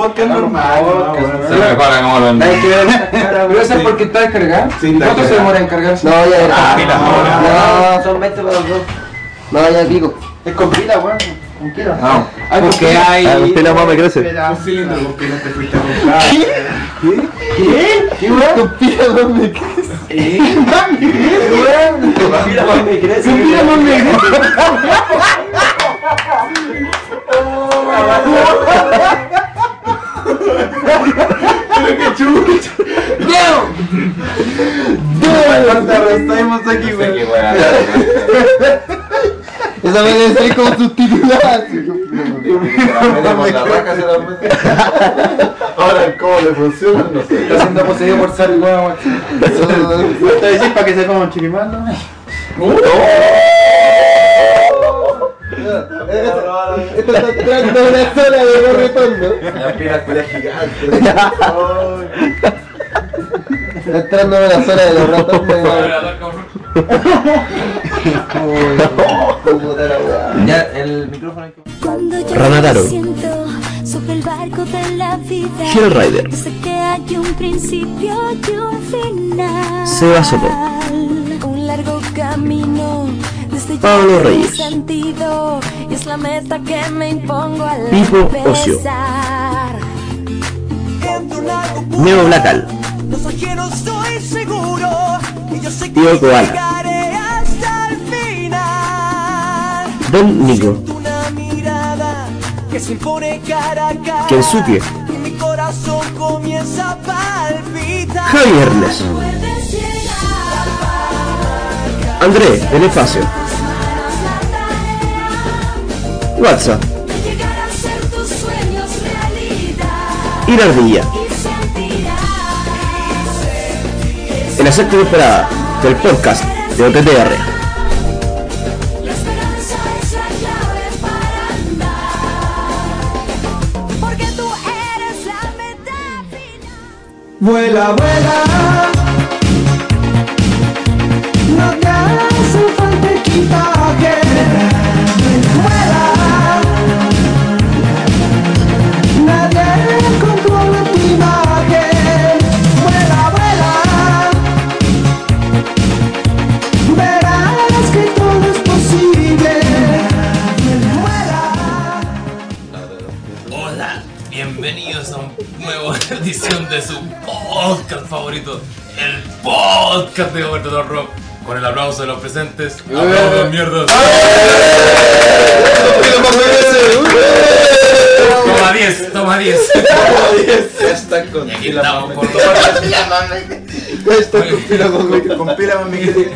podcast normal. no, Se mejora como lo Hay que ver esa cara, Pero eso es porque está descargado. ¿Cuánto se demora en cargarse? No, ya Ah, era. pila, No, no. son 20 para los dos. No, ya pico. Es con pila, weón. Con pila. No. Ay, Porque hay. Ah, con pila más me crece. Un cilindro con pila te fuiste a comprar. ¿Qué? ¿Qué, weón? Con pila, weón, me crece. ¿Eh? Weón. Mira, weón, me crece. Con pila, weón, me crece. ¿Cuánto arrastramos aquí, No sé weón? qué weá. Esa ser como subtitular. Ahora, ¿cómo le funciona? No sé. Está siendo poseído por Sari, weón. ¿Te decís para que se coma un chiripán, no? Esto está entrando una zona de corretondo. La pila culia gigante. Está entrando una zona de los ratones. Ya, el micrófono hay que... Cuando yo Ranataro. sobre el barco de la vida. Hero Rider. Yo sé que hay un principio y un final. Seba Soto. Largo camino. Desde Pablo Reyes. sentido y es la meta que me impongo al Pipo Ocio. Neo sé Tío que Koala. Don Nico. Una mirada que André, del espacio. WhatsApp. Irardilla. En la séptima temporada del podcast de OTTR. Vuela, vuela. edición de su podcast favorito, el podcast de Roberto Don Rock. Con el aplauso de los presentes, aplausos mierdas. Toma 10, toma 10. Hashtag con aquí pila estamos más con me- Con pila más me crece.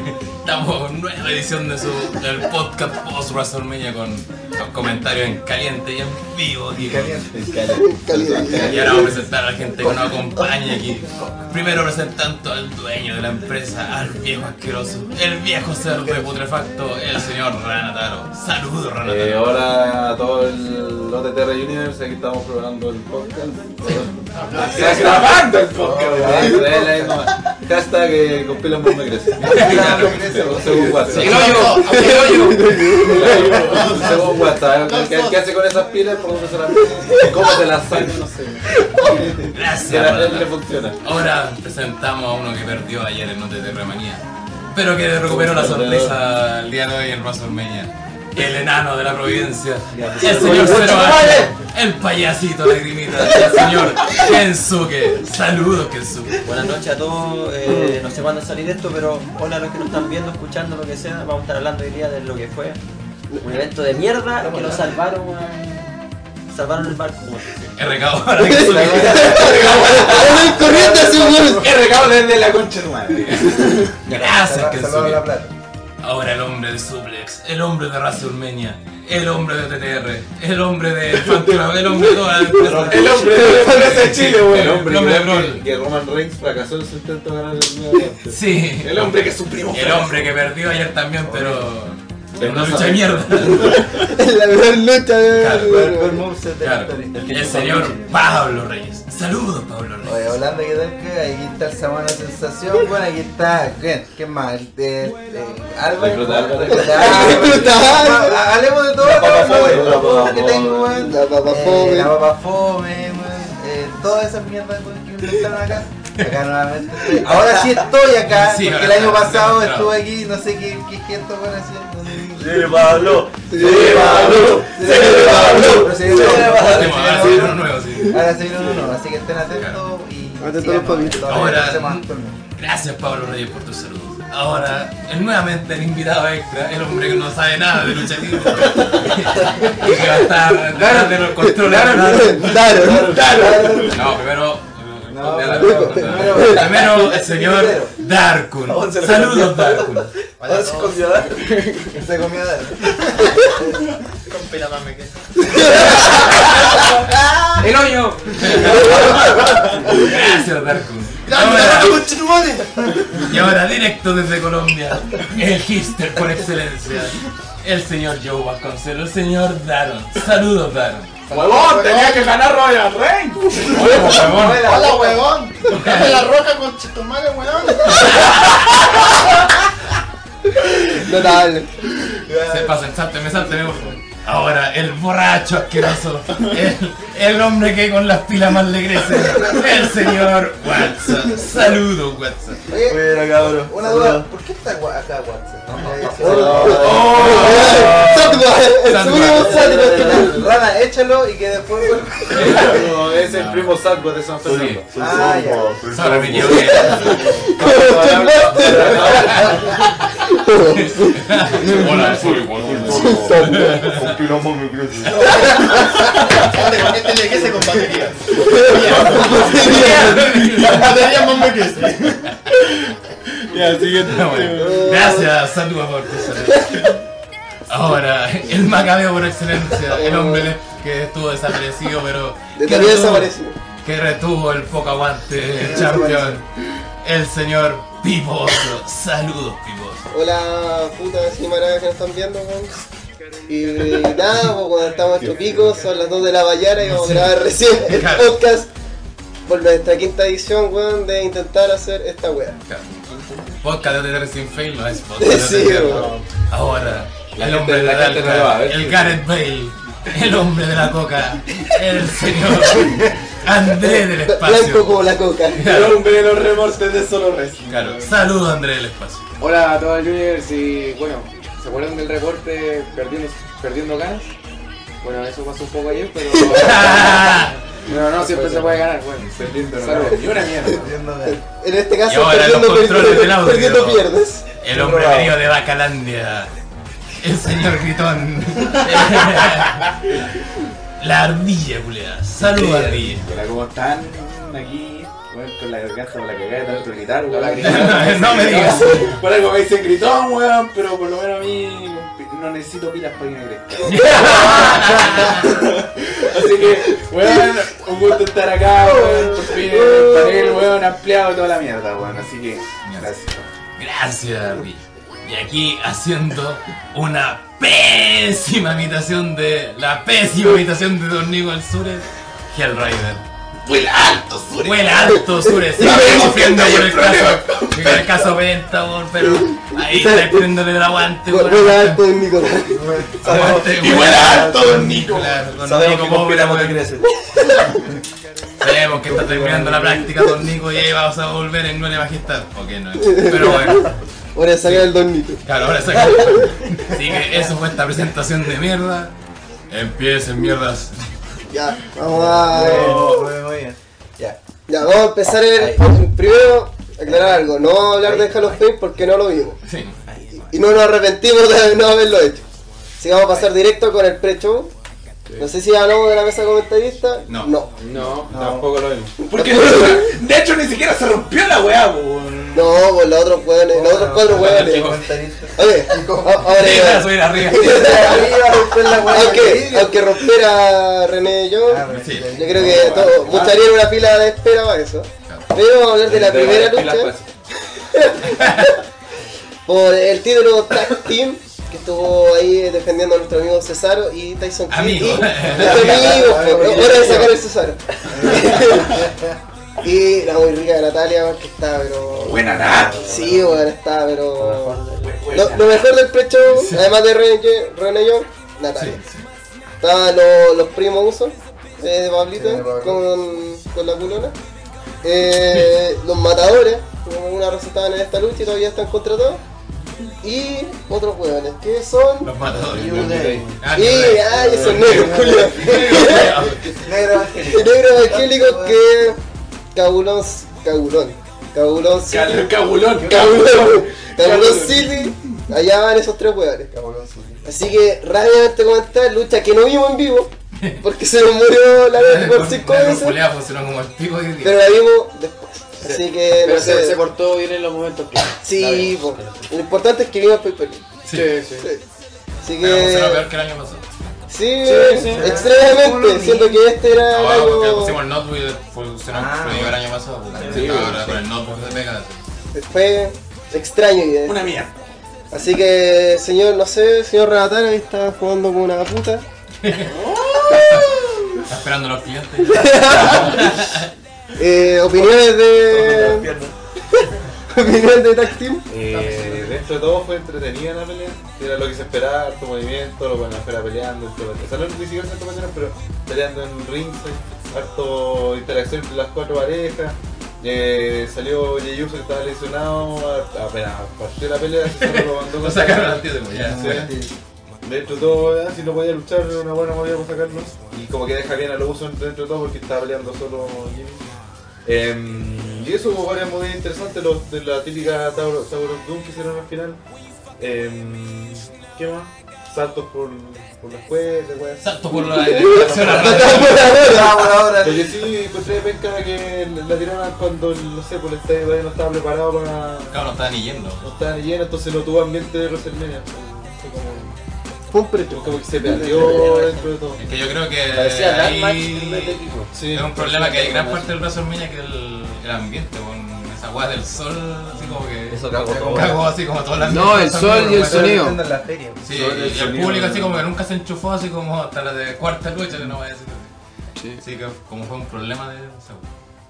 Estamos con nueva edición de su del podcast post WrestleMania con los comentarios en caliente y en vivo aquí. Y ahora vamos a presentar a la gente que nos acompaña aquí. Primero presentando al dueño de la empresa, al viejo asqueroso, el viejo cerdo putrefacto, el señor Ranataro. Saludos, Eh, Ranataro. hola a todo el OTTR Universe, aquí estamos probando el podcast. ¡Estás grabando el podcast! Hashtag eh, con pila más. Según WhatsApp. ¡El hoyo! ¡El hoyo! Según WhatsApp. ¿Qué, qué hace con esas pilas? ¿Por dónde se las? ¿Cómo se las saca? No sé. Gracias, le funciona. Ahora presentamos a uno que perdió ayer en OTT Manía, pero que recuperó la sonrisa el día de hoy en WrestleMania. El enano de la Providencia, el señor Cero el payasito lagrimita, el señor Kensuke. Saludos, Kensuke. Buenas noches a todos, eh, no sé cuándo salir esto, pero hola a los que nos están viendo, escuchando, lo que sea. Vamos a estar hablando hoy día de lo que fue un evento de mierda que nos salvaron, a- salvaron el barco. como se dice. RK para Kensuke. corriendo así, weón. ¡Qué regalo desde la concha de madre! Gracias, Kensuke. Ahora el hombre de Suplex, el hombre de WrestleMania, el hombre de TTR, el hombre de Fan Club, el hombre de toda la empresa. El hombre de Chile, güey. El hombre El hombre de Brawl. que Roman Reigns fracasó en su intento de ganar el nuevo. Sí. El hombre que es su primo. El hombre que perdió ayer también, pero. Pero En una lucha de mierda. Es la mejor lucha de Claro. moveset de la Claro. historia. El señor Pablo Reyes. Saludos, Pablo Oye, Reyes. hablando de tal que aquí está el Samana Sensación, bueno, aquí está, ¿quién? ¿Quién más? El de, de Álvarez. Recluta. Ah, Recluta ha- Hablemos de todo La papa todo, fome, todo, la papa que fome. tengo, weón. La papa Eh, fome. La papa fome, weón. todas esas mierdas weón, que inventaron acá. Acá nuevamente estoy. Ahora sí estoy acá, Sí, porque el ahora año está pasado demostrado. estuve aquí, no sé qué, qué gesto van haciendo. Sí, Pablo. Sí, Pablo. Sí, Pablo. Pero se uno nuevo, sí. Ahora se viene uno nuevo, así que estén atentos y. Atentos los papitos. Ahora-. Gracias Pablo Reyes por tu saludo. Ahora, nuevamente el invitado extra, el hombre que no sabe nada de lucha libre. y que va a estar de los controles. Daron, daron. No, primero. No, primero, el señor Darkun. Saludos Darkun. Hola a todos. Se comió a dar. Con pila más me. ¡El hoyo! Gracias Darkun. Ahora, y ahora directo desde Colombia, el hister por excelencia, el señor Joe Vasconcelos, el señor Daron. Saludos Daron. ¡Huevón! ¡Tenía que ganar Royal Reigns! Favor. ¡Hola, huevón! ¡Dame la roca con chitomare, huevón! Notable. Se pasen, sálteme, sálteme, por favor. Ahora, el borracho asqueroso, el, el hombre que con las pilas más le crece, el señor Watson. Saludos, Watson. Oye, Buena, cabrón. una duda, ¿por qué está acá final. Rana, échalo y que después. Es el primo Salvo de San Fernando. Ah, ya. Sorry, me equivoqué. Hola, soy Dale, con este le quese con batería. Batería más me quese. Ya, siguiente. Gracias, Satua, por. Ahora, el macabeo por excelencia, el hombre que estuvo desaparecido, pero. Que desaparecido. Que retuvo el poco aguante, el champion. El señor Piposo. Saludos, Piposo. Hola, puta cimarada que nos están viendo, weón. Y nada, pues cuando estamos en Pico, son las 2 de la mañana y vamos a grabar recién el Claro. podcast por nuestra quinta edición, weón, de intentar hacer esta wea. Podcast de OTR sin fail, no es podcast Sí, de. Ahora, el hombre de la la gente no lo va a ver, el. Gareth Bale, el hombre de la coca, el señor André del Blanco espacio. como la coca. El hombre de los remortes de solo wrestling. Claro, saludos André del espacio. Hola a todos juniors y bueno, ¿se acuerdan del reporte perdiendo, perdiendo ganas? Bueno, eso pasó un poco ayer, pero... no, no, siempre se puede ganar, bueno. Perdiendo. Y una mierda. En este caso, perdiendo, pierdes. El hombre venido de Bacalandia, el señor Gritón, la ardilla culeada. Saludos ardilla. Hola, ¿cómo están? Aquí, con la garganta con la que cae tanto gritar, la weón. No me digas. Por algo me dicen gritón, weón, pero por lo menos a mí no necesito pilas para que me crezca. Así que, weón, un gusto estar acá, weón, por fin el panel, weón, ampliado toda la mierda, weón. Así que, gracias. Gracias. Y aquí haciendo una pésima imitación de la pésima imitación de Don Nico al Sure, Hellrider. ¡Vuela alto, Sure! Vuela alto, Sure, sufriendo por el caso, por el caso pero ahí está poniéndole el aguante. Juega alto en Nicolás. Y vuela alto, Don Nico. Claro, Don Sabemos que con weón. me crece. Sabemos que está terminando la práctica Don Nico y ahí vamos a volver en Gloria Majestad. Ok, no. Pero bueno, Ahora saca el Don Nico. claro, ahora saca. Así que eso fue esta presentación de mierda. Empiecen mierdas. Ya, vamos a. Muy bien, muy bien. Ya. Ya, vamos a empezar el. Primero, aclarar algo. No vamos a hablar de of Fame porque no lo vimos. Sí. Y no nos arrepentimos de no haberlo hecho. Así que vamos a pasar directo con el pre-show. No sé si hablamos de la mesa comentarista. No. No. No, Tampoco lo vimos. Porque, de hecho, ni siquiera se rompió la weá, weón. No, pues los otros hueones, los otros cuatro hueones. Oye, a- ahora subir arriba. Arriba, romper la weá. Aunque, aunque rompiera René y yo, Ah, Sí. yo creo que todo, muchos harían una fila de espera para eso. Pero vamos a hablar de la primera lucha por el título Tag Team que estuvo ahí defendiendo a nuestro amigo Cesaro y Tyson Kidd. Amigo. Y, nuestro amigo, hora de sacar el Cesaro. y la muy rica de Natalia, que está, pero. Buena nada. Sí, bueno, está, pero. Lo, lo mejor del pre-show, además de René, René Young, Natalia. Estaban los, los primos usos, eh, de Pablito, Sí, con, con la culona. Eh, los matadores, como una vez estaban en esta lucha y todavía están contratados. Y otros hueones, que son. Los matadores. New Day. Ah, y, ay, esos negros, culiao. Negro evangélico. Que. Cabulón. Cabulón. Cabulón City. Cabulón. Cabulón. Cabulón City. Allá van esos tres hueones. Cabrón, sí. Así que rápidamente comentar, lucha que no vimos en vivo, porque se nos murió la vez por cinco Con veces, de pero la vimos después. Así que, Pero no sé. se, se cortó bien en los momentos que. Sí, po. lo importante es que vimos el pay per view. Sí, sí. Sí. Así Pero que, peor que el año pasado. sí, Sí, sí. extrañamente, siento que este era el Ahora porque año. pusimos el notebook y funcionó Ah, el año pasado. Sí, Sí, ahora sí. con el notebook de Pega. Fue extraño. y- Una mierda. Así que, señor, no sé, señor Renatar, ahí está jugando con una puta. Está esperando a los clientes. Eh, opiniones de. opiniones de Tag Team. Eh, dentro de todo fue entretenida la pelea, era lo que se esperaba, harto movimiento, lo a fuera peleando, todo. o sea, no ni siquiera se peleando, pero peleando en rings, harto interacción entre las cuatro parejas. Eh, salió Jey Uso que estaba lesionado, a- apenas partió la pelea, se lo mandó Lo con- sacaron al tío de. Dentro de todo, ya, si no podía luchar, una buena movida para sacarlo. Y como que deja bien a los usos dentro de todo porque estaba peleando solo Jimmy. Em, y eso hubo varias movidas interesantes, los de la típica Tower, Tower of Doom que hicieron al final. Em, ¿Qué más? Saltos por, por las cuerdas, weas. Salto por la. Vamos ahora. Lo que sí encontré penca que la tiraron cuando, no sé, por el estadio todavía no estaba preparado para... Claro, no estaban ni yendo. No estaba ni lleno, entonces no tuvo ambiente de WrestleMania. Fue como... Un preto. Como que se perdió dentro de todo. Es que yo creo que Parecía Dark ahí Match en vez de equipo. Sí. es un problema que hay gran parte del WrestleMania que el, el ambiente, con esa weá del sol, así como que Eso cagó todo. cagó así como todo el ambiente. No, el sol y el sonido. en la feria. Sí, y el público así como que nunca se enchufó así como hasta la de cuarta lucha, que no voy a decir. Sí. Así que como fue un problema de esa.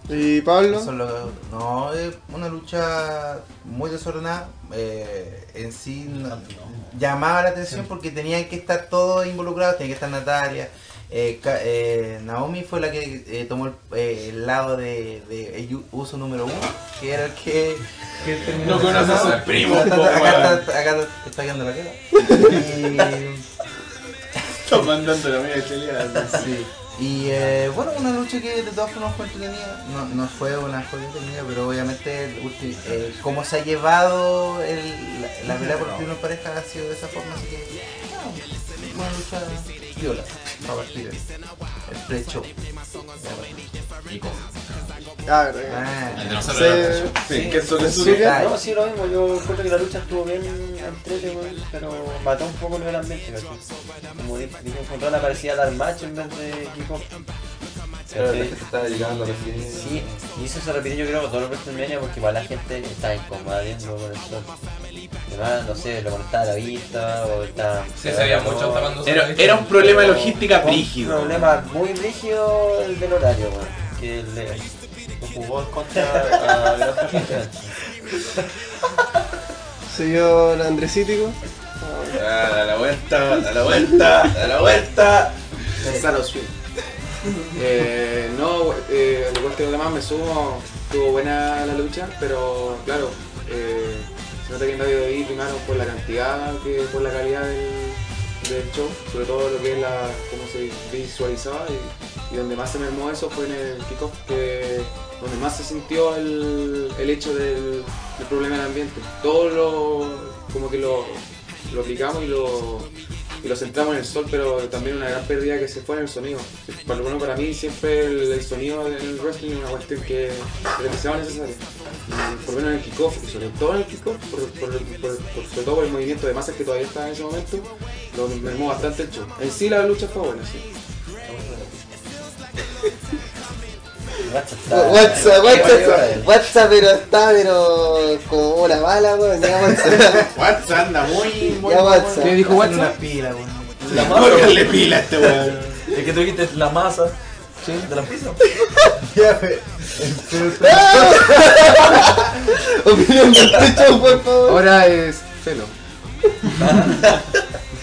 Y Pablo. Eso es lo que- no, es una lucha muy desordenada. eh, en sí no- llamaba la atención porque tenían que estar todos involucrados. Tenía que estar Natalia. eh, eh, Naomi fue la que eh, tomó el, eh, el lado de, de el uso número uno, que era el que, que terminó No conoces a sus primos, Acá, po, acá está, acá está quedando la cara. Y, Está mandando la media chilena. Sí. Y eh, bueno, una lucha que de todas formas fue entretenida. No, no fue una joya entretenida, pero obviamente el ulti- eh, como se ha llevado el, la, la pelea por primera pareja ha sido de esa forma, así que bueno, una lucha viola para partir el, el Ah. Ah, el de nosotros Sí. era mucho. Sí, que eso que Sí, No, sí, lo mismo. Yo encuentro que la lucha estuvo bien entrete, weón, pero mató un poco el ambiente, ¿cachai? Como di- dije, encontró la parecía dar match en vez de kickoff. Pero la gente estaba llegando recién. Sí, y eso se repitió yo creo con todos los WrestleMania porque igual la gente está incómoda viendo con el sol. Además, no sé, lo conectaba a la vista o está... Sí, se veía mucho tapándose Era, la vista. era un problema de logística brígido. Un problema muy rígido el del horario, weón. Que le lo jugó en contra otra gente. Señor Andresítico. Ah, a la vuelta, a la vuelta, a la vuelta. Gonzalo Swing. Eh, no, eh, al igual que los demás me sumo, estuvo buena la lucha, pero claro, eh, se nota que en WWE primaron por la cantidad que por la calidad del, del show, sobre todo lo que es la cómo se visualizaba y, y donde más se mermó eso fue en el kickoff, que donde más se sintió el, el hecho del, del problema del ambiente. Todo lo como que lo, lo aplicamos y lo, y lo centramos en el sol, pero también una gran pérdida que se fue en el sonido. Por lo menos para mí siempre el, sonido en el wrestling es una cuestión que es demasiado necesaria. Por lo menos en el kickoff, y sobre todo en el kickoff, por- por- por- sobre todo por el movimiento de masas que todavía está en ese momento, lo mermó bastante el show. En sí la lucha fue buena, sí. WhatsApp. WhatsApp, WhatsApp, WhatsApp, pero está, pero como una bala, weón. Ya WhatsApp. WhatsApp anda muy, muy Ya WhatsApp. ¿Qué dijo WhatsApp? una pila, weón. La masa. Pila a este weón. Es que tú dijiste la masa. Sí, de la pizza. Ya, fe- Opinión del techo, por favor. Ahora es Felo.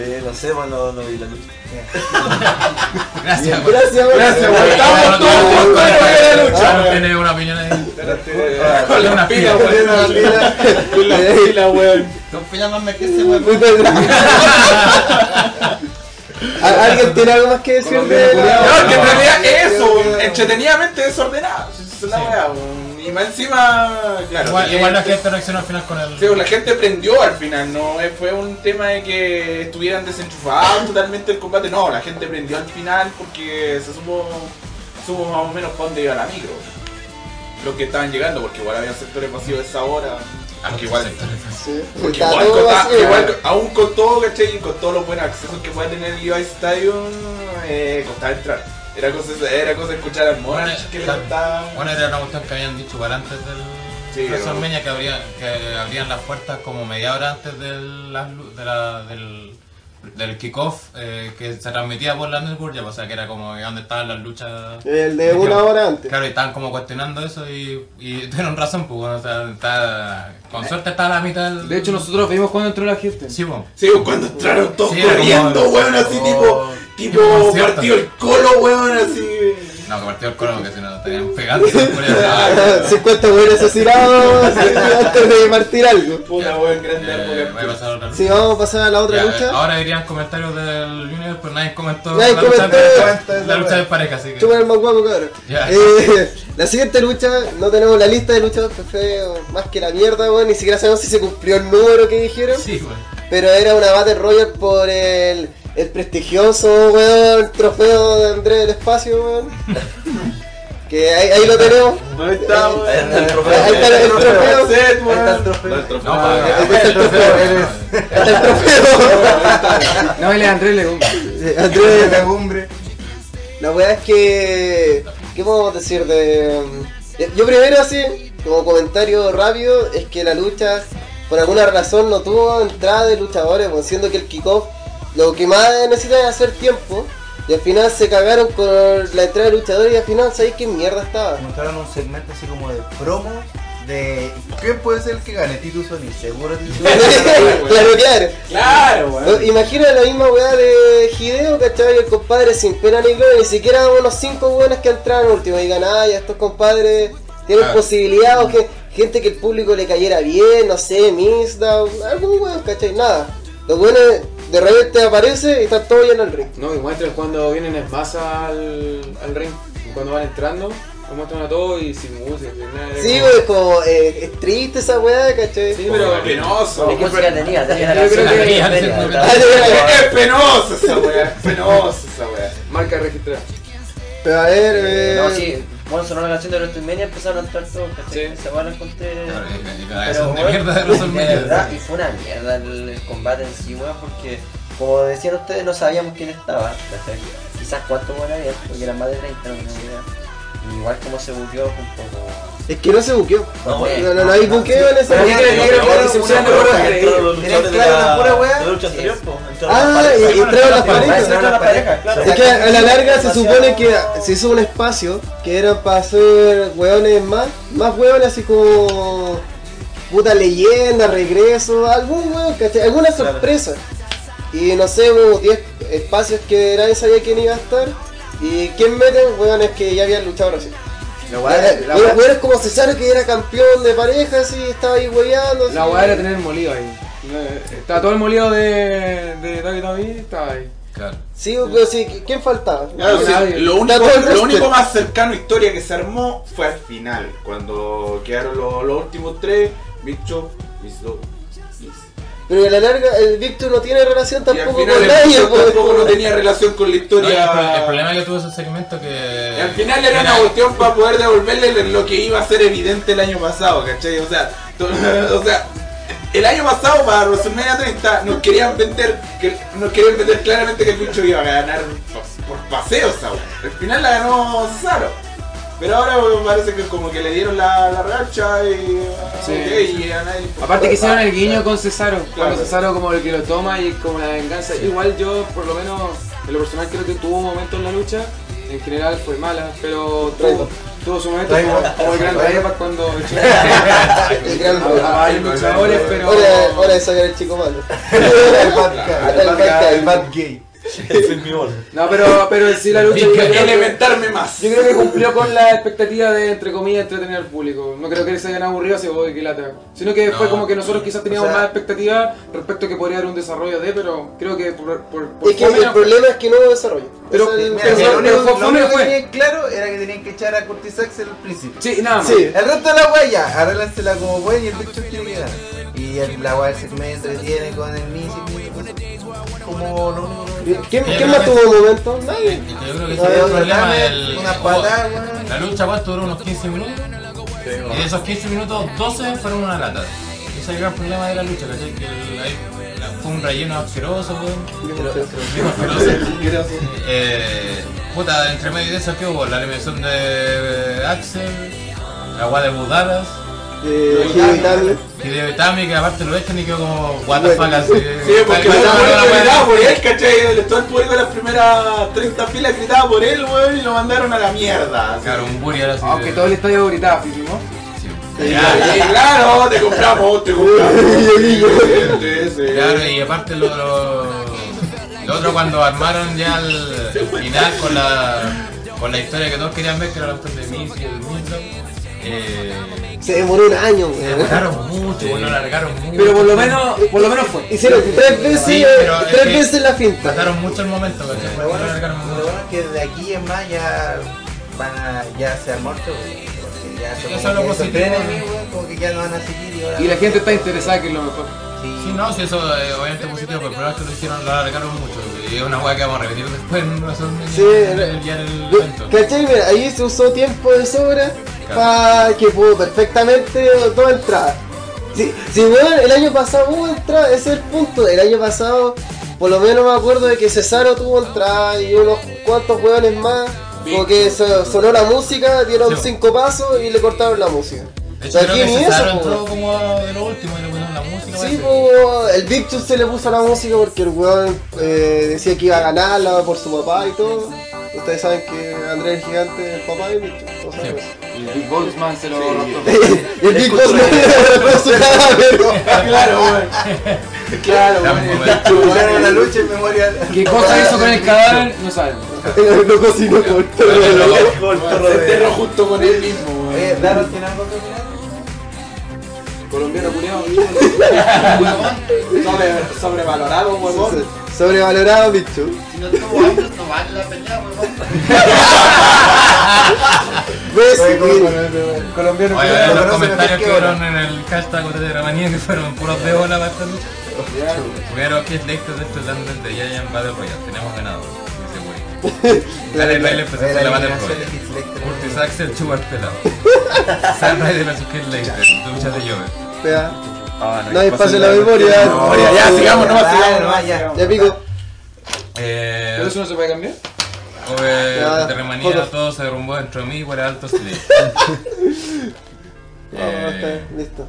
Eh, no sé, pues no, no vi la lucha. Gracias, güey. Gracias, weón. Gracias, weón. Estamos todos juntos en la lucha. Tiene una opinión ahí. Con la Una pila, pila, weón. Con la pila, weón. Con pila más me que ese weón. ¿Al- ¿Alguien tiene algo más que decir de No, la... que en realidad eso, weón, entretenidamente desordenado. Es la weá, weón. Y más encima, claro. Igual, la gente reaccionó al final con el. Sí, pues, la gente prendió al final, no eh, fue un tema de que estuvieran desenchufados totalmente el combate, no, la gente prendió al final porque se supo, supo más o menos para dónde iba la micro. Los que estaban llegando, porque igual había sectores vacíos a esa hora. Aunque igual, Sí, porque está igual, todo con, vacío, igual weón. con- aún con todo, ¿cachai? Y con todos los buenos accesos que puede tener el Levi's Stadium, eh, costaba entrar. Era cosa, era cosa de escuchar al Bueno, Monch que le claro. cantaba. Bueno, era una cuestión que habían dicho igual antes del Sí, WrestleMania que, habría, que abrían las puertas como media hora antes de la- del, del kickoff eh, que se transmitía por la network, ya, o sea que era como donde estaban las luchas. El de una hora antes. Claro, y estaban como cuestionando eso y, y tuvieron razón, pues, bueno, o sea, está, con suerte está a la mitad del... De hecho, nosotros vimos cuando entró la gente. Sí, pues. Sí, cuando entraron todos Sí, corriendo, como- weón, así tipo, tipo concierto. partido el colo, weón, así. No, que partió el coro que si no estarían pegando. Eh, 50 buenos asesinados antes de partir algo. Puta, weón, grande Eh, voy a pasar a otra Sí, vamos a pasar a la otra Ya, lucha. Ahora irían comentarios del Junior, pero nadie comentó Nadie la, lucha comentó. de, la lucha de pareja, así que. Chupa el más guapo, cabrón. Eh, la siguiente lucha, no tenemos la lista de que fue más que la mierda, weón. Ni siquiera sabemos si se cumplió el número que dijeron. Sí, weón. Pero era una Battle Royale por el, el prestigioso, weón, trofeo de Andrés del Espacio, weón. que ahí, ahí lo tenemos. ¿Dónde está, weón? Ahí está el trofeo. Ahí está el trofeo. Ahí está el trofeo. El Ahí está el trofeo. Ahí está el trofeo. No, él es Andrés. Sí, Andrés, La weá es que. ¿Qué podemos decir de.? Yo primero, así, como comentario rápido, es que la lucha, por alguna razón, no tuvo entrada de luchadores, pues, siendo que el kickoff lo que más necesita es hacer tiempo. Y al final se cagaron con la entrada de luchadores y al final, ¿sabéis qué mierda estaba? Mostraron un segmento así como de promo de quién puede ser el que gane, Titus Sony, seguro Titus claro, claro. Claro, weón. Imagina la misma weá de Hideo, ¿cachai? El compadre sin pena ni gloria, ni siquiera unos cinco buenas que entraron último y digan, ah, ya estos compadres tienen Ah. posibilidad o que gente que el público le cayera bien, no sé, Mixdown, algún weón, ¿cachai? Nada. Los buenos de repente aparece y están todos ya en el ring. No, y muestran cuando vienen en masa al, al ring. Cuando van entrando, lo muestran a todos y sin música, sin nada. Sí, weón, es como, eh, es triste esa weá, ¿cachai? Sí, pero penoso. ¿Qué música tenía? Tenía la estaba- Es penoso esa weá, es penoso esa weá. marca registrada. Pero a ver, eh... No, sí, bueno, sonó la canción de WrestleMania, empezaron a entrar todos, ¿cachai? Sí. Esa la encontré... Claro, y- y Pero, son de weón, mierda de de WrestleMania. verdad, y fue una mierda el, el combate en sí, weón, porque como decían ustedes, no sabíamos quién estaba, ¿cachai? quizás cuántos buenos había, porque eran más de 30, no tengo idea. Igual como se buqueó un poco... Es que no se buqueó. No, No, no, no hay buqueo en la pura weá. Ah, y entraron las parejas. Es que a la larga se supone que se hizo un espacio que era para hacer hueones más, más hueones así como puta leyenda, regreso, algún hueón. Alguna sorpresa. Y no sé, hubo 10 espacios que nadie sabía quién iba a estar. Y quién meten, hueones que ya habían luchado recién. La weá- la weá- hueones como Cesaro que era campeón de parejas y estaba ahí así. La weá era tener el molido ahí. Estaba todo el molido de, de WWE, estaba ahí. Claro. Sí, pero sí, ¿quién faltaba? Claro, sí, lo, único, Está lo único más cercano a historia que se armó fue al final, cuando quedaron los, los últimos tres, Big Show. Pero a la larga el Victor no tiene relación tampoco final con el nadie. Tampoco no tenía relación con la No, historia. el, pro- el problema que tuvo ese segmento que. Y al final era una cuestión para poder devolverle lo que iba a ser evidente el año pasado, ¿cachai? O sea, o sea, el año pasado para WrestleMania 30 nos querían vender, que, nos querían vender claramente que el Pincho iba a ganar por, por paseo esa. Al final la ganó Cesaro. Pero ahora weón, parece que como que le dieron la, la racha y, Sí. a nadie. Aparte que hicieron el guiño con Cesaro, Claro. cuando Cesaro como el que lo toma y como la venganza. Igual yo, por lo menos, en lo personal creo que tuvo un momento en la lucha en general fue mala, pero tuvo, su momento como, como el gran. Ryback cuando El gran a varios luchadores, pero Hora, hora de sacar el chico malo. El bad guy, El el bad bad el bad gay. no, pero pero sí la lucha yo creo que- Elementarme más. Yo creo que cumplió con la expectativa de, entre comillas, entretener al público. No creo que se hayan aburrido así, oh, qué lata. Sino que fue No. como que nosotros quizás teníamos O sea- más expectativa respecto a que podría haber un desarrollo de, pero creo que por, por, por Es que fome el problema es que no hubo desarrollo. Pero- es el- Mira, Pero lo único, lo que tenían claro era que tenían que echar a Curtis Axel al principio. Sí, nada más. Sí. El resto de la wea ya, arréglensela como pueden y el bicho tiene que ganar. Y el, la wea del segmento entretiene con el Miz y como lo único ¿Quién, quién más tuvo momentos? Nadie. Yo creo que ese es el problema dame del. una oh, patada, weón. La lucha, ¿cuánto duró? ¿Unos 15 minutos? Y de esos 15 minutos, 12 fueron una lata. Ese es el gran problema de la lucha, ¿cachai? Que el- la- fue un relleno asqueroso, weón. Asqueroso. Eh, puta, entre medio de eso, ¿qué hubo? La eliminación de Axel, la guada de Budalas, Eh, Hideo Itami. Hideo Itami, que aparte lo echan y quedó como what the fuck así. Sí, porque todo el público gritaba por él, ¿cachai? Todo el público de las primeras 30 filas gritaba por él, weón, y lo mandaron a la mierda. Claro, un Burial así. Aunque de- todo el estadio gritaba, ¿no? Sí. Y claro, te compramos, te compramos. Sí, sí, sí. Claro, y aparte lo, lo, lo otro cuando armaron ya el final con la, con la historia que todos querían ver, que era la de Miz y el Milton, eh, Se demoró un año, se demoraron mucho, bueno, lo alargaron mucho. Pero por lo menos, por lo menos fue. Hicieron tres veces, Sí, pero es tres que- veces la finta. Pasaron mucho el momento. Lo bueno, Lo alargaron lo mucho. bueno es que de aquí en más ya van a, ya se han muerto, porque ya son Eso como es lo que esos positivo. frenemies, weón, como que ya no van a seguir y ahora Y la gente está interesada, que es lo mejor. Sí, no, sí, eso eh, obviamente es positivo, pero el problema es que lo hicieron, lo alargaron mucho. Y es una hueá que vamos a repetir después en WrestleMania, Sí, el- ya en el evento. ¿Cachai? Mira, ahí se usó tiempo de sobra Que pudo perfectamente toda entrada. Si, si weón, el año pasado hubo entrada, ese es el punto. El año pasado, por lo menos me acuerdo de que Cesaro tuvo entrada y unos cuantos hueones más. Como que so- sonó la música, dieron Sí. cinco pasos y le cortaron la música. De O sea, hecho, aquí creo que ni Cesaro eso, entró weón. como de lo último y le pusieron la música. Sí, pues el Big Show se le puso la música porque el weón eh, decía que iba a ganarla por su papá y todo. Ustedes saben que Andrés el Gigante es el papá de Big. El Big Boltzmann se lo raptó. Y el Big Boss regaló su cadáver. Claro, weón. Claro, Escucharon la lucha en memoria. ¿Qué cosa hizo con el cadáver? No sabemos. Lo cocinó con todo. Se enterró junto con él mismo, weón. Oye, Daron, ¿tiene algo que opinar? Colombiano culiado. Sobre, sobrevalorado, weón. Sobrevalorado, Big Show. Si no tengo años, no vale la pena, weón. ¿Ves? Oye. Colombiano. Oye, culiao, los comentarios que que ahora. en el hashtag de la manía que fueron puros de bola para esta lucha. Primero, que es de esto de esto dan de Giant Battle Royale. Tenemos ganado. Dice güey. Dale, Riley empezó Oye, con la la Battle eliminación de Royale. Heath Slater. Curtis Axel, Chubar pelado. Sam Ryder versus Kid Slater. Lucha de Jover. Vea, Ah, No hay espacio en la memoria. No, ya, ya, sigamos, no, Dale, sigamos, nomás, no, ya. sigamos. Ya pico. Eh, ¿Pero eso no se puede cambiar? Ove, Ya, de Remanía, todo se derrumbó dentro de mí por el alto slave. No, está bien, listo.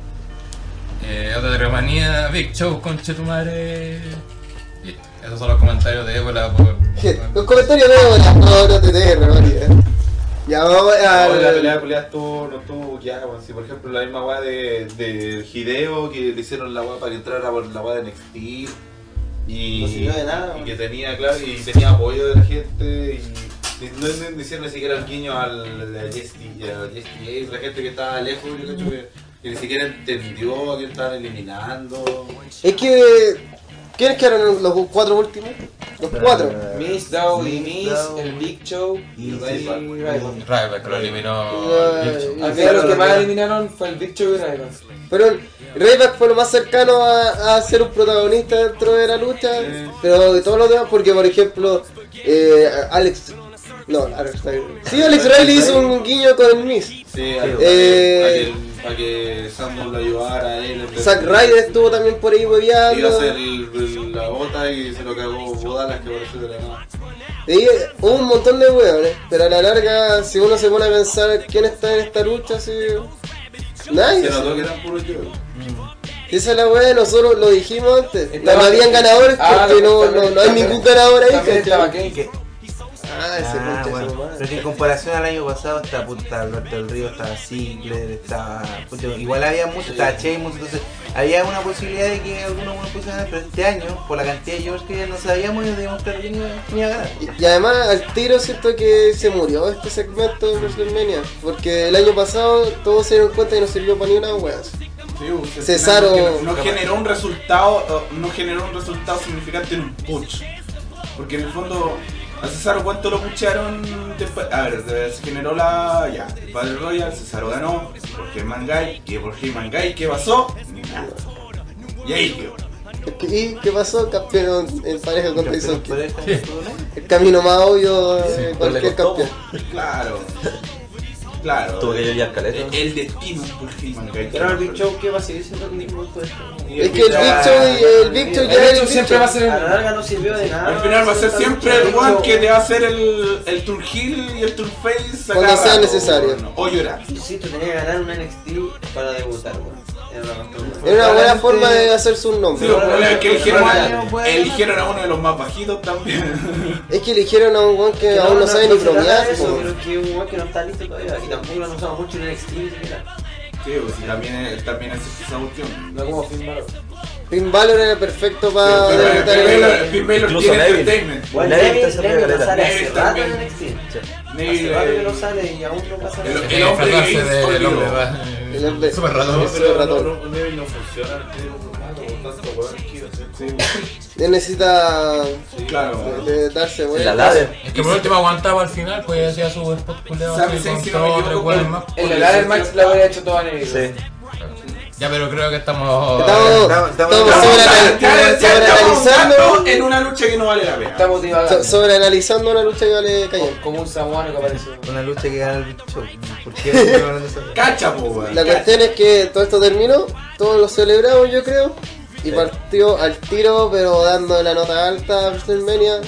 Eh, otra Remanía, Big Show, conche tu madre. Listo. Esos son los comentarios de Ébola por. Los comentarios de las no, no te dejes, María. Ya vamos a. No, la pelea de estuvo, no estuvo weón. Si por ejemplo la misma weá de, de Hideo que le hicieron la weá para que entrara por la weá de NXT y, No sirvió de nada, y que tenía, claro, y tenía apoyo de la gente y, y no, no, no hicieron ni siquiera el guiño al a la gente que estaba lejos, yo cacho que, que ni siquiera entendió a quién estaban eliminando. Es que. ¿Quiénes quedaron los cuatro últimos? Los cuatro. Miss, Dow y Miss, el Big Show Y y Ryback. Ryback. Ryback lo eliminó. Eh, Big Show. Al final los que más eliminaron fue el Big Show y Ryback. Pero Rayback fue lo más cercano a, a ser un protagonista dentro de la lucha. Pero de todos los demás, porque por ejemplo, eh, Alex. No, Alex Riley. Sí, Alex Riley hizo un guiño con el Miss. Sí, Eh, para que, que Sandor lo ayudara a él. Zack de- Ryder estuvo también por ahí Iba a hueveando. hacer el- el- la bota y se lo cagó Bodalas que apareció de la nada. Y hubo un montón de hueones, pero a la larga, si uno se pone a pensar quién está en esta lucha, así. Nadie. Se notó que eran puros yo. Esa es la wea, nosotros lo dijimos antes. No, Estaba- no habían ganadores Ah, porque no, también- no, no hay ningún ganador ahí. También estaba Kane. Ah, ese Ah, bueno. madre. Pero que en comparación al año pasado, está puta Alberto del Río, estaba Ziggler, estaba. puta, igual había mucho, estaba Sheamus, entonces había una posibilidad de que alguno bueno pudiese ganar, pero este año, por la cantidad de George que ya no sabíamos, claro quién iba, quién iba a ganar. Y, y además al tiro siento que se murió este segmento de WrestleMania. Porque el año pasado todos se dieron cuenta que no sirvió para ni una wea. Sí, pues, Cesaro- No, no generó un resultado, no generó un resultado significante en un push. Porque en el fondo, a Cesaro cuánto lo pucharon después. A ver, eh, se generó la. Ya, el Battle Royale, Cesaro ganó, por Heyman Guy, que por Guy, ¿qué pasó? Ni nada. Y ahí quedó. ¿Y qué pasó? Campeón en pareja con Tyson. El camino más obvio de le cualquier campeón. Claro. Claro. Tuvo que llorar caleta. El, el destino por Heyman Guy. Pero el Big Show, ¿qué va a seguir siendo el mismo esto? Y Es que el Big Show y el Big Show El ya es el siempre va a ser A la larga no sirvió de nada. Al final va a ser siempre el one que te va a hacer el, el tour heel y el tour face Cuando sea necesario. O llorar. Sí, tú tenías que ganar un NXT para debutar, weón. Era una buena forma de hacerse un nombre. es que eligieron a, Bueno, eligieron a uno de los más bajitos también. Es que eligieron a un weón que Que aún no, sabe ni bromear. pero es que un weón que no está listo todavía. Y tampoco lo han usado mucho en NXT. Sí, pues sí, también, es- también es esa cuestión. No como Finn Balor. Finn Balor era perfecto para Balor- el- Finn Balor tiene entertainment. Bueno, Neville Neville Neville Neville. Neville, Hace rato que no sale y aún no pasa El- nada. el hombre va. el pero ratón. no, Neville no funciona, tiene un rato, con tanto weón que Él necesita Claro. de, darse vuelta. ladder. Es que por último aguantaba al final, pues hacía su spot culeado ¿Sabes así si- con si no me dos o equivoco, tres weones el-. En el ladder match la habría hecho toda Neville. Sí. Ya, pero creo que estamos. Estamos, Estamos- sobreanalizando en una lucha que no vale la pena. Estamos so- sobreanalizando una lucha que vale callar. Como un samuano que apareció. Una lucha que gana el Show. ¿Por qué de? Cacha, po, weón. La cacha. cuestión es que todo esto terminó, todos lo celebramos yo creo, y partió al tiro, pero dando la nota alta a WrestleMania.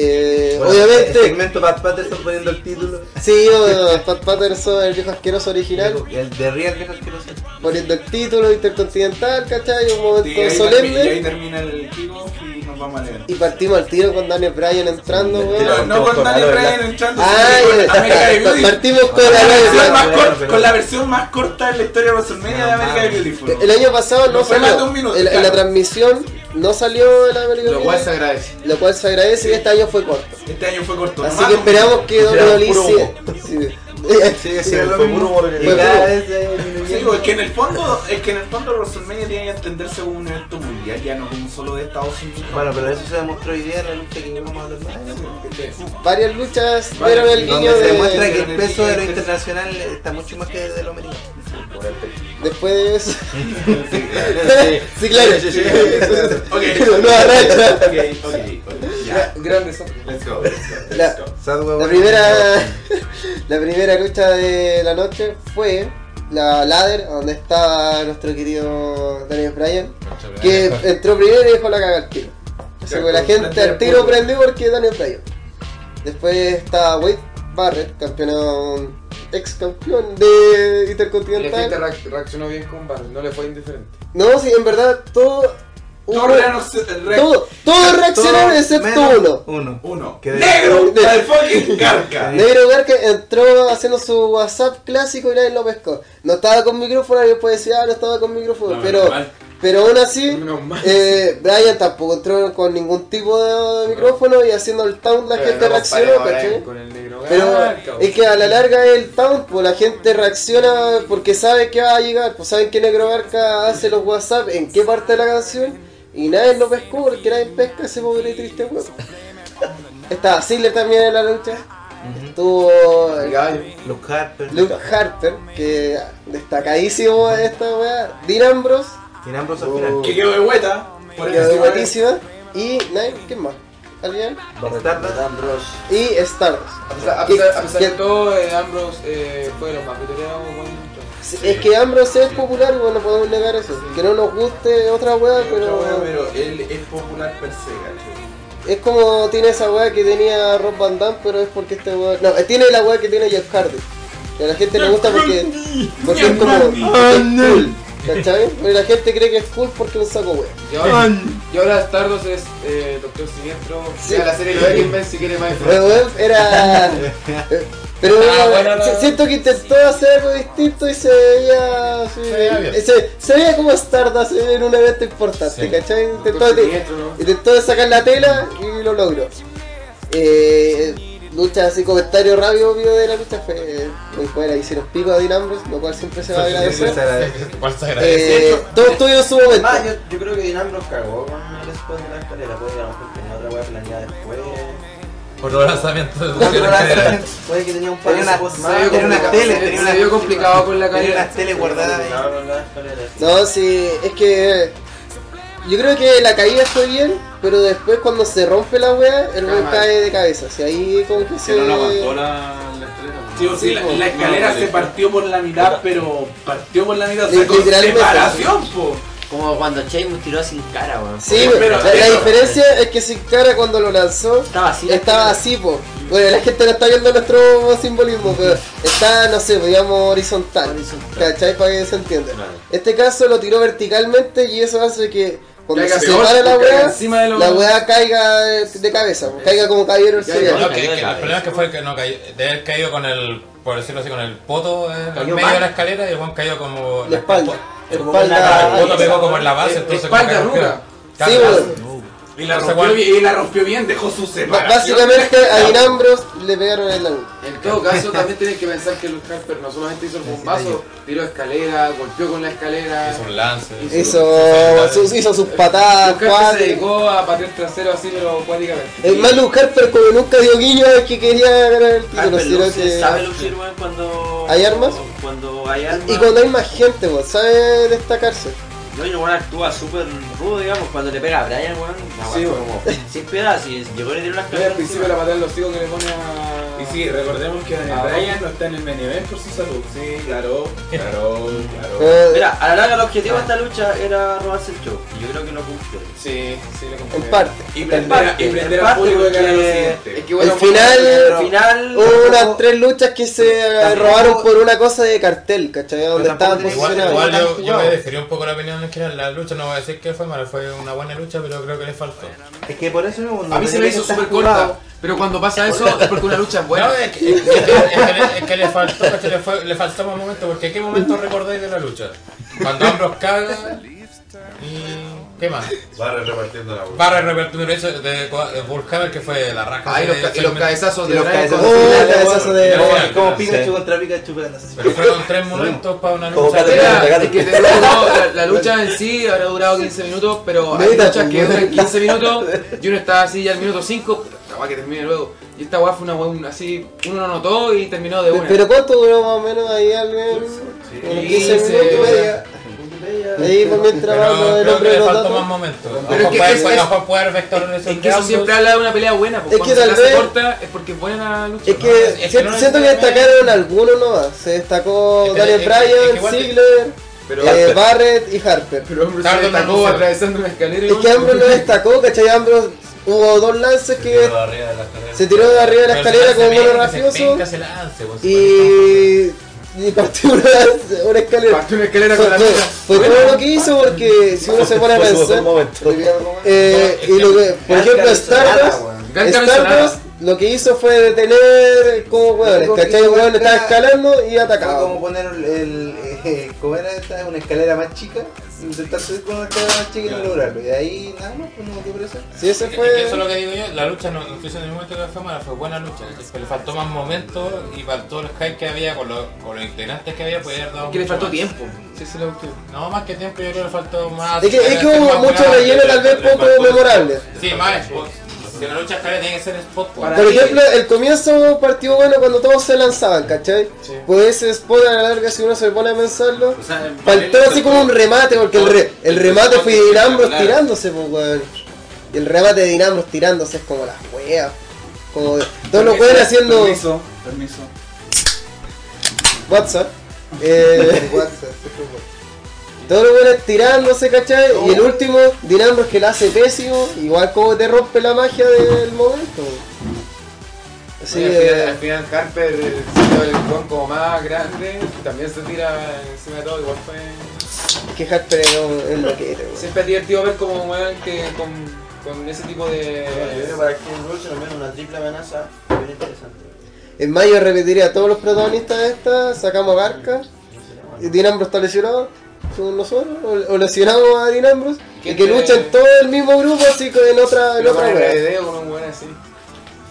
Eh, Bueno, El obviamente, segmento Pat Patterson poniendo el título. sí, o- Pat Patterson, el viejo asqueroso original, El de Real viejo asqueroso. poniendo el título intercontinental, ¿cachai? Un momento Sí, ahí termi- y ahí solemne. termina el nos vamos. Y partimos al tiro con Daniel Bryan entrando, No, weón. no con Daniel Bryan entrando, Ah, con de partimos con Con la, la versión más corta, pero- con la versión más corta de la historia de WrestleMania de America the Beautiful. El año pasado no No fue más de salió. un minuto, En, en la transmisión no salió el American Lo cual se agradece. lo cual se agradece y este año fue corto. Este año fue corto. Así que esperamos que WWE sí- humo. sí. Sí, sí, Y cada vez eh, Sí, es que en el fondo, es que en el fondo WrestleMania tiene que entenderse como un evento mundial, ya no como solo de Estados Unidos. Bueno, pero eso se demostró hoy día en la lucha que vamos a hablar más. Varias luchas dieron el guiño se de. demuestra que el peso de lo internacional está mucho más que de lo americano. Después de eso. Sí, Sí, claro. Ok, ok, ok, son. Let's go, La-. Sadwell, La primera, primera lucha de la noche fue la ladder, donde estaba nuestro querido Daniel Bryan, que entró primero y dejó la caga al tiro. Así que la gente al tiro prendió porque Daniel Bryan. Después está Wade Barrett, campeón, ex campeón de Y la gente Intercontinental. reac- reaccionó bien con Barry, no le fue indiferente. No, sí, en verdad todo. Todo hubo- reano se- re- todo- todos reaccionaron excepto uno. Uno. Uno. Que de- ¡Negro! ¡La de fucking carca! Negro Garca entró haciendo su WhatsApp clásico y nadie lo pescó. No estaba con micrófono, y después decía, ah, no estaba con micrófono. No, pero, pero aún así, eh, Brian tampoco entró con ningún tipo de micrófono y haciendo el taunt la Pero gente no reaccionó, ¿cachai? Brian Con el negro Pero Garca, es que a la larga el taunt, pues la gente reacciona porque sabe que va a llegar, pues saben que Negro Garca hace los WhatsApp en qué parte de la canción y nadie lo pescó porque nadie pesca ese pobre y triste huevo. Estaba Ziggler también en la lucha. Estuvo El gallo. Luke Harper. Luke Harper, que destacadísimo en esta weá. Dean Ambrose, Y Ambrose al final. Que quedó de hueta. Por que el es buenísima. Y Nine, ¿quién más? ¿Alguien? Stardust. Ambrose. Y Stardust. A pesar, a Que- pesar- a pesar de que- todo, eh, Ambrose eh, fue de los más vitoreados. Es que Ambrose es popular, bueno, no podemos negar eso. Que no nos guste otra weá, Pero, pero. pero él es popular per se, ¿cachai? Es como tiene esa weá que tenía Rob Van Damme, pero es porque este weá. No, tiene la weá que tiene Jeff Hardy. Que a la gente le gusta porque. Porque es como. cool. ¿Cachai? Pero la gente cree que es cool porque es un saco wea. Y ahora, y ahora Stardust es eh, Doctor Siniestro. Sí. Vea la serie de X-Men si quiere más Pero información. era. Pero Ah, bueno, no, si- no. siento que intentó hacer algo distinto y se veía. así, Se veía bien. se, se veía como Stardust en un evento importante, Sí. ¿cachai? Intentó, Doctor Siniestro, ¿no? intentó sacar la tela y lo logró. Eh, lucha así, comentario rápido obvio de la lucha fue muy buena. Hicieron pico a Dean Ambrose, lo cual siempre se va a agradecer. Eh, todos tuvieron su momento. Ah, yo, yo creo que Dinambros cagó con el spot de la escalera. Puede que a lo mejor tenía otra wea planeada después. Otro lanzamiento de lanzamiento. Puede que tenía un par de Tenía se vio Tenía una tele, se- tenía se complicado con la Tenía calidad. una tele guardada ahí. No, sí, es que yo creo que la caída fue bien, pero después cuando se rompe la wea, el weón cae de cabeza. O sea, ahí como que se... no lo aguantó la, la escalera. Sí, o sí, la, la escalera No, se no, partió por la mitad, pero partió por la mitad. O sea, con literalmente. separación, po. Como cuando Sheamus tiró sin cara, weón. Sí, Pero- pero, la, diferencia es que sin cara cuando lo lanzó Estaba así. estaba así, po. Bueno, la gente no está viendo nuestro simbolismo, pero está, no sé, digamos horizontal. Horizontal. ¿Cachai? Para que se entienda. Este caso lo tiró verticalmente y eso hace que cuando Caiga se separa la lo- la wea caiga de, cabeza, caiga como caballero el cereal. No, que, que el problema es que fue que no cayó, de haber caído con el, por decirlo así, con el poto en el Cayó medio mal. de la escalera y el Juan cayó como La espalda. El, Como Espalda- el poto pegó como en la base, entonces espalda. Sí. Y la, rompió bien, y la rompió bien, dejó su separación. Básicamente a Dinambros le pegaron en la nuca. En todo caso, también tienen que pensar que Luke Harper no solamente hizo el bombazo, tiró escalera, golpeó con la escalera. Hizo un lance. Hizo, sus, hizo sus patadas, Luke Harper se dedicó a patear trasero así, pero cuáticamente. El más Luke Harper como nunca dio guiño es que quería ganar el título, luce- que... sabe lucir, weón, cuando. ¿Hay armas? Cuando hay armas. Y cuando hay más gente, sabe destacarse. No, y el weón actúa súper rudo, digamos, cuando le pega a Brian, weón. la Sí, como sin piedad, si llegó y le tiró las al principio la patea en los higos que le pone a. Y sí, recordemos que Ah, Brian no está en el main event por su salud. Sí, claro, claro, claro. Eh, Mira, a la larga el objetivo de esta lucha era robarse el show. Y yo creo que lo cumplió. Sí, sí, le en compré. parte. Y prender, prender al público de cara a lo porque- siguiente. Es que bueno, El final- Al final. Hubo unas tres luchas que se robaron por una cosa de cartel, ¿cachai? Donde estaban posicionados. igual yo, me un poco la opinión en que era la lucha, no voy a decir que fue mala, fue una buena lucha, pero creo que le faltó. Es que por eso mismo. A mí se me hizo súper corta, pero cuando pasa eso es porque una lucha es buena. No, es que, es que- es que le, es que le faltó, es que le, fue, le faltó más momento, porque ¿qué momento recordáis de la lucha? Cuando Ambrose caga y... ¿qué más? Barra repartiendo la bolsa. Barra repartiendo el hecho de, de Bullhammer que fue la raja. Ah, y de- los, ca- y de- los cabezazos de los cabezazos Oh, finales, cabezazo de- como- Sí. Como Pikachu contra Pikachu pero no sé Pero fueron tres momentos para una Como lucha. Mira, es que te digo, no, la, la lucha en sí habrá durado 15 minutos, pero hay Mira, luchas que duran 15 minutos y uno está así ya al minuto 5, la guay que termine luego. Y esta guay fue una guay así, uno lo notó y terminó de una. Pero ¿cuánto duró más o menos ahí alguien? Unos 15 15, minutos. media. Ahí por mientras del creo hombre de le los faltó más datos. momentos. Pero es que es- es- de que eso siempre habla de una pelea buena, pues Es que se tal la vez- corta es porque es buena la lucha. Es que, es que siento, no siento que destacaron algunos nomás. Se destacó Daniel Bryan, Ziggler, Pero, eh, Barrett y Harper. pero hombre, se destacó atravesando una escalera y Es que Ambrose no destacó, ¿cachai? Ambrose hubo dos lances que se tiró de arriba de la escalera como mono bien, que se gracioso penca, se lance, pues, y, y partió una, una escalera. partió una escalera Fue, con la fue- lucha. fue todo lo que hizo porque si uno se pone a pensar, eh, y lo que, por ejemplo, Stardust nada. lo que hizo fue detener como que ¿cachai? hueón estaba escalando y atacaba. como poner el, el eh, ¿cómo era esta? una escalera más chica, intentar subir con más chica y no lograrlo. Y de ahí nada más, pues no por eso. Sí, ese Es que fue. eso es lo que digo yo, la lucha no, no en ningún momento que fue mala, fue buena lucha. Es que le faltó más momentos y para todos los hype que había, con los, con los integrantes que había, podía haber dado Es que le faltó más. tiempo. Sí, sí, lo que- No, más que tiempo, yo creo que le faltó más. Es que, es que hacer hubo mucho relleno, tal vez poco memorable. Sí, más spot. Si la lucha tiene que ser spot. pues. Para Por ejemplo, el comienzo partió bueno cuando todos se lanzaban, ¿cachai? Sí. Pues ese spot a la larga, si uno se pone a pensarlo, O sea, faltó así como un remate, porque el, re- el remate fue Dinambros tirándose, pues, weón. Y el remate de Dinambros tirándose es como la wea. Como de- todos los weones haciendo Permiso, permiso. WhatsApp. Eh, todos los weones tirándose, ¿cachai? Y el último, Dinambros que la hace pésimo, igual como te rompe la magia del momento. Sí, Y al, final, al final Harper eh, siendo el con como más grande, también se tira encima de todo, igual fue... que Harper es un- es lo que era, weón. Siempre es divertido ver como weón que con, con ese tipo Yo de... creo que para King Rules al menos una triple amenaza bien interesante. En mayo repetiría a todos los protagonistas de esta, sacamos a Garca, Ambrose está lesionado, según nosotros, o, o lesionamos a Dean Ambrose, y que te- luchan todo el mismo grupo, así que en otra, en otra así.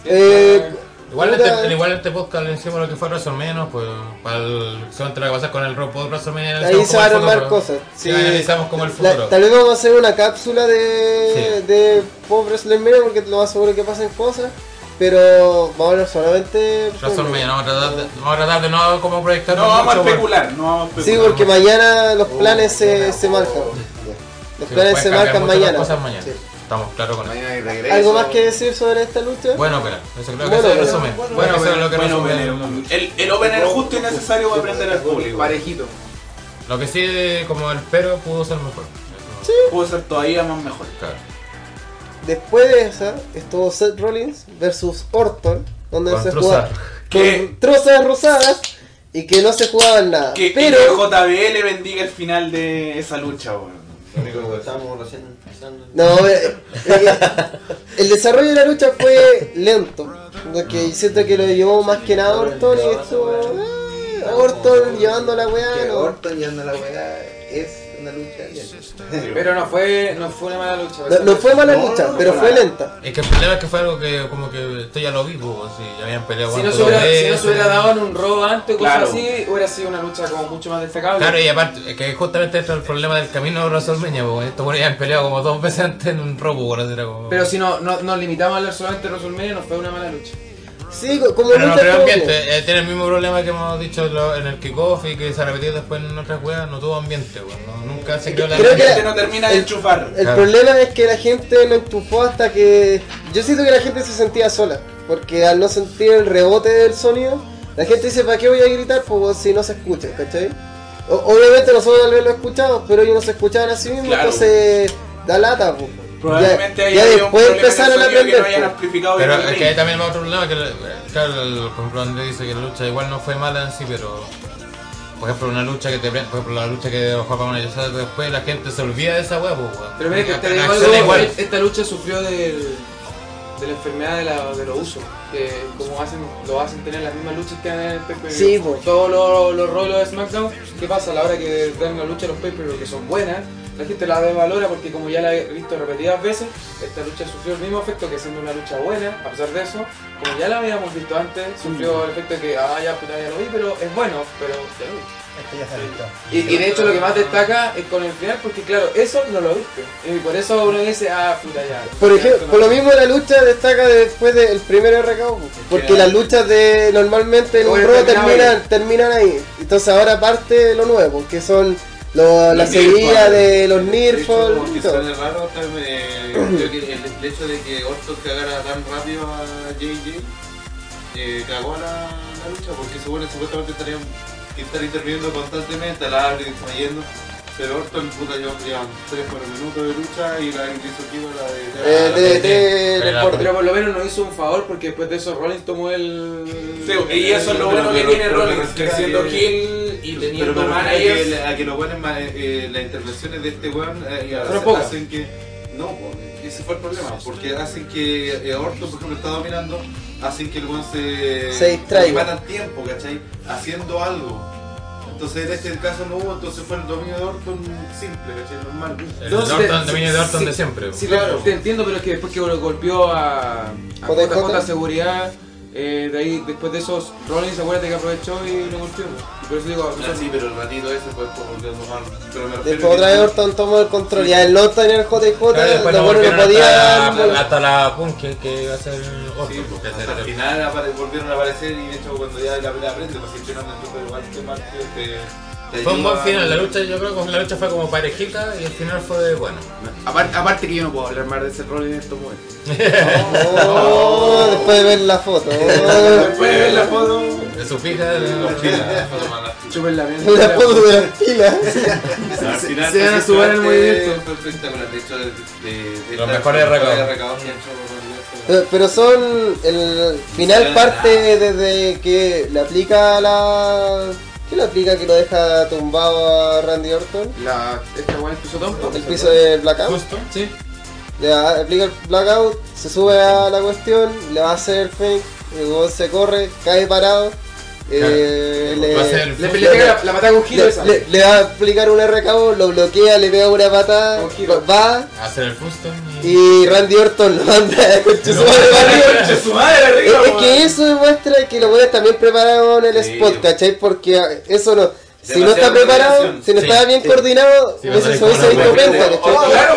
Eh, Igual este, igual este podcast le hicimos lo que fue WrestleMania, pues para el seguramente lo que pasa con el Robo WrestleMania. Ahí se van a armar cosas. Sí, analizamos como el La- futuro. tal vez vamos a hacer una cápsula de, Sí. de Pop WrestleMania porque lo más seguro que pasen cosas. Pero vamos a hablar solamente. WrestleMania, no, vamos a tratar de, vamos a tratar de no como proyectar No vamos a especular, no vamos a Sí, especular. porque mañana los planes se, se marcan. Los Sí, planes se marcan mañana. cosas mañana. Sí. Estamos claros con eso. Mañana. ¿Algo más que decir sobre esta lucha? Bueno, pero eso creo que Bueno, eso es el pero- resumen. bueno, Bueno, eso es bueno, lo que Bueno, resume. el, el opener justo y necesario para aprender al público. Parejito. Lo que sí, como el pero pudo ser mejor. Puede ser todavía más mejor. Claro. Después de esa estuvo Seth Rollins versus Orton, donde Con se jugaba ¿Qué? con trozas rosadas y que no se jugaban nada. Que, Pero que JBL bendiga el final de esa lucha. Estamos recién empezando. No, eh, eh, el desarrollo de la lucha fue lento. Porque siento que lo llevó más que nada Orton y esto. eh, Orton llevando la weá. No. Orton anda la weá es una lucha bien. Pero no fue, no fue una mala lucha. No, no fue mala No, lucha, no, pero no, fue lenta. Es que el problema es que fue algo que como que esto ya lo vi, pues, si ya habían peleado Si no, se hubiera, si no se hubiera dado en un robo antes o cosas Claro. así, hubiera sido una lucha como mucho más destacable. Claro, y aparte, es que justamente esto es el problema del camino de WrestleMania, pues estos buenos ya han peleado como dos veces antes en un robo, por era como... Pero si no, no nos limitamos a hablar solamente de WrestleMania, no fue una mala lucha. Sí, co- como Pero no creo que este, eh, tiene el mismo problema que hemos dicho en lo- en el kickoff y que se ha repetido después en otras weas, no tuvo ambiente, weón. no- nunca se creó la creo La que gente no termina de el- enchufar. El Claro. problema es que la gente no entufó hasta que. Yo siento que la gente se sentía sola. Porque al no sentir el rebote del sonido, la gente dice: ¿Para qué voy a gritar? Pues si no se escucha, ¿cachai? O- obviamente nosotros tal vez lo escuchamos, pero ellos no se escuchaban a sí mismos, Claro. entonces da lata, pues. Probablemente ya, haya ya un después empezaron a sonido que aprender. no hayan amplificado Pero es que hay también otro problema que, claro, el- por ejemplo, André dice que la lucha igual no fue mala en sí, pero por ejemplo, una lucha que te por ejemplo, la lucha que dejó para una Yosada, después la gente se olvida de esa wea, pues, weón. Pero mira que La- te la digo acción algo, igual. esta lucha sufrió del, de la enfermedad de, la, de los usos, que como hacen, lo hacen tener las mismas luchas que dan en el pay Sí, pues. Todos los, los rolos de SmackDown, ¿qué pasa? A la hora que dan la lucha los pay que son buenas, la gente la desvalora porque como ya la he visto repetidas veces, esta lucha sufrió el mismo efecto que siendo una lucha buena, a pesar de eso, como ya la habíamos visto antes, sufrió el efecto de que, ah, ya, puta, ya lo vi, pero es bueno, pero ya lo vi. Esto ya se ha visto. Y, y de hecho lo que más destaca es con el final, porque claro, eso no lo viste. Y por eso uno dice, ah, puta ya. Por ejemplo, por lo mismo la lucha destaca después del primer RKO, pues, porque las luchas de normalmente en un terminan, terminan ahí. Entonces ahora parte lo nuevo, que son lo- la seguida de los que suena raro, también, creo que el, el hecho de que Orton cagara tan rápido a JJ eh, cagó a la, la lucha porque seguro, supuestamente estarían estar interviniendo constantemente, al árbitro yendo. Pero Orton, puta, yo llevan 3 4 minutos de lucha y la que hizo aquí fue la de. Eh, de- de- Pero- de- Pero por lo menos nos hizo un favor porque después de eso Rollins tomó el. Sí, y eso es lo Pero- bueno que pero- tiene pero- Rollins, pero- que siendo Kill y Pero teniendo a managers. que, a que los buenos, ma- eh, las intervenciones de este weón eh, hacen, que. No, pues, ese fue el problema, porque hacen que eh, Orton, por ejemplo, está dominando, hacen que el weón se. Se distraiga. ganan tiempo, ¿cachai? Haciendo algo. Entonces en este caso no hubo, entonces fue el dominio de Orton simple, ¿cachai? Normal. El No, Orton, te- dominio de Orton si- de siempre. Sí, Claro. te, entiendo, pero es que después que lo golpeó a, a JJ. JJ Seguridad, eh, de ahí, después de esos, Rollins, acuérdate que aprovechó y lo golpeó. Y por eso digo, Ah, sí, pero el ratito ese fue por volver a tomar. Pero me Después otra vez Orton tomó el control. Ya el no tenía el JJ, Claro, después los no volvieron hasta, la- hasta la punk que, que iba a ser Orton. Sí, porque hasta ese era el el- final volvieron a aparecer y de hecho cuando ya la pelea aprende, pues si no entonces igual que Mark te, te Fue un buen final, la lucha yo creo que la lucha fue como parejita y el final fue bueno. aparte, aparte que yo no puedo hablar más de ese Rollins en estos momentos. Oh, después de ver la foto. Después de ver la foto. De su pija, de los Chupen la mierda. la foto de las pilas. Al final Se van a sumar el movimiento. Fue espectacular, de hecho de, de, de Los mejores recaudos. que han hecho Pero, pero son. El final parte desde que le aplica la. ¿Qué le aplica que lo deja tumbado a Randy Orton? La, esta weá el piso tonto. El piso de Blackout. Justo, sí. Le aplica el Blackout, se sube a la cuestión, le va a hacer el fake, el se corre, cae parado. Eh, le, Va a Le, le pega la, la patada con giro le, va a aplicar un RKO, lo bloquea, le pega una patada, va Hacer el fusto y... y Randy Orton lo manda con su madre. Es que eso demuestra que los buenos también prepararon el Sí. spot, ¿cachai? Porque eso no. Si no está preparado, si no Sí, estaba bien sí. coordinado, Sí, eso se hubiese visto Oh, ¿cachai? claro,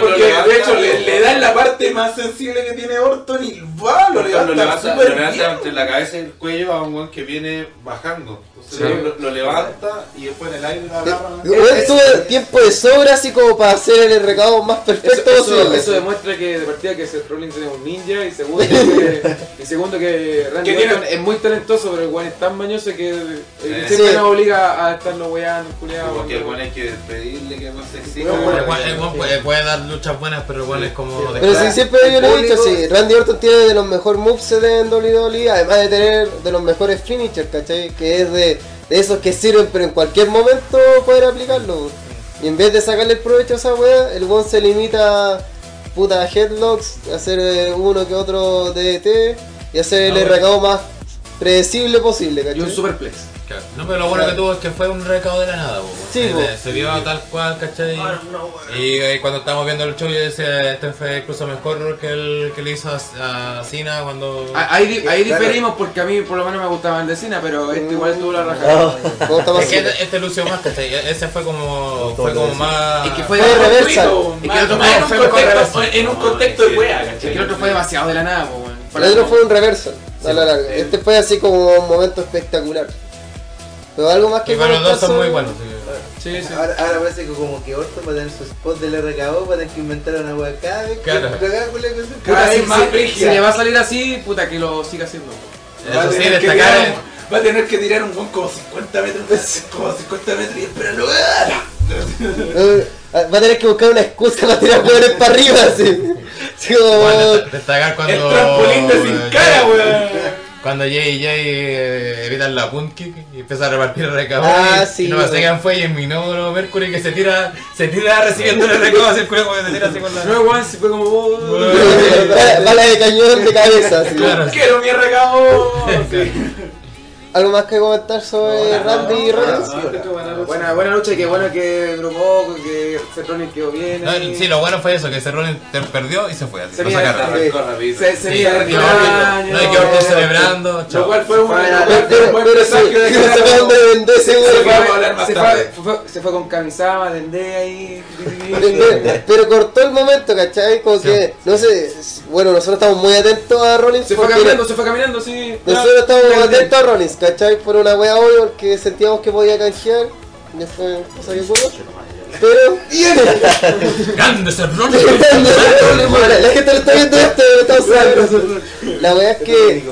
porque de hecho le, le dan la parte más sensible que tiene Orton y va, lo Lo levanta, lo levanta entre la cabeza y el cuello a un weón que viene bajando. Entonces lo, lo levanta y después en el aire lo agarra. Tuve tiempo de sobra así como para hacer el recado más perfecto eso, posible. eso demuestra que de partida que Seth Rollins es un ninja y segundo que, y segundo que Randy Orton es muy talentoso pero el weón es tan mañoso que eh, siempre Sí. nos obliga a estarlo weando, culiado. Porque el weón hay que pedirle que no se exija. Bueno, El weón- weón puede, puede dar luchas buenas, pero el weón es como... Pero si siempre yo lo he dicho, sí, Randy Orton tiene de los mejores moves en WWE, además de tener de los mejores finishers, ¿cachai? Que es de, de esos que sirven, pero en cualquier momento poder aplicarlo. Y en vez de sacarle el provecho a esa wea, el one se limita a puta headlocks, a hacer eh, uno que otro DDT y hacer el recado más predecible posible, Y un ¿cachai? superplex. Claro. No, pero lo bueno que tuvo es que fue un recado de la nada, po, weón. Sí, se, po. se vio tal cual, ¿cachai? Ah, Y eh, cuando estábamos viendo el show yo decía, este fue incluso mejor que el que le hizo a, a Cena cuando... Ah, Ahí, ahí Claro. diferimos porque a mí por lo menos me gustaba el de Cena, pero este igual tuvo la raja. No, ¿cómo está más Es que este, este lució más, ¿cachai? Ese fue como, fue como más... Es que fue de reversa. Es que el otro fue reversa. en un contexto de wea, Es que ¿cachai? el otro fue demasiado de la nada, po. El otro fue un reversal, a la larga. Este fue así como un momento espectacular. Pero algo más que Y bueno, los dos son muy buenos. sí. Sí, sí. Ahora, ahora parece que como que Orton va a tener su spot del RKO, va a tener que inventar una wea cada vez que Claro. que se- Puta, vez si, más si- brígida. si le va a salir así, puta que lo siga haciendo. Va a, Eso sí, tener que destacar... tirar un- va a tener que tirar un gol como 50 metros, como 50 metros y esperarlo. Eh, Va a tener que buscar una excusa para tirar jugadores para arriba, así. Así como- Bueno, dest- destacar cuando... El trampolín de sin cara, weón. Cuando Jay y Jay eh, evitan la punt kick y empieza a repartir el recado Ah, y, sí, y no sé weón. quién fue y en mi nódulo Mercury que se tira, se tira recibiendo el recado así el culo como que se tira así con la... No, weón, si fue como. oh, Bala, bala de cañón de cabeza. Claro. Quiero mi recado. ¿Algo más que comentar sobre Randy y Rollins? Buena, buena lucha y qué bueno que poco, que Seth Rollins quedó bien. Sí, lo bueno fue eso, que Cerrón perdió y se fue así, Se lo sacaron. se-. Se, se Sí, no, hay que estar celebrando, Lo chao. cual fue un buen de se que- fue- se, con Kamisama, Dende ahí. Pero cortó el momento, ¿cachai? Como que, no sé, bueno, nosotros estamos muy atentos a Rollins Se fue caminando, se fue caminando, sí. nosotros estamos atentos a Rollins, ¿cachai? Por una wea hoy porque sentíamos que podía canjear. Cosa que ocurrió. Pero, ¡Grande Cerrón! la, la gente lo está viendo esto, lo está usando. La wea es que,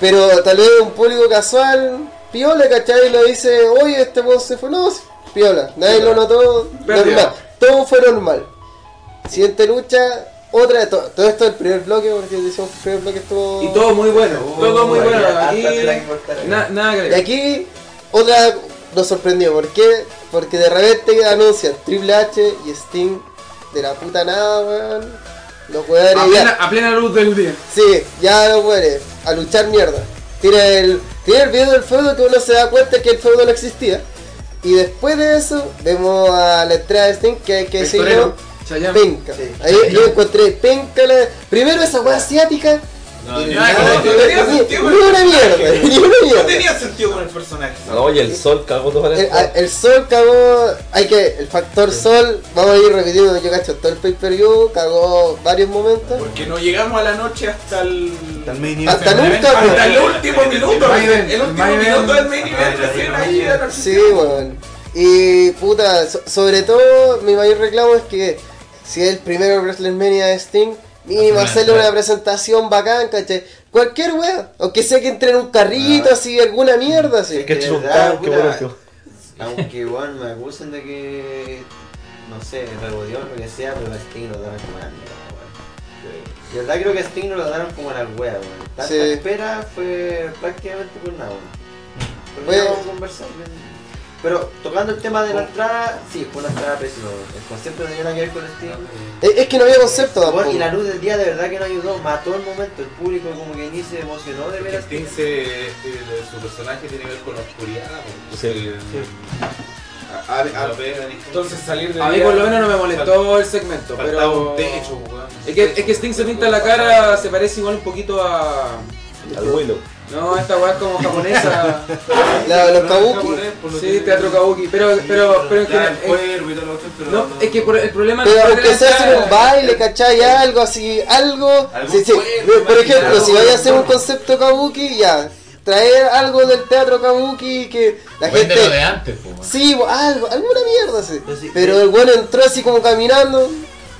pero tal vez un público casual, piola, ¿cachai? Lo dice, oye, este weón se fue, no, piola, nadie lo notó, normal, todo fue normal. Siguiente lucha, otra de todo, todo esto es el primer bloque, porque decimos que el primer bloque estuvo... Y todo muy bueno, todo muy bueno. Aquí, na- nada que Y aquí, otra nos sorprendió, ¿por qué? Porque de repente anuncian Triple H y Sting de la puta nada, weón. Los A weones plena, ya. a plena luz del día. Sí, ya los weones, a luchar mierda. Tiene el, tiene el video del feudo que uno se da cuenta que el feudo no existía. Y después de eso, vemos a la entrada de Sting que hay que decirlo. Chayanne. Penca. Ahí yo encontré penca la... Primero esa weá asiática. No, ni- nada, no, no tenía sentido. ni una mierda, ni una No mierda. tenía sentido con el personaje. No, y el sol cagó toda la El, el sol cagó, hay que, el factor sol, vamos a ir repitiendo, yo cacho, todo el pay per view cagó varios momentos. Porque no llegamos a la noche hasta el. Hasta el main Hasta event. nunca, Hasta weón. el último minuto. event, El último minuto del main event. Recién ahí Sí, weón. Y puta, so- sobre todo mi mayor reclamo es que si es el primero WrestleMania de Sting, mínimo Hacer hacerle una- presentación bacán, ¿cachai? Cualquier wea, aunque sea que entre en un carrito, así, alguna mierda, así. Que De chuntado, qué bueno que- Aunque igual me acusen de que, no sé, rebodió o lo que sea, pero es que no dan como la mierda, la verdad creo que a Sting no lo daron como a la wea, weón. Tanta Sí. espera fue prácticamente por nada, weón. A conversar. Pero tocando el tema de la entrada, sí, fue una entrada pésima, weón. El concepto no tenía nada que ver con Sting. Es, es que no había concepto tampoco. y la luz del día de verdad que no ayudó, mató el momento, el público como que ni se emocionó de ver a Sting se, eh, su personaje tiene que ver con la oscuridad. Sí. A, a, a ver, entonces salir de A mí por lo menos no me molestó el segmento, pero... un techo, weón. Es que, es que Sting se pinta la cara, se parece igual un poquito a... Al vuelo. No, esta weá es como japonesa. La- los kabuki. Sí, teatro kabuki. Pero, pero, pero en general- el cuervo y todo lo otro, pero No, es que por- el problema Pero aunque sea hacer un baile, ¿cachai? Algo así, algo. Sí, sí. cuerpo, Por ejemplo, si vaya a hacer un concepto kabuki, ya. Traer algo del teatro kabuki que la Véndelo de gente. antes, po. Sí, algo, alguna mierda sí. Pero sí, Pero el bueno entró así como caminando,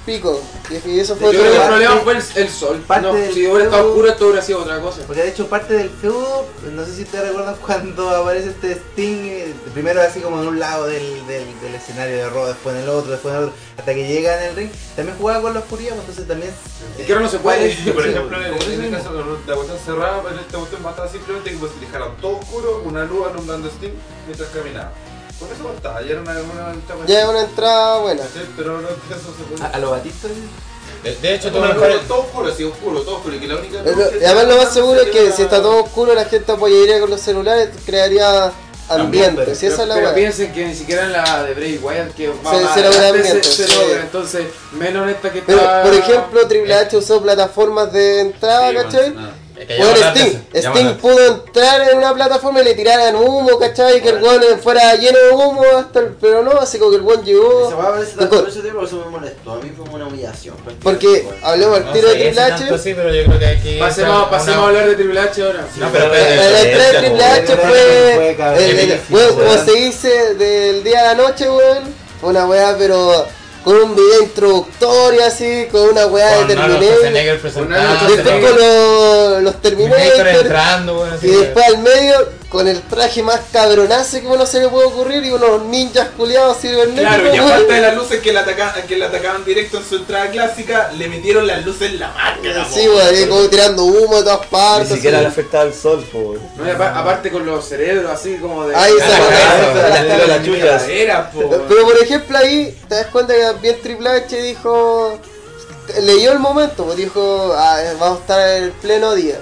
pico. Y eso Yo fue creo que el problema fue el, el sol. Parte No, si hubiera estado oscuro esto hubiera sido otra cosa. Porque de hecho parte del feudo, no sé si ustedes recuerdan cuando aparece este Sting, eh, primero así como en un lado del, del, del escenario de Raw, después en el otro, después en el otro, hasta que llega en el ring, también jugaba con la oscuridad, pues, entonces también... Es que ahora no se puede. Sí, por Sí, ejemplo, en, en el caso de la cuestión cerrada, pero esta cuestión bastaba simplemente que pues dejaron todo oscuro, una luz alumbrando a Steam mientras caminaba. Eso bastaba, ya era una, una, una Ya es una entrada buena. ¿cachai? Pero no eso se puede. A, a lo Batista, De, de hecho, Una mejor. todo oscuro, así oscuro, todo oscuro, y que la única Pero- luz que y además lo más se seguro es que si está todo oscuro la gente apoyaría con los celulares, crearía ambiente. Si esa es la pero weá. piensen que ni siquiera en la de Bray Wyatt que va Se- más se logra ambiente, se, se sí. logra. Entonces, menos esta que Pero, está. por ejemplo, Triple H usó plataformas de entrada, Sí, ¿cachai? bueno. Es que Bueno, Sting, Sting pudo entrar en una plataforma y le tiraran humo, ¿cachai? Que el weón fuera lleno de humo hasta el... Pero no, así como que el weón llegó... Esa weá parece tanto ese tiempo, eso me molestó. A mí fue una humillación. Porque hablemos al No tiro de Triple tanto H. así, pero yo creo que hay que. Pasemos, una- pasemos a hablar de Triple H ahora. No, pero La entrada de Triple. H Fue fue... cabrón, el- el- epífico, weón, como se dice, del día a la noche, weón. Una weá, pero... Con un video introductorio así, con una weá Con de Terminator. Después con los, los Terminator Terminator. entrando, Y después al medio, con el traje más cabronazo que uno se le puede ocurrir y unos ninjas culiados cibernéticos. Claro, y aparte de las luces que le, atacaban, que le atacaban directo en su entrada clásica, le metieron las luces en la máscara. Sí, ahí como tirando humo de todas Ni partes. siquiera así. le afectaba el sol, po. No, y aparte con los cerebros así como de. Ahí Ah, po. Pero por ejemplo ahí te das cuenta que también Triple H dijo, leyó el momento, pues dijo, ah, vamos a estar en el pleno día.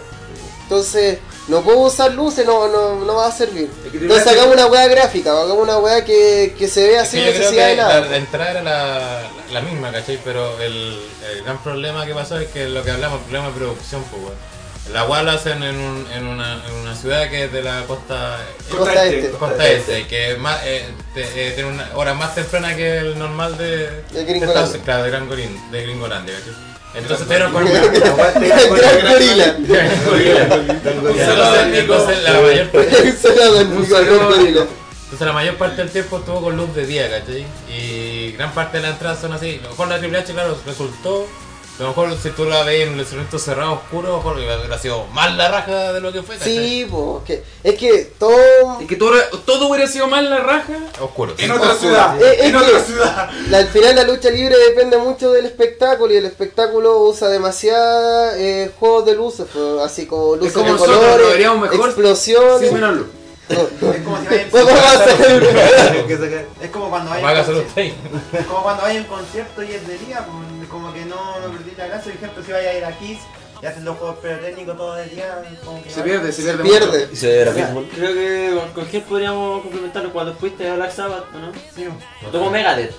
Entonces, no puedo usar luces, no, no, no va a servir. Entonces hagamos una weá gráfica, hagamos una weá que, que se vea sin necesidad de la, nada. la entrada era la, la misma, ¿cachai? Pero el, el gran problema que pasó es que lo que hablamos, el problema de producción, pues, weón. La weá lo hacen en, un, en, una, en una ciudad que es de la costa, Costa Este. costa este, que es más, eh, te- eh, tiene una hora más temprana que el normal de, De de Gringolandia. Estados- claro, de, Gran Gorin- de Gringolandia, ¿cachai? Entonces tuvieron con gorila. entonces la mayor parte del tiempo estuvo con luz de día, ¿cachai? Y gran parte de las entradas son así. A lo mejor la Triple H, claro, resultó. A lo mejor si tú la ves en el instrumento cerrado oscuro, mejor hubiera sido más la raja de lo que fue, ¿cachai? Sí, pues, que, es que todo... Es que todo, todo hubiera sido mal la raja. Oscuro. En otra ciudad, es en que- otra ciudad. La- al final la lucha libre depende mucho del espectáculo y el espectáculo usa demasiadas eh, juegos de luces, pues, así como luces como de nosotros, lo colores, mejor explosiones. Sí, menos luz. No. Es como si vayan a. Es como cuando hay un concierto y es de día, pues, como que no, no perdí la casa. Por ejemplo, si vaya a ir a Kiss y hacen los juegos pirotécnicos todo el día, como que Se no- pierde, se pierde. Pierde. Y se creo que con, Gel podríamos complementarlo cuando fuiste a Black Sabbath, ¿o ¿no? Sí, Tocó Megadeth.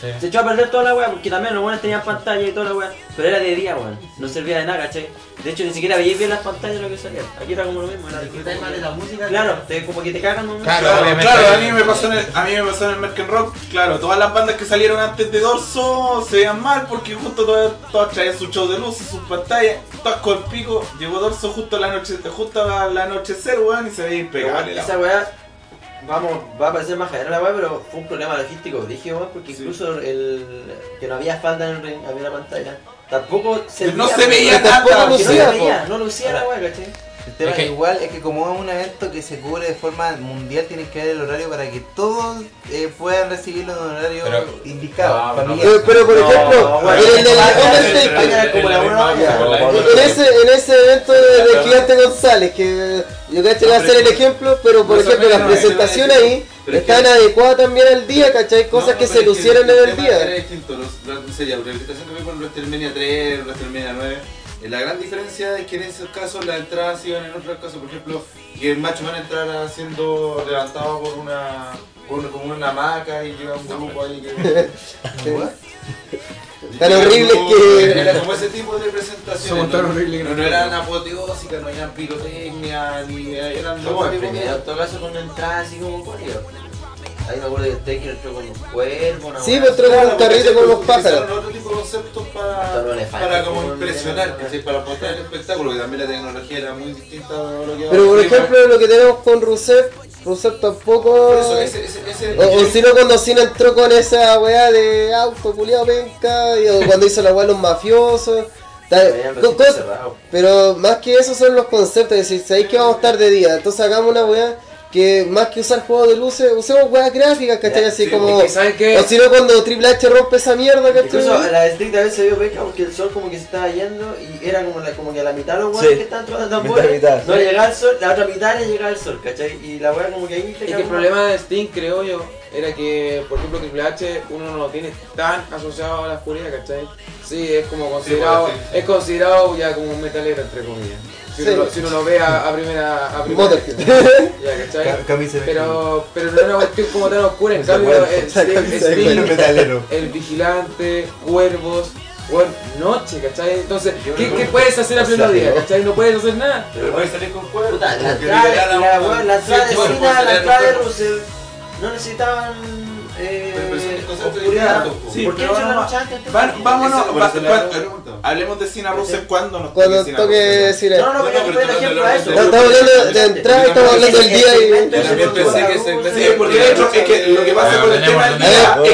Sí. Se echó a perder toda la weá porque también los buenos tenían pantalla y toda la weá. Pero era de día, weón. No servía de nada, ¿cachai? De hecho, ni siquiera veíais bien las pantallas de lo que salía. Aquí era como lo mismo. Era disfrutáis más de la música. Claro, te, como que te cagan un Claro, Claro, obviamente. claro, a mí me pasó en el, a mí me pasó en el Merken Rock, claro, todas las bandas que salieron antes de Dorso se veían mal porque justo todas, todas traían su show de luces, sus pantallas, todas con el pico, llegó Dorso justo a la noche, justo al anochecer, weón, y se veía impecable la Esa weá, vamos, va a parecer más general la weá, pero fue un problema logístico, dije weón, porque incluso el que no había falda en el ring, había una pantalla. Tampoco se No veía, se veía lucía, no veía, no lucía la weá, ¿cachai? El tema Es que- igual es que como es un evento que se cubre de forma mundial, tienes que dar el horario para que todos eh, puedan recibirlo en un horario Pero- indicado. No, familiar. Pero, pero, por ejemplo, en el En ese, en ese evento de, de Gigante González, que yo caché que va a ser el ejemplo, pero por ejemplo las presentaciones ahí están adecuadas también al día, ¿cachai? Cosas que se lucieron en el Era día. distinto, la, no sé, ya, la presentación que vi con WrestleMania 3, WrestleMania 9. Eh, La gran diferencia es que en esos casos las entradas iban en otros casos, por ejemplo, que el macho van a entrar siendo levantado por una, por como una hamaca y llega un grupo ahí que... Tan horrible que... Era como ese tipo de presentaciones. Tan no, no, eran apoteósicas, no eran pirotecnia, ni eran Somos en todo caso con así como corrido. Ahí me acuerdo que el Taker entró con un cuervo, una Sí, entró con Claro, un carrito con los pájaros. otro tipo de conceptos para, para como impresionar, para mostrar el espectáculo, que también la tecnología era muy distinta a lo que Pero por ejemplo lo que tenemos con Rusev, Rusev tampoco... Por eso, ese, ese, ese- O, o si no cuando Cena entró con esa weá de auto culiado penca, y- o cuando hizo la weá los mafiosos. tal- co- cos- cerrado. pero más que eso son los conceptos, es decir, sabéis que vamos a estar de día, entonces hagamos una weá que más que usar juegos de luces, usemos weas gráficas, ¿cachai? Así sí, como... es que ¿saben qué? O si no cuando Triple H rompe esa mierda, Incluso a ¿cachai? la street a veces se vio peca porque el sol como que se estaba yendo y era como, la, como que a la mitad los Sí. weones que estaban tratando Mitad, de mitad. no llegaba el sol, la otra mitad le llegaba el sol, ¿cachai? Y la weá como que ahí Es que el problema de Sting, creo yo, era que, por ejemplo, Triple H uno no lo tiene tan asociado a la oscuridad, ¿cachai? Sí, es como considerado, sí. es considerado ya como un metalero, entre comillas. Si, Sí. uno, lo, si uno lo ve a, a primera... A primera Motorhead. ya, ¿cachai? Ca- camisa de Pero, pero no era una cuestión como tan oscura, en cambio, el vigilante, cuervos, bueno, noche, ¿cachai? Entonces, ¿qué, qué puedes hacer a pleno día, cachai? No puedes hacer nada. Pero puede salir con cuerpo. La entrada, la, la la eh, Pero son conceptos oscuridad. distintos, Sí, ¿Por qué pero echan la antes? Va- vámonos, por hablemos de Cena Rusev cuando nos toque Rusev. decir No, no, pero No, yo no, el ejemplo no, a no, eso. no, No, estamos hablando de entrada estamos hablando del día y... Yo también pensé que se Sí, porque de hecho es que lo que pasa con el tema del día es algo que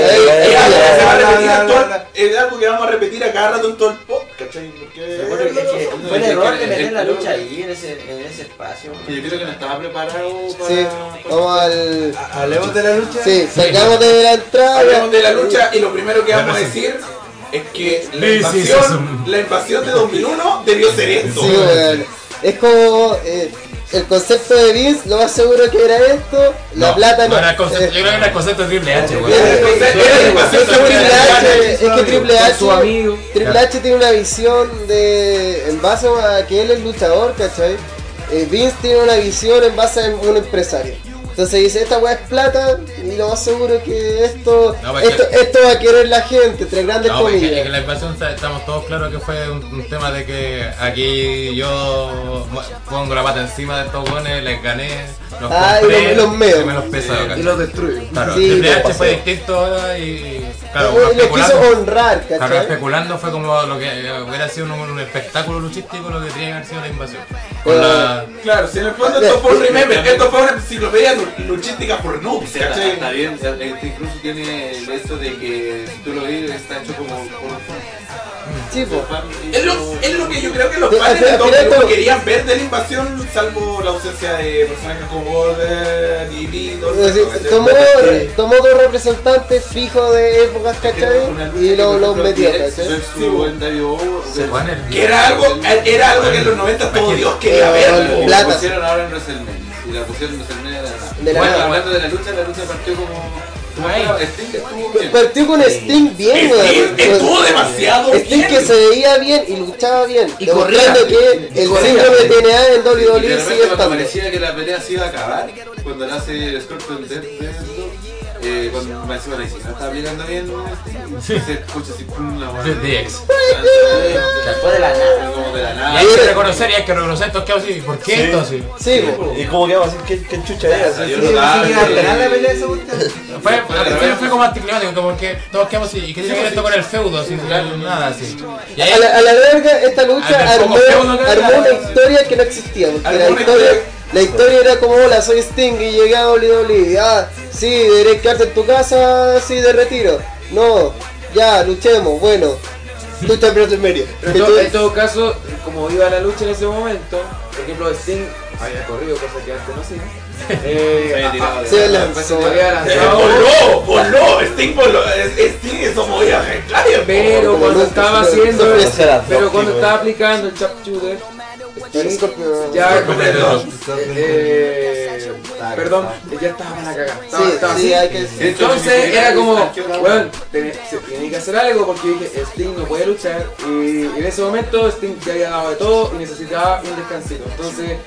se va a repetir en todo- es algo que vamos a repetir a cada rato en todo el podcast, ¿cachai? Porque- No, fue el error de meter la lucha ahí, en ese, en ese espacio. Que yo creo que no estaba preparado para... Sí, vamos al... Hablemos de la lucha. Sí, salgamos de la entrada. Hablemos de la lucha y lo primero que vamos a decir es que la invasión, la invasión de 2001 debió ser esto. Sí, weón. Es como eh, el concepto de Vince, lo más seguro que era esto, la plata no. era el concepto- Eh, yo creo que era el concepto de Triple H, invasión es que Triple H, es que Triple Con su amigo. Triple H tiene una visión de en base a que él es luchador, ¿cachai? Eh, Vince tiene una visión en base a un empresario. Entonces dice, esta weá es plata y lo más seguro es que esto, No, porque- esto, esto va a querer la gente, entre grandes No, que la invasión estamos todos claros que fue un, un tema de que aquí yo pongo la pata encima de estos buenos, les gané, los Ah, y compré, los- los meo. y me los peso, Y los destruye. Claro, Sí, lo H fue distinto ahora y claro, lo quiso especulando, honrar, claro, ¿cachai? especulando fue como lo que hubiera sido un, un espectáculo luchístico lo que tenía que haber sido la invasión. Con Eh, la, Claro, si en el fondo esto fue un remember, esto fue una enciclopedia luchística por noobs, sea, ¿cachai? está bien, este incluso tiene el esto de que si tú lo ves está hecho como por un fan. Sí, y- Es lo, es lo que yo creo que los fans de todo- querían ver de la invasión, salvo la ausencia de personajes como Border y Vito. Tomó, tomó dos representantes fijos de épocas, ¿cachai? Y lo- los metió, ¿cachai? El- Que era algo, era algo que en los 90 todo Dios quería verlo. Y Plata. la pusieron ahora en WrestleMania. Y la pusieron de la nada. De la bueno, nada. hablando de la lucha, la lucha partió como. Como. Partió con Sting bien, Sting weón. estuvo demasiado Sting bien. que se veía bien y luchaba bien. Y demostrando que el síndrome de TNA en Y WWE sigue estando. parecía que la pelea se iba a acabar, cuando le hace Scorpion Death eh, cuando me encima le dice, no está aplicando bien, se escucha así, pum, la The DX. Fue de la nada. Como de la Y nada. hay que reconocer, y hay que reconocer estos que así. ¿Por qué Sí. esto así? Sí. ¿Y cómo que vamos a decir qué, qué chucha era? Yo así? no la pelea esa cuestión. Fue, fue, fue como anticlimático, como que todos quedamos así. ¿Y qué tiene que ver esto con el feudo? Sin nada así. Y ahí, A la, a la larga, esta lucha Ah, armó, armó una historia que no existía. Porque la historia, la historia era como: Hola, soy Sting y llegué a WWE. Ah, sí, deberías quedarte en tu casa, sí, de retiro. No, ya, luchemos. Bueno, lucha en WrestleMania. Pero en todo, en todo caso, como iba la lucha en ese momento, por ejemplo, Sting había corrido, cosa que antes no hacía. Eh, Se había a- tirado a- de- Se lanzó. Eh, voló, voló, Sting voló, Sting eso movía. Pero cuando estaba haciendo, las pero cuando estaba aplicando el sharpshooter, Scorpio- ya eh, perdón, ya estaba para la cagada. Estaba- Sí, estaba sí, así. hay que Entonces era como, bueno, se tiene que hacer algo porque dije, Sting no puede luchar y en ese momento Sting ya había dado de todo y necesitaba un descansito. Entonces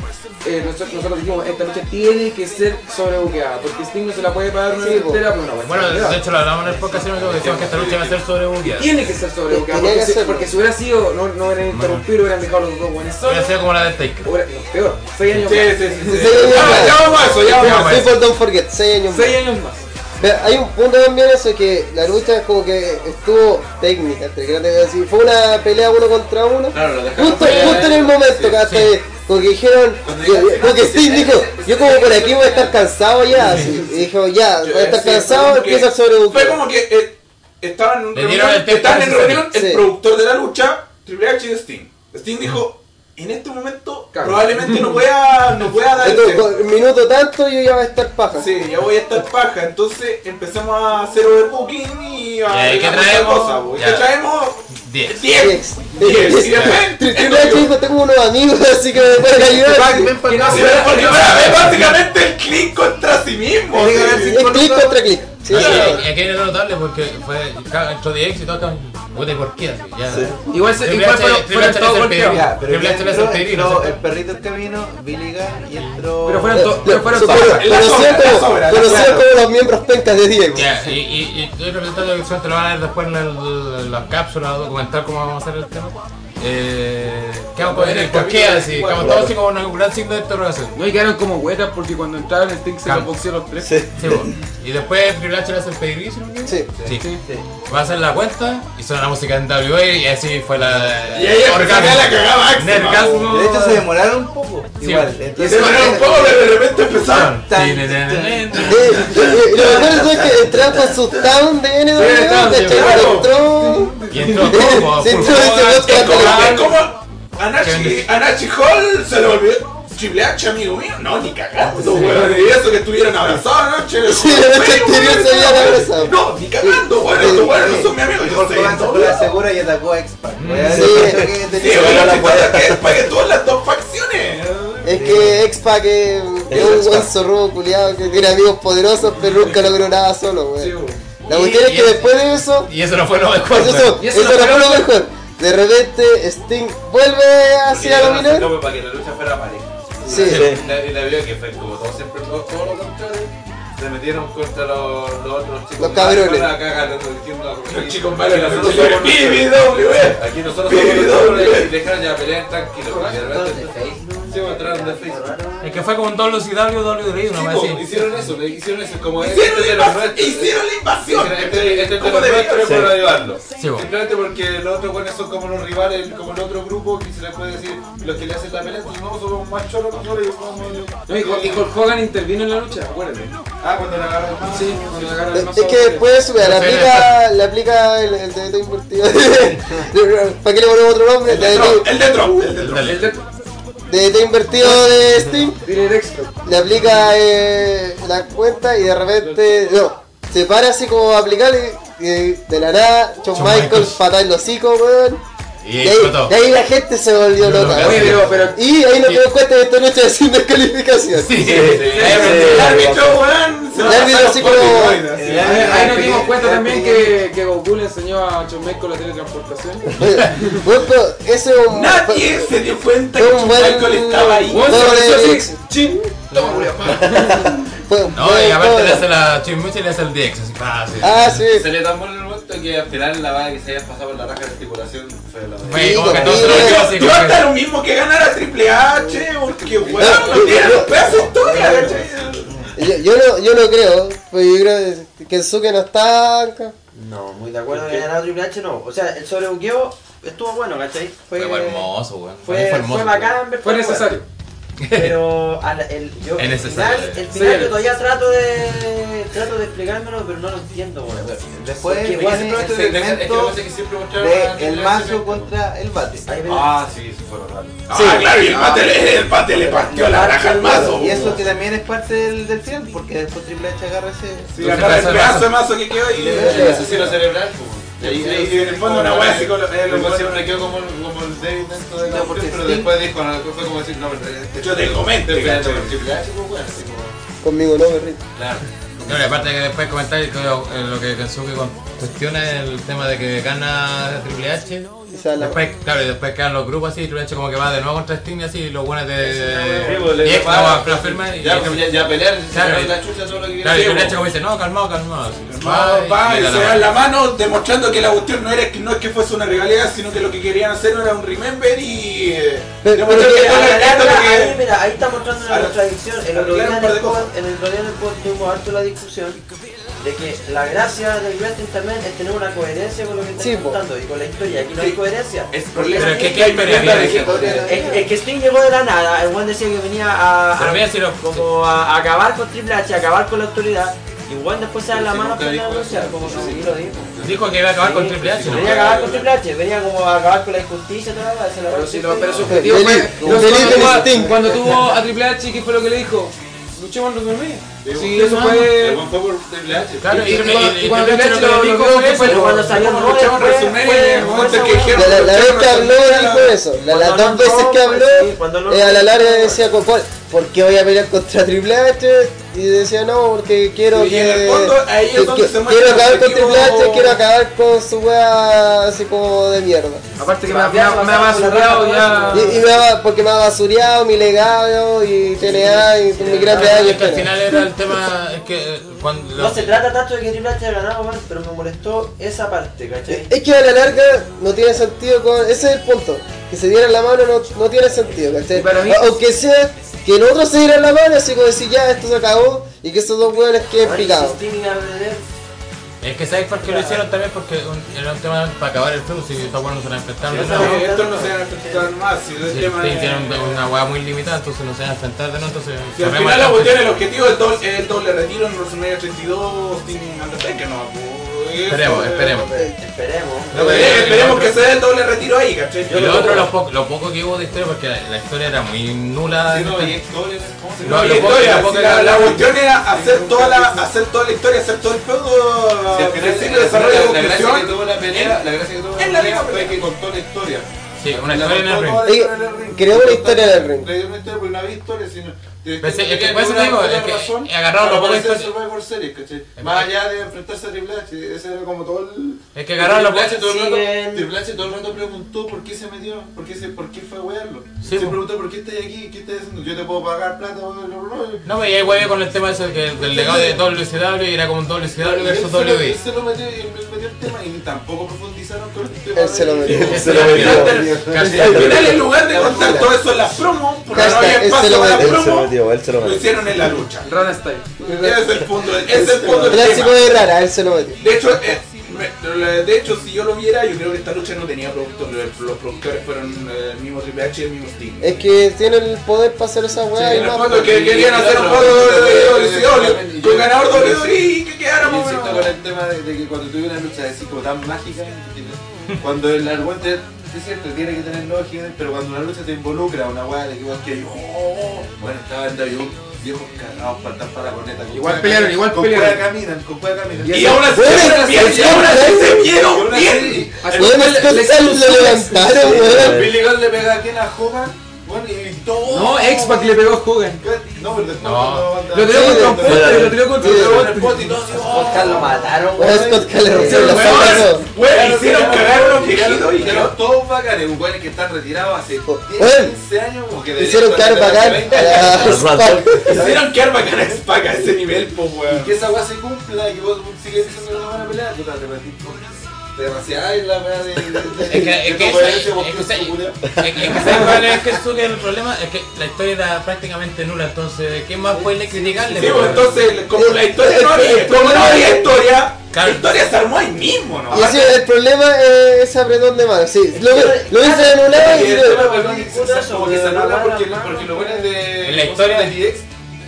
eh, nosotros, nosotros dijimos, esta lucha tiene que ser sobrebuqueada porque Sting no se la puede pagar una Sí, entera por una buena Bueno, de hecho lo hablamos en el podcast decíamos que esta lucha iba a ser sobrebuqueada. Tiene que ser sobrebuqueada Tenía porque, que si- serlo. porque si hubiera sido, no, no hubieran interrumpido, hubieran dejado los dos buenos solos. La de Taker. Peor, 6 años Sí, más. sí, sí. sí. Ya, vamos a eso, ya vamos a eso. People don't forget, 6 años más. 6 años más. Hay un punto también eso que la lucha como que estuvo técnica, entre grandes fue una pelea uno contra uno. Claro, lo Justo, justo en el momento, Sí, que hasta sí. que- como que dijeron, yo- como que Steve dijo, yo como por aquí voy a estar cansado ya, así, y dijo, ya, voy a estar Sí, cansado, empieza a sobrebuquear. Fue como que eh, estaban en reunión, el tiempo estaban en necesario. reunión el Sí. productor de la lucha, Triple H y Sting. Sting dijo, en este momento Cago. probablemente no pueda, no pueda dar el Entonces, tiempo". con el minuto tanto yo ya voy a estar paja. Sí, ya voy a estar paja, entonces empezamos a hacer overbooking y a ¿Y qué traemos? cosas, pues. Ya. ¿Qué traemos? 10. 10. Yes. 10. Y después, Triple H dijo, tengo unos amigos, así que me pueden ayudar. Porque básicamente el click contra sí mismo. Tiene que haber sí. Es clic contra clic. Sí, Y, sí. y aquí que notarle porque fue y todo acá. Puta, ¿y por qué? Así, ya. Igual se igual fueron, todos golpeados. pero el perrito el camino, Billy Gunn y entró... Pero fueron todos, pero fueron como- los miembros pencas de Diego. Ya, y, estoy representando que eso te lo van a ver después en las cápsulas o documental cómo vamos a hacer el tema. Eh, quedamos con el por qué así, quedamos todos así como un gran signo de interrogación. No, y quedaron como huetas porque cuando entraron el Sting se los boxeó los tres. Sí. Y después Triple H le hace el pedigrí, ¿sí? no? Sí. Sí. Va a hacer la cuenta y suena la música en WA y así fue la. Y ahí empezó la cagada máxima. Nergasmo. De hecho se demoraron un poco. Sí, Igual. Entonces, se mandaron un poco, pero de repente empezaron. Sí, ne, ne, ne, ne. Lo mejor es que entraron con su town de NW, claro. Entró. Y entró como Sí, full entró Es con como, la- Anachi, Anachi Hall se le olvidó. Triple H, amigo mío. No, ni cagando, weón. Y eso que estuvieron abrazados anoche. Sí, la noche anterior se habían abrazado. No, ni cagando, weón. Estos weones no son mi amigo. Yo fue a la segura y atacó a X-Pac. Sí. Sí, pasa que es para que todas las dos facciones. Es que X-Pac es es un buen zorro culiado que tiene amigos poderosos, pero nunca logró nada solo, weón. La cuestión es que después de eso, Y eso no fue lo mejor. eso, no fue lo lo mejor. De repente Sting vuelve así a dominar. Como para que la lucha fuera pareja. Sí. Y la, la vio que fue como todo siempre todo, todo lo contrario. Se metieron contra los, los otros chicos. Los cabrones. Los chicos malos, nosotros somos. Aquí nosotros somos BBW. los cabrones y dejaron ya pelear tranquilos. De Facebook. Es que fue como un WCW, WWE, Sí, vez po, así. hicieron eso, le hicieron eso como Hicieron este la de los invasión. nuestros. Hicieron la invasión. Este, este es de ¿Cómo los debería nuestros ser? por ayudarlo. Sí, po. Simplemente porque los otros buenos son como los rivales, como el otro grupo que se les puede decir los que le hacen la pelea, entonces no somos más choros nosotros y vamos No, y Hulk- y Hulk Hogan intervino en la lucha, acuérdate. Ah, cuando le agarran el Sí, cuando le agarran el mazo. Es que después le aplica, le aplica el, el invertido. ¿Para qué le ponemos otro nombre? El de Trump, el de Trump, el de Trump. Dale. El de- Invertido de Sting. Direct Expert. le aplica eh, la cuenta y de repente no, se para así como a aplicarle y de la nada Michaels Michaels. patada en los hocico weón Y ahí explotó. y ahí la gente se volvió Lo loca. Oye, pero, pero y ahí nos Sí. dimos cuenta de esta noche de sin descalificación Sí, El árbitro, weón. se El árbitro así por como- ahí, ahí nos dimos cuenta también que, que Goku le enseñó a Michaels la teletransportación. Bueno, pero ese es un Nadie se dio cuenta que fue un Shawn buen Michael estaba ahí. Weón, se apareció así, chin, toma, Julio. fue- No, fue y aparte le hace la Chimuchi y le hace el DX, así, ah, sí. ah sí Salió tan bueno el momento que al final la vaga que se había pasado por la raja de estipulación fue la Fue como que Sí, todo se sí, lo sí. metió así Yo como hasta lo mismo que ganar a Triple H, porque weón, No, no tiene yo- los pedazos historia, ¿cachai? yo, yo no, yo no creo pues yo creo que Kensuke no está acá. No, muy de acuerdo que ganado Triple H no. O sea, el sobrebuqueo estuvo bueno, ¿cachai? Fue hermoso, weón. Fue, hermoso. fue bacán Fue necesario. Pero al- el, yo, el final, el Sí, final yo todavía trato de trato de explicármelo, pero no lo entiendo, weón. Después Porque, viene weón, el Es que- es que segmento lo que pasa es que siempre mostraron a de el mazo contra el bate. Ah, sí, eso fue raro. Ah, claro, y el bate, le- el bate le partió la raja al mazo. Y eso que también es parte del, del final, porque después Triple H agarra ese. Sí, agarra el pedazo de mazo que quedó y El asesino cerebral, pues. Y ahí, en el fondo una wea así weones- siempre quedó como, como el David dentro de la pero Sting- después dijo, no, fue como decir, no, pero Yo te comento, este Triple H, pues como... Conmigo no, perrito. Claro. No, y aparte que después comentar que lo, que Kensuke cuestiona es el tema de que gana Triple H. Quizás la- Después, claro, y después quedan los grupos así, y Triple H como que va de nuevo contra Sting y así, y los buenos de... Sí, pues, le y dijo, ah, la firma y... Ya, pues, ya, ya pelear, Claro, la chucha, todo lo que Claro, y. Triple H como dice, no, calmado, calmado. así. Va, va y le da se la dan mano. la mano demostrando que la cuestión no era que no es que fuese una rivalidad, sino que lo que querían hacer era un remember y eh, Pero- demostrar que la mira, ahí está mostrando una Ahora, contradicción. En el del Pod tuvimos harto la discusión de que la gracia del wrestling también es tener una coherencia con lo que Sí, estás po. contando y con la historia. Aquí no hay Sí. coherencia. Es problema. Pero es que hay que- Es, es que Sting llegó de la nada, el buen decía que venía a, si como a, a acabar con Triple H, a acabar con la autoridad. Y Juan después se da la Sí, mano por la como que Sí. sí lo dijo. Dijo que iba a acabar con Sí, Triple H, ¿no? Venía a acabar con Triple H, venía como a acabar con la injusticia, toda la se la Pero, si que lo- sí, pero su sí. objetivo fue. cuando, tuvo, a- Sting. cuando tuvo a Triple H, ¿qué fue lo que le dijo? Luchemos en WrestleMania. Sí, Sí, pues, eso no, fue. fue por Triple H. Claro, Y, y, y cuando, y- y Triple H lo dijo fue eso. Cuando salió Como no, luchaban fue- WrestleMania, fue- en el fue momento esa que dijeron, La, la, la vez que habló dijo eso. Las dos veces que pues, habló, sí, eh, a la larga pues, decía, ¿por, ¿por qué voy a pelear contra Triple H? Y decía, no, porque quiero Y que. en el fondo, ahí es que- donde que- se quiero acabar con Triple H, quiero acabar con su wea así como de mierda. Aparte que me, ha basureado ya. Y, y me ha, porque me ha basureado mi legado y TNA y mi gran medalla y que al final era el tema, es que eh, cuando... No se trata tanto de que Triple H haya ganado, man, pero me molestó esa parte, ¿cachai? Es que a la larga no tiene sentido con. Ese es el punto. Que se dieran la mano no, no tiene sentido, ¿cachai? Y para mí- Aunque sea que en otros se dieran la mano, así como decir ya esto se acabó y que esos dos hueones queden picados. Es que sabes por qué lo hicieron también porque un- era un tema para acabar el feudo, si estos buenos no se la enfrentaron de Sí, nuevo. Esto no se va a enfrentar más, si el tema un- una hueá muy limitada, entonces no se van a enfrentar de nuevo, entonces... Si al final la cuestión, el objetivo es el doble, retiro en WrestleMania 32, Sting Undertaker, no, Esperemos, esperemos. esperemos. No, esperemos que se dé el doble retiro ahí, ¿cachai? Y lo otro, lo poco, lo poco que hubo de historia, porque la, la historia era muy nula. Sí, no, y historias, ¿cómo se No, No, y lo poco- historia, poco si la, la cuestión era hacer toda la, hacer toda la historia, hacer todo el feudo, desarrollo, la gracia que tuvo la pelea, la gracia que tuvo la la pelea fue pelea. que contó la historia. Sí, una La historia en el ring. toda la Ey, historia en el ring. creó una historia en el ring. Creó una historia porque no había historia, sino... Pero de- es que por eso te digo, es que agarraron lo poco Survivor Series, ¿cachai? Más allá de enfrentarse a Triple H, ese era como todo el... Es que agarraron lo Triple poco... Todo Triple H todo el rato preguntó por qué se metió, por qué, se, por qué fue a wearlo. Sí, se preguntó por qué estás aquí, qué estás haciendo, yo te puedo pagar plata, bla, bla, bla, bla. No, pero ahí hueve con el tema ese que, del legado de WCW y era como un WCW Y versus WWE. él se lo metió, y él metió el tema y tampoco profundizaron con el tema. Él se lo metió. Se lo metió. Al final, en lugar de contar todo eso en las promos, porque no había espacio para las metió, Él se lo metió, lo hicieron en la lucha. Run Style. Ese es el punto, ese es el punto del Clásico tema. de rara, él se lo metió. De hecho, eh, me- de hecho, si yo lo viera, yo creo que esta lucha no tenía productores. Los productores fueron eh, el mismo Triple H y el mismo Sting. Es que tiene el poder para hacer esa weá en y el más. fondo que querían hacer un juego de WCW con ganador WWE y que quedara Yo o insisto con el tema de, de que cuando tuve una lucha así como tan mágica, cuando el argumento es es cierto, tiene que tener lógica, pero cuando una lucha te involucra una weá de que vos que oh, bueno, estaba en WWE, viejos cagados para tapar la corneta. Igual pelearon, igual con pelearon. caminan, con cueva caminan. Y aún así se vieron bien. Levantaron. Billy Gunn le pega aquí en la Hogan, bueno, y todo. No, X-Pac le pegó a Hogan. No, pero después No. cuando- Lo tiró contra un poste, lo tiró contra un poste. y todo así, oh. Podcast lo mataron, Bueno, weón. Scott Cale rompió Pero, la weón, hicieron cagar a unos viejitos y quedó todos bacanes, un weones que están retirados hace 10, Bueno, 15 años, Hicieron estar bacán hace 20 a. Hicieron quedar bacana a Spack a ese nivel, Y weón. que esa weá se cumpla, que vos sigues diciendo que no van a pelear, puta, te con demasiada es la weá de. de- de- Es que, es que, es que, que es su culiao. que, es que, ¿sabes cuál es que su- que el problema? Es que la historia era prácticamente nula, entonces, ¿qué más puede criticarle? Sí, pues entonces, como la historia no había, como no había historia, la historia se armó ahí mismo, ¿no? Y así, el problema es ese apretón de mano. Sí, lo, lo hice en un lado Y y el lo- tema, no, perdón, no, que se- eso, como que se porque anula porque, porque lo bueno es de. En la historia- de DX,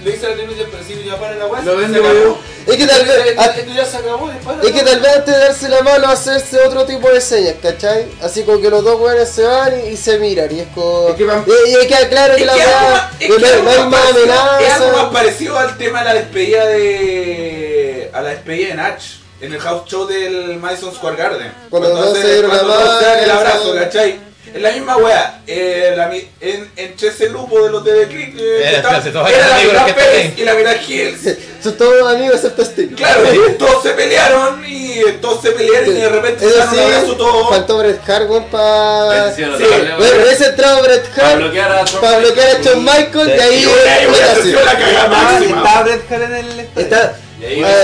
dice a la televisión, pero si ya para la weá. Lo se ven acabó. de Es que tal vez, a- Esto ya se acabó, dispara. es que tal vez antes de darse la mano hacerse otro tipo de señas, ¿cachai? Así como que los dos weones se van y, y se miran y es como... Es que van- y, y queda claro Es la que weá más- es no, algo no hay más parecido- es algo más amenaza. parecido al tema de la despedida de. a la despedida de Natch en el house show del Madison Square Garden. Cuando se dieron la cuando se dan el abrazo, ¿cachai? Es la misma wea. Eh, la mi- en, entre ese grupo de los de The Click. eh, Era todos la que están Pérez y la Miranda Hills. Son todos amigos excepto Steve. Claro, y todos se pelearon y todos se pelearon y de repente se Eso dan un abrazo sí, todos. faltó Bret Hart, weón, pa... Sí, Sí, Bueno, weón. ese entrado Bret Para Hart bloquear a Shawn para bloquear a. Shawn Michaels y ahí... Y una, y una sí. la cagada máxima. Estaba Bret Hart en el estadio. Y ahí Bueno,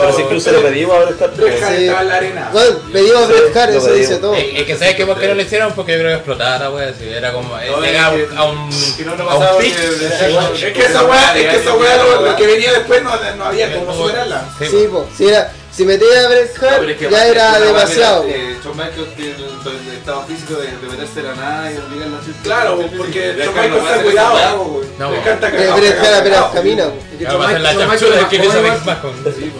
Pero si incluso lo pedimos a Bret Hart. Sí. estaba en la arena. Bueno, pedimos a Bret Hart, eso dice todo. Es, es que sabes que por qué no lo hicieron porque yo creo que explotaba la wea, si era como No, llegaba es que- a un Si no, no a un pasaba pic. que- Es que esa weá, es que esa weá lo, lo que venía después no, no había como superarla. Sí, Sí, po, si, era, si metía a Bret Hart pero es que ya era demasiado. eh, Shawn Michaels tiene el, el estado físico de, de meterse la nada y obligarlo a hacer Claro, porque Michaels puede está cuidado. No, Me encanta cagado, Bret Hart apenas camina.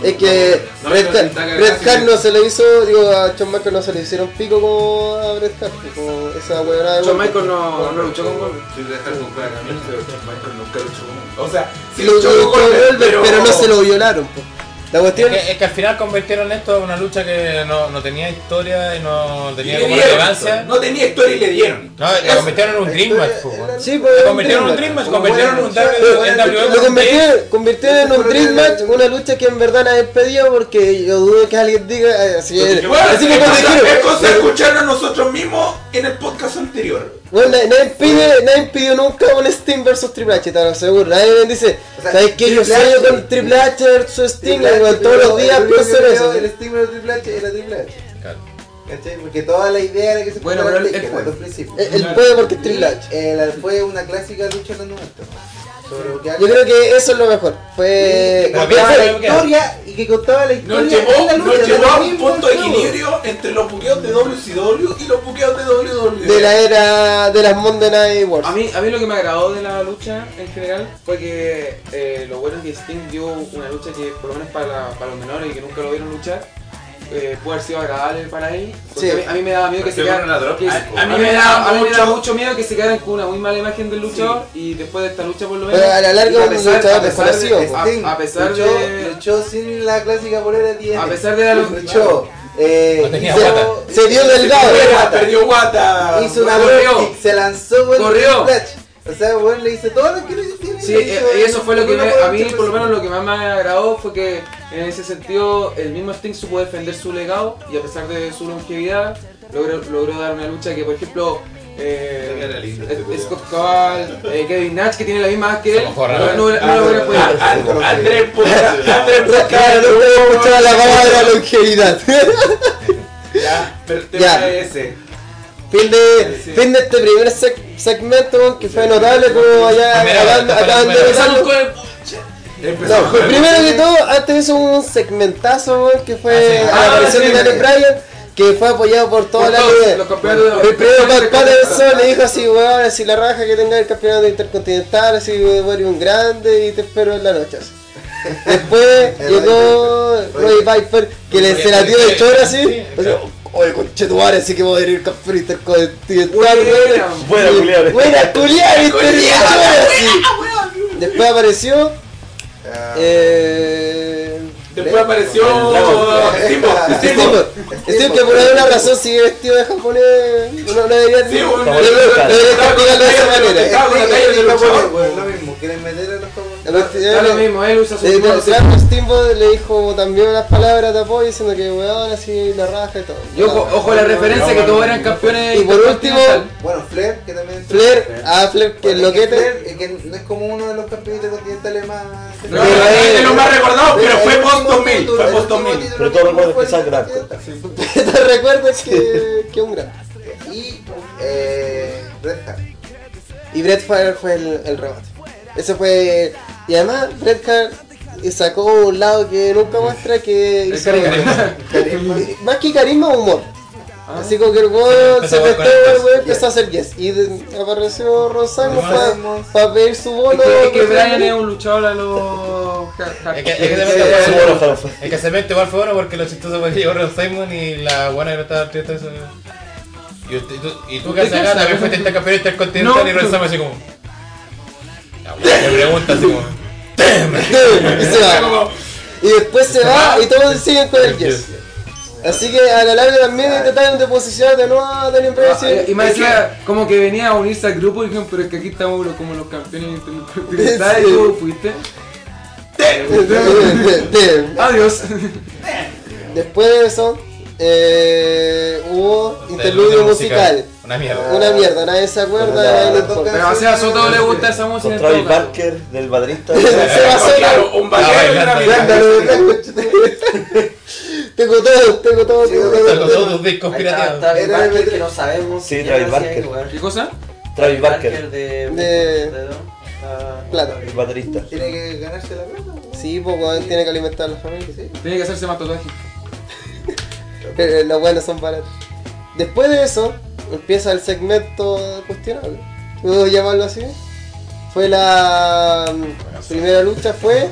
Es que Bret Hart, no se le hizo, digo, a Michaels no se le hicieron pico como a Bret Hart, como esa de Michaels no, no luchó con Goldberg. Bret Hart nunca luchó con O sea, sí luchó con Goldberg, pero no se lo violaron. La Es cuestión que, es que al final convirtieron esto en una lucha que no, no tenía historia y no tenía como dieron, relevancia. No tenía historia y le dieron. No, la convirtieron en un Dream Match. Sí, pues, La convirtieron en un Dream Match, convirtieron en un WWE. Lo con convirtieron, convirtieron en un Dream Match, una lucha que en verdad nadie pedía porque yo dudo que alguien diga eh, así. Bueno, así que cuando cosa, dijeron, es cosa de escucharnos nosotros mismos en el podcast anterior. Bueno, nadie, nadie pide, nadie pidió nunca un Sting versus Triple H, te lo aseguro. Nadie dice, O sea, ¿sabes qué? Yo sueño con Triple H versus weón, todos los días pienso en eso. El estigma de Triple H era Triple H. Claro. ¿Cachai? Porque toda la idea era que se Bueno, pero el él Taker fue. principio. Él, él puede porque es Triple H. Eh, fue una clásica lucha en los 90. Sobre lo que Yo creo que eso es lo mejor. Fue. la historia que contaba la historia Nos la llevó, lucha, nos llevó a un punto de equilibrio entre los buqueos de WCW y los buqueos de WWE. De la era de las Monday Night Wars. A mí, a mí lo que me agradó de la lucha en general fue que eh, lo bueno es que Sting dio una lucha que por lo menos para, la- para los menores y que nunca lo vieron luchar, eh, puede haber sido agradable para. Porque Sí. a, mí, a mí me daba miedo que se quedaran... que- ah, a, mí me daba, a mí me daba mucho miedo que se quedaran con una muy mala imagen del luchador y después de esta lucha por lo menos... Pero a la larga a un pesar- luchador a pesar de- desconocido, a- a pesar luchó, de... luchó sin la clásica polera 10 A pesar de la luchó eh, No tenía hizo- guata. Se vio delgado. Perdió guata. perdió guata. hizo una Corrió. se lanzó Corrió. O sea, bueno, le hizo todo lo que le tiene. Sí, eh, y eso fue lo que me- a mí por lo menos lo que más me agradó fue que en ese sentido el mismo Sting supo defender su legado y a pesar de su longevidad logró, logró dar una lucha que por ejemplo eh, lindo este. Scott Cabal, eh, Kevin Nash que tiene la misma edad que él, no, no, no lo hubiera podido. Ah, ah, Andrés escuchar la palabra longevidad. Ya, pero el tema Ya. es ese. Fin de, fin de este primer seg- segmento que fue notable como allá Primera acaban, vez, acaban de No, el- primero que todo, antes hizo un segmentazo weón, que fue Ah, sí. a Ah, la aparición sí, de Daniel sí. Bryan, que fue apoyado por toda Por la todos liga. los campeones de- El primero Pat Patterson le dijo así, weón, así la raja que tenga el campeonato intercontinental, así weón, un grande y te espero en la noche. así. Después El llegó Roddy Roddy Piper, que le, se la dio de chora así. así, Oye, conchetumare, así que voy a ir campeón intercontinental, weón. Buena. Buena culiar, así. Después apareció. Ah. Eh. Después apareció Steamboat. Steamboat. Steamboat que por alguna razón sigue vestido de japonés. No, no debería Sí, no debería- de esa manera. Este. Lo mismo, quieren meter a los japoneses. Lo mismo, él usa su Steamboat le dijo también unas palabras de apoyo diciendo que weón así la raja y todo. Y ojo, ojo la referencia que todos eran campeones Y por último. Bueno, Flair, que también Flair, ah, Flair, que lo que. Flair, es que no es como uno de los campeones continentales más. No, es de los más recordados, pero fue post último 2000. título- Fue post último 2000. título Pero todos recuerdan que Grant. continental. te recuerdas que, que un gran. Y eh, Bret Hart. Y Bret Hart fue el, el remate. Eso fue. Y además, Bret Hart sacó un lado que nunca muestra que hizo. carisma. Más que carisma, humor. Ah. Así como que el weón se festó, el weón empezó a hacer yes. Y de- apareció Simon Ron para pedir su que, es que Brian es un luchador a los Es que, es que, ja- se mete- igual fue bueno porque lo chistoso fue que llegó Ron Simon y la buena que no estaba triste eso. Y, tú, y tú que haces acá también fuiste intercampeón intercontinental No. y Ron Simon así como. Me pregunta así como. y se va. Y después se va y todos siguen con el yes. Así que a la larga también intentaron de posicionar de nuevo a Daniel Bryan. Ah, y más decía, como que venía a unirse al grupo y dijeron, pero es que aquí estamos los- como los campeones intercontinentales y tú fuiste. Adiós. Después de eso, eh, hubo interludio musical. Una mierda. Una mierda, nadie se acuerda. nadie le. Pero a Soto le gusta esa música. Con Travis. Barker, del baterista. Se va a hacer Claro, un mina. Tengo todo, tengo todo, tengo todos tus discos pirateados. Travis Barker que no sabemos. Sí, Travis Barker. ¿Qué cosa? Travis Barker de. Plata. El baterista. Tiene que ganarse la plata. Sí, pues weón, tiene que alimentar a la familia. Sí. Tiene que hacerse más tatuajes. Pero los buenos son baratos. Después de eso, empieza el segmento cuestionable. ¿Puedo llamarlo así? Fue la mm, primera lucha, fue.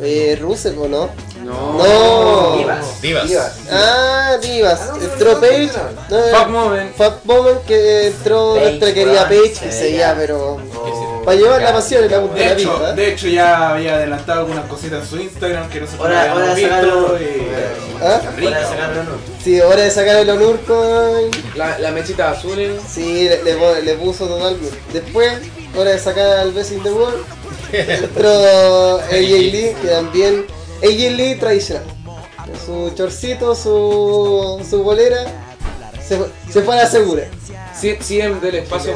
Eh, Rusev, ¿o no? No. No. Divas. Divas. Ah, Divas. Ah, no, entró no moment. Fuck Moment que entró Paige, nuestra querida. Paige, que Sí, se ya. ya, pero. Para llevar la pasión y la De la hecho, vida. de hecho ya había adelantado algunas cositas en su Instagram que no se Hora- hora de sacarlo. y... ¿Ah? De sacarlo, no. Sí, hora de sacar el honor con. La, la mechita azul. eh. Sí, le, le le puso totalmente. Después, hora de sacar al Best in the World. Entró AJ Lee, que también. AJ Lee tradicional. Con Su chorcito, su, su bolera. Se, fue- se fue a la segura. CM del espacio.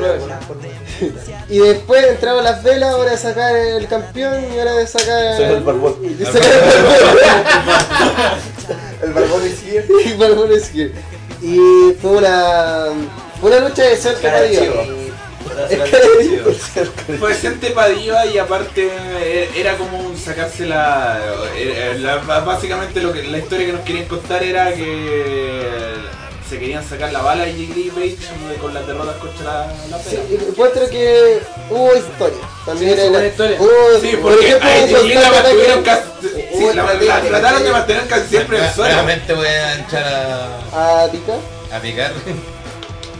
Y después entraron las velas, hora de sacar el campeón y hora de sacar. Soy el barbón. y sacar el barbón. El barbón izquierdo. y barbón es que- Y fue una. Fue una lucha de ser Cara de Fue gente para diva y aparte eh, era como un sacarse la, era- la- Básicamente lo que, la historia que nos querían contar era que se querían sacar la bala y Page con las derrotas contra la, la Sí, encuentro que hubo historia. También Sí, era- hubo historia. hubo- Sí, por porque ejemplo, a la mantuvieron casi. Sí, la, la trataron de mantener casi siempre en suelo. Nuevamente voy a echar a, a Tika. a picar.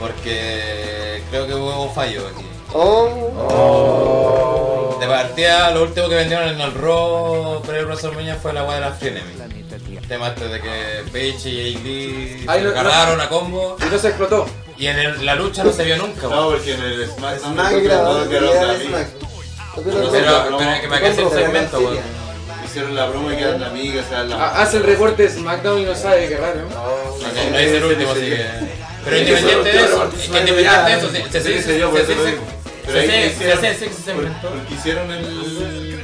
Porque creo que hubo fallo aquí. Oh. De partida, lo último que vendieron en el Raw pre WrestleMania fue la weá de las Frenemies. El tema este de que Paige y Ahí se agarraron a combo Y no se explotó. y en el- la lucha no se vio nunca. No, porque en el SmackDown Smack no. Pero- que me quedé sin segmento, weón. Hicieron la broma y quedan amigas, se dan la Ha- Hace el reporte de SmackDown y no sabe, qué raro. No, no es el último, así que. Pero independiente de eso, independiente de eso, se- se Sí, se- se dio, por se- eso se- lo se- digo. Pero se- ahí se- hicieron- se- se- se- se por- inventó. Porque hicieron el...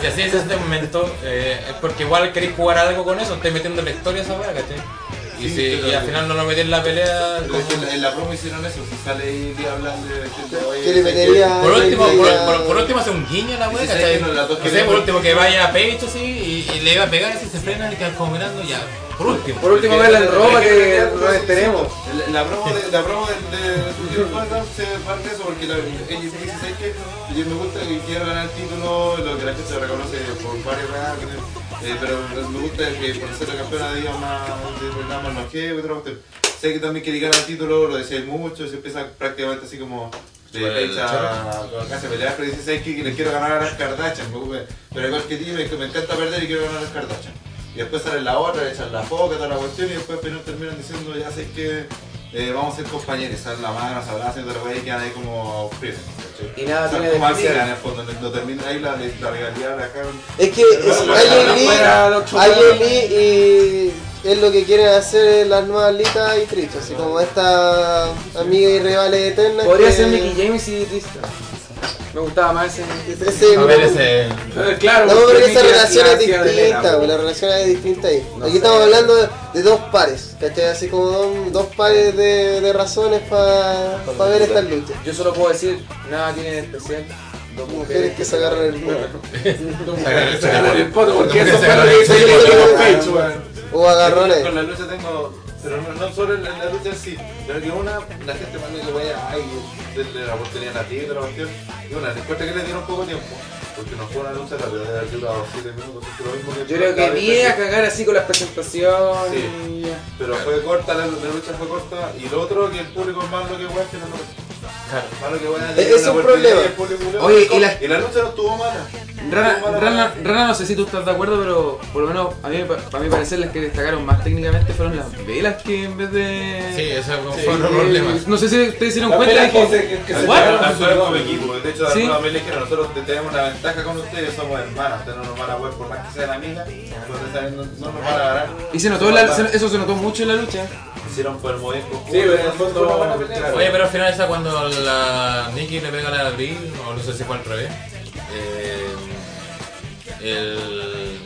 Si así es este momento, eh, es porque igual queréis jugar algo con eso, estáis metiendo en la historia esa weá, ¿cachai? Y, Sí, si, y al final no lo metí en la pelea. Que en la- en la promo hicieron eso, si sale ahí hablando de... Le metería- Por último, por, por- por último hace un guiño a la wea, sí, ¿cachai? sí, no, las dos No que sé, por último que vaya a Page así y, y le iba a pegar así, se frenan y quedan como mirando ya. Por último. Por último, verla en ropa que no esperemos. La, la promo de, la promo de, se parte eso porque la, ella dice, ¿sabes qué? Yo me gusta que quiero ganar el título, lo que la gente reconoce por varias que- eh, pero me gusta que por ser la campeona diga más, de nada más que otra cuestión. Sé que también quiere ganar el título, lo decía mucho, se empieza prácticamente así como de Bueno, el fecha a casi pelear, pero dice, ¿sabes qué? Que le quiero ganar a las Kardashian, pero igual que ti, me, me encanta perder y quiero ganar a las Kardashian. Y después sale la otra, le echan la foca, toda la cuestión, y después pero terminan diciendo, ya sé que eh, vamos a ser compañeros, salen la mano, se abrazan y otra vez y quedan ahí como fríos. Y nada tiene como en el fondo, no termina ahí la, la regalía, la. Es que AJ Lee, y es lo que quieren hacer las nuevas Lita y Trish, así como esta amiga y rivales eternas. Podría que- ser Mickey James y Trista. Me gustaba más ese. ese- A ver ese. Eh, Claro, No, porque esa relación es distinta, la relación es distinta ahí. No Aquí sé. estamos hablando de, de dos pares, ¿cachai? Así como dos, dos pares de, de razones para ver estas luchas. Yo solo puedo decir, nada tiene de especial. Dos Mujeres que se agarran el poto. Dos mujeres que se agarran el poto, porque eso fue lo que hizo yo con. O agarrones. Con la lucha tengo Pero no, no solo en la, en la lucha en sí, pero que una, la gente manda que vaya, ay, denle la oportunidad a la la cuestión. Y una, después que le dieron poco tiempo, porque no fue una lucha rápida, de haber durado 7 minutos, es lo mismo que Yo creo que ni a cagar así con las presentaciones. Sí. Pero fue corta, la, la lucha fue corta, y lo otro que el público es malo que weá, que no lo Malo que weá, Es- es un problema. Oye, y la- y la lucha no estuvo mala. Rana, Rana, Rana, no sé si tú estás de acuerdo, pero por lo menos a mí, para mi parecer, las que destacaron más técnicamente fueron las velas que en vez de. Sí, ese fue Sí, otro eh, problema. No sé si ustedes se dieron cuenta de velas que. que, que, que se como equipo. De hecho, Sí. me dijeron, nosotros te- tenemos una ventaja con ustedes, somos hermanos. Ustedes no nos van a poder, por más que sean amigas, no, no nos van a ganar. Y se notó, la- se- eso se notó mucho en la lucha. Hicieron por el movimiento. Sí, pero en el fondo-. Oye, pero al final esa cuando la Nikki le pega a la Abril, o no sé si fue al revés. eh, el...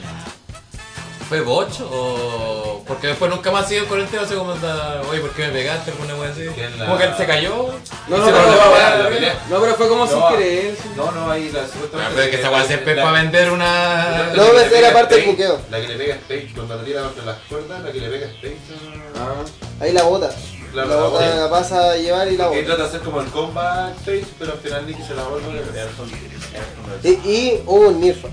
¿Fue Boch o...? Porque después nunca más siguió con el tema, así como está, oye, ¿por qué me pegaste? alguna wea así. ¿Quién la- Como que él se cayó. No, no, se no, no, no, no. No, pero fue como sin No, querer. No, no, ahí la Ah, supuestamente. pero es que esa weá siempre es para vender una... No, esa era parte del buqueo. La que le pega a Stage cuando la tira entre las cuerdas, la que le pega a Stage. Ah. Ahí la bota. Claro, la la bota la pasa a llevar y la bota. trata de hacer como el combat Stage, pero al final Nicky se la vuelve. Y, y hubo un Nirfa.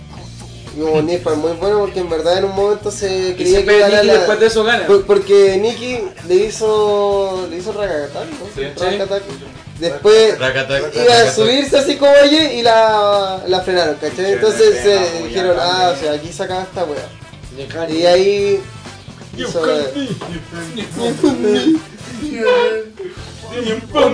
Y hubo un Nirfa muy bueno porque en verdad en un momento se Y creía que Nikki la- después de eso gana. Por- Porque Nikki le hizo. le hizo Ragatac, ¿no? Sí. Ragatac. Después Racatac, iba a subirse así como oye y la, la frenaron, ¿cachai? Entonces se pega, dijeron, ah, o sea, aquí sacaba esta wea. Y ahí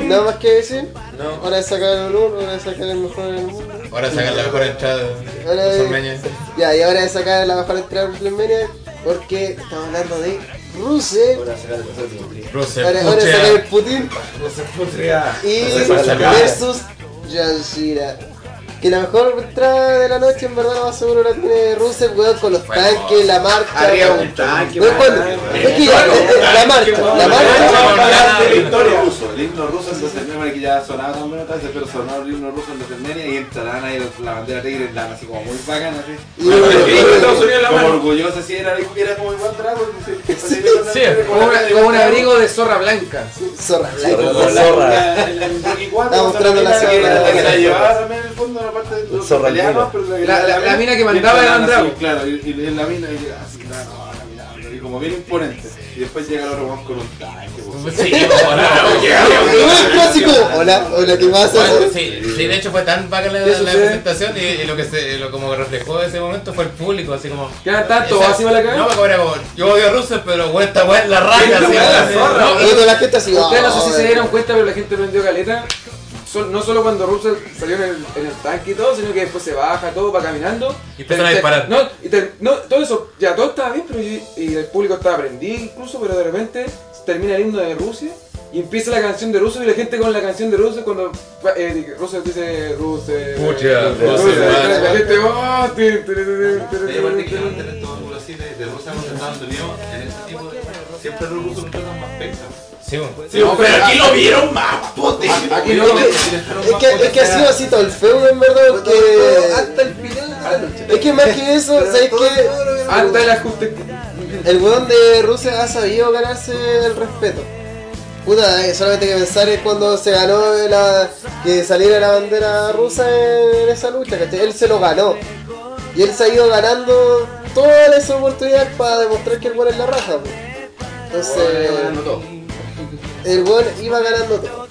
Nada más que decir. No. Hora de sacar el honor, hora de sacar el mejor del mundo. Ahora sacan la mejor entrada Ahora de. Ya, y ahora de sacar la mejor entrada de WrestleMania porque estamos hablando de Rusev. Ahora, ahora pucha. sacar el Putin y se pasa nada. versus Yanshira. Que la mejor entrada de la noche en verdad lo más seguro la tiene Rusev, weón, con los Bueno. tanques, la marcha. Arriba weón. un tanque, Weón. Es que ya, eh, eh, la marcha, la marcha. El himno ruso, el himno ruso en WrestleMania que ya sonaba también otra vez, pero sonó el himno ruso en WrestleMania y entrarán ahí la bandera tigre en lana, así como muy bacana, así. Como orgullosa, así era, era como igual Dragon. Sí, Como, un abrigo de zorra blanca. Zorra blanca. 4, Está mostrando la zorra. que la llevaba también en el fondo, la parte de los Zorra peleados, pero La- la- la mina que mandaba y era así, Claro, y, y en la mina y llega así, claro, caminando, y como bien imponente. Y después llega el otro weón con un tanque. Sí, Weón, clásico. Hola, hola, ¿qué pasa? Bueno, sí, sí, de hecho fue tan bacana la, ¿Qué la presentación y, y lo que se, lo como reflejó ese momento fue el público, así como. ¿Qué tanto? ¿Así va la cagada? No, como, yo odio a Russell, pero bueno, esta weá es la raja, así, así, no, Y cuando la gente así. Ustedes no sé si oh, se dieron cuenta, pero la gente prendió caleta. Sol- no solo cuando Russell salió en el, en el tanque y todo, sino que después se baja todo, va caminando. Y empiezan a disparar. No, y te- no, todo eso, ya todo estaba bien, pero y, y el público estaba prendido incluso, pero de repente termina el himno de Rusia y empieza la canción de Rusia y la gente con la canción de Rusia cuando eh, Russell dice Rusia. Pucha, Rusia, Rusia, la gente, oh, ti, Y aparte que en estos ángulos así de, de Rusia con Estados Unidos, en este tipo de. Siempre los rusos nos tratan más pesas. Sí, bueno. No, Pero aquí lo vieron más, pote. Aquí no, Es que, es que ha sido así todo el feudo en verdad porque Hasta el final de la lucha. es que más que eso, ¿sabes qué? Hasta el ajuste. El weón de Rusia ha sabido ganarse el respeto. Puta, eh, solamente hay que pensar es cuando se ganó la, que saliera la bandera rusa en, esa lucha, ¿cachai? Él se lo ganó. Y él se ha ido ganando todas las oportunidades para demostrar que el weón es la raja. pues. Entonces, todo. El weón iba ganando todo.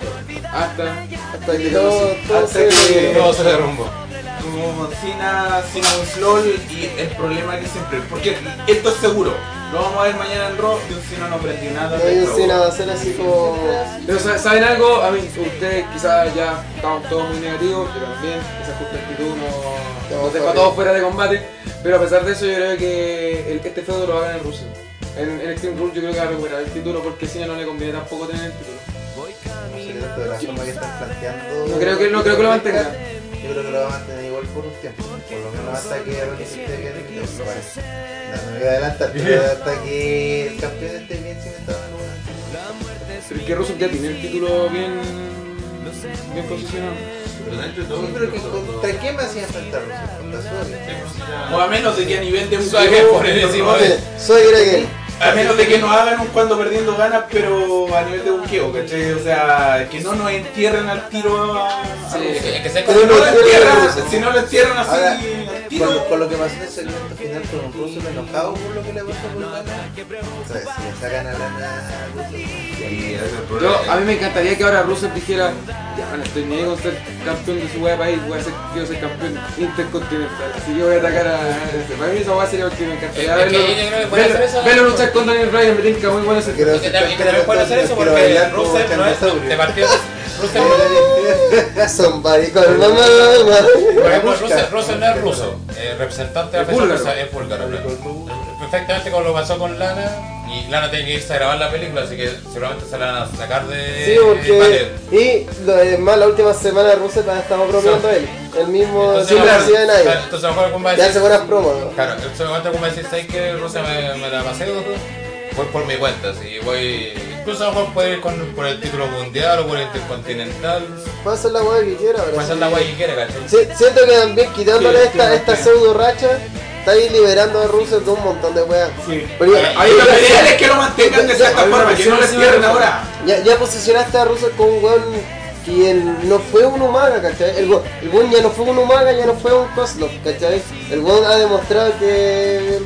Hasta. Hasta que todo, todo Hasta se... que- Todo se derrumbó. Como Cena, Cena un slol y el problema que siempre. Porque esto es seguro. Lo vamos a ver mañana en Raw y un Cena no aprendió nada. No Raw. Cena va a ser así como... Pero sa- ¿saben algo? A mí, ustedes quizás ya estamos todos muy negativos, pero también esa justa actitud no, nos dejó a todos fuera de combate. Pero a pesar de eso, yo creo que el- este feudo lo va a ganar Russell. En, en Extreme Rules yo creo que va a recuperar el título porque si no, no le conviene tampoco tener el título. de la forma que están planteando. No creo que- no creo que lo mantenga. Yo creo que lo va a mantener igual por un tiempo. Por lo menos hasta que se esté bien limpio, me parece. No, no me voy a adelantar, pero hasta que el campeón esté bien cimentado en alguna. Pero es que Russell ya tiene el título bien, bien posicionado. Pero dentro de todo. Sí, pero que contra quién me hacía enfrentar Rusia? Contra Suárez. O a menos de que a nivel de un ¿Sabes qué? Por decimos, Gregel. A menos de que nos hagan un cuando perdiendo ganas, pero a nivel de buqueo, ¿cachai? O sea, que no nos entierren al tiro a. Sí, a- Es que- se Si no lo entierran, Russo. si no lo entierran así Ahora, tiro. con lo que pasó en el segmento final con un ruso enojado por lo que le pasó con Lana. O sea, si le sacan a Lana es el Yo, a mí me encantaría que ahora Rusev dijera, ya no estoy ni con ser campeón de su wea país, voy a ser, quiero ser campeón intercontinental, así que voy a atacar a ese. Para mí esa wea sería porque me encantaría verlo, verlo, luchar con Daniel Bryan, me tinca muy bueno ese Quiero hacer eso porque Rusev no es de partida. Rusev Somebody call my mama. Por ejemplo, Rusev, Rusev no es ruso, eh, representante de la Es búlgaro. rusa, es búlgaro. Perfectamente como lo pasó con Lana, y Lana tiene que irse a grabar la película, así que seguramente se la van a sacar de. Sí, porque. Y lo demás, la última semana Rusev ha estado bromeando él. El mismo, Entonces, sin claro, necesidad de nadie. claro, Entonces, a lo mejor algún va a Ya decir. hace buenas promos. ¿no? Claro, entonces como decir, ¿sabes que Rusia me, me la pasé? Voy por mi cuenta, así voy. Incluso a lo mejor puede ir con, por el título mundial o por el intercontinental. Puede hacer la weá que quiera, Puede pero. hacer la guay que quiera, ¿cachai? Si- siento que también quitándole Sí, esta, sí, esta pseudo racha, está ahí liberando a Rusev de un montón de weas. Sí. Ahí lo ideal es que lo mantengan de cierta forma, que no entierren así, ahora. ya, ya posicionaste a Rusev como un weón quien no fue un Umaga, ¿cachai? El weón, el weón ya no fue un Umaga, ya no fue un Kozlov, ¿cachai? El weón ha demostrado que...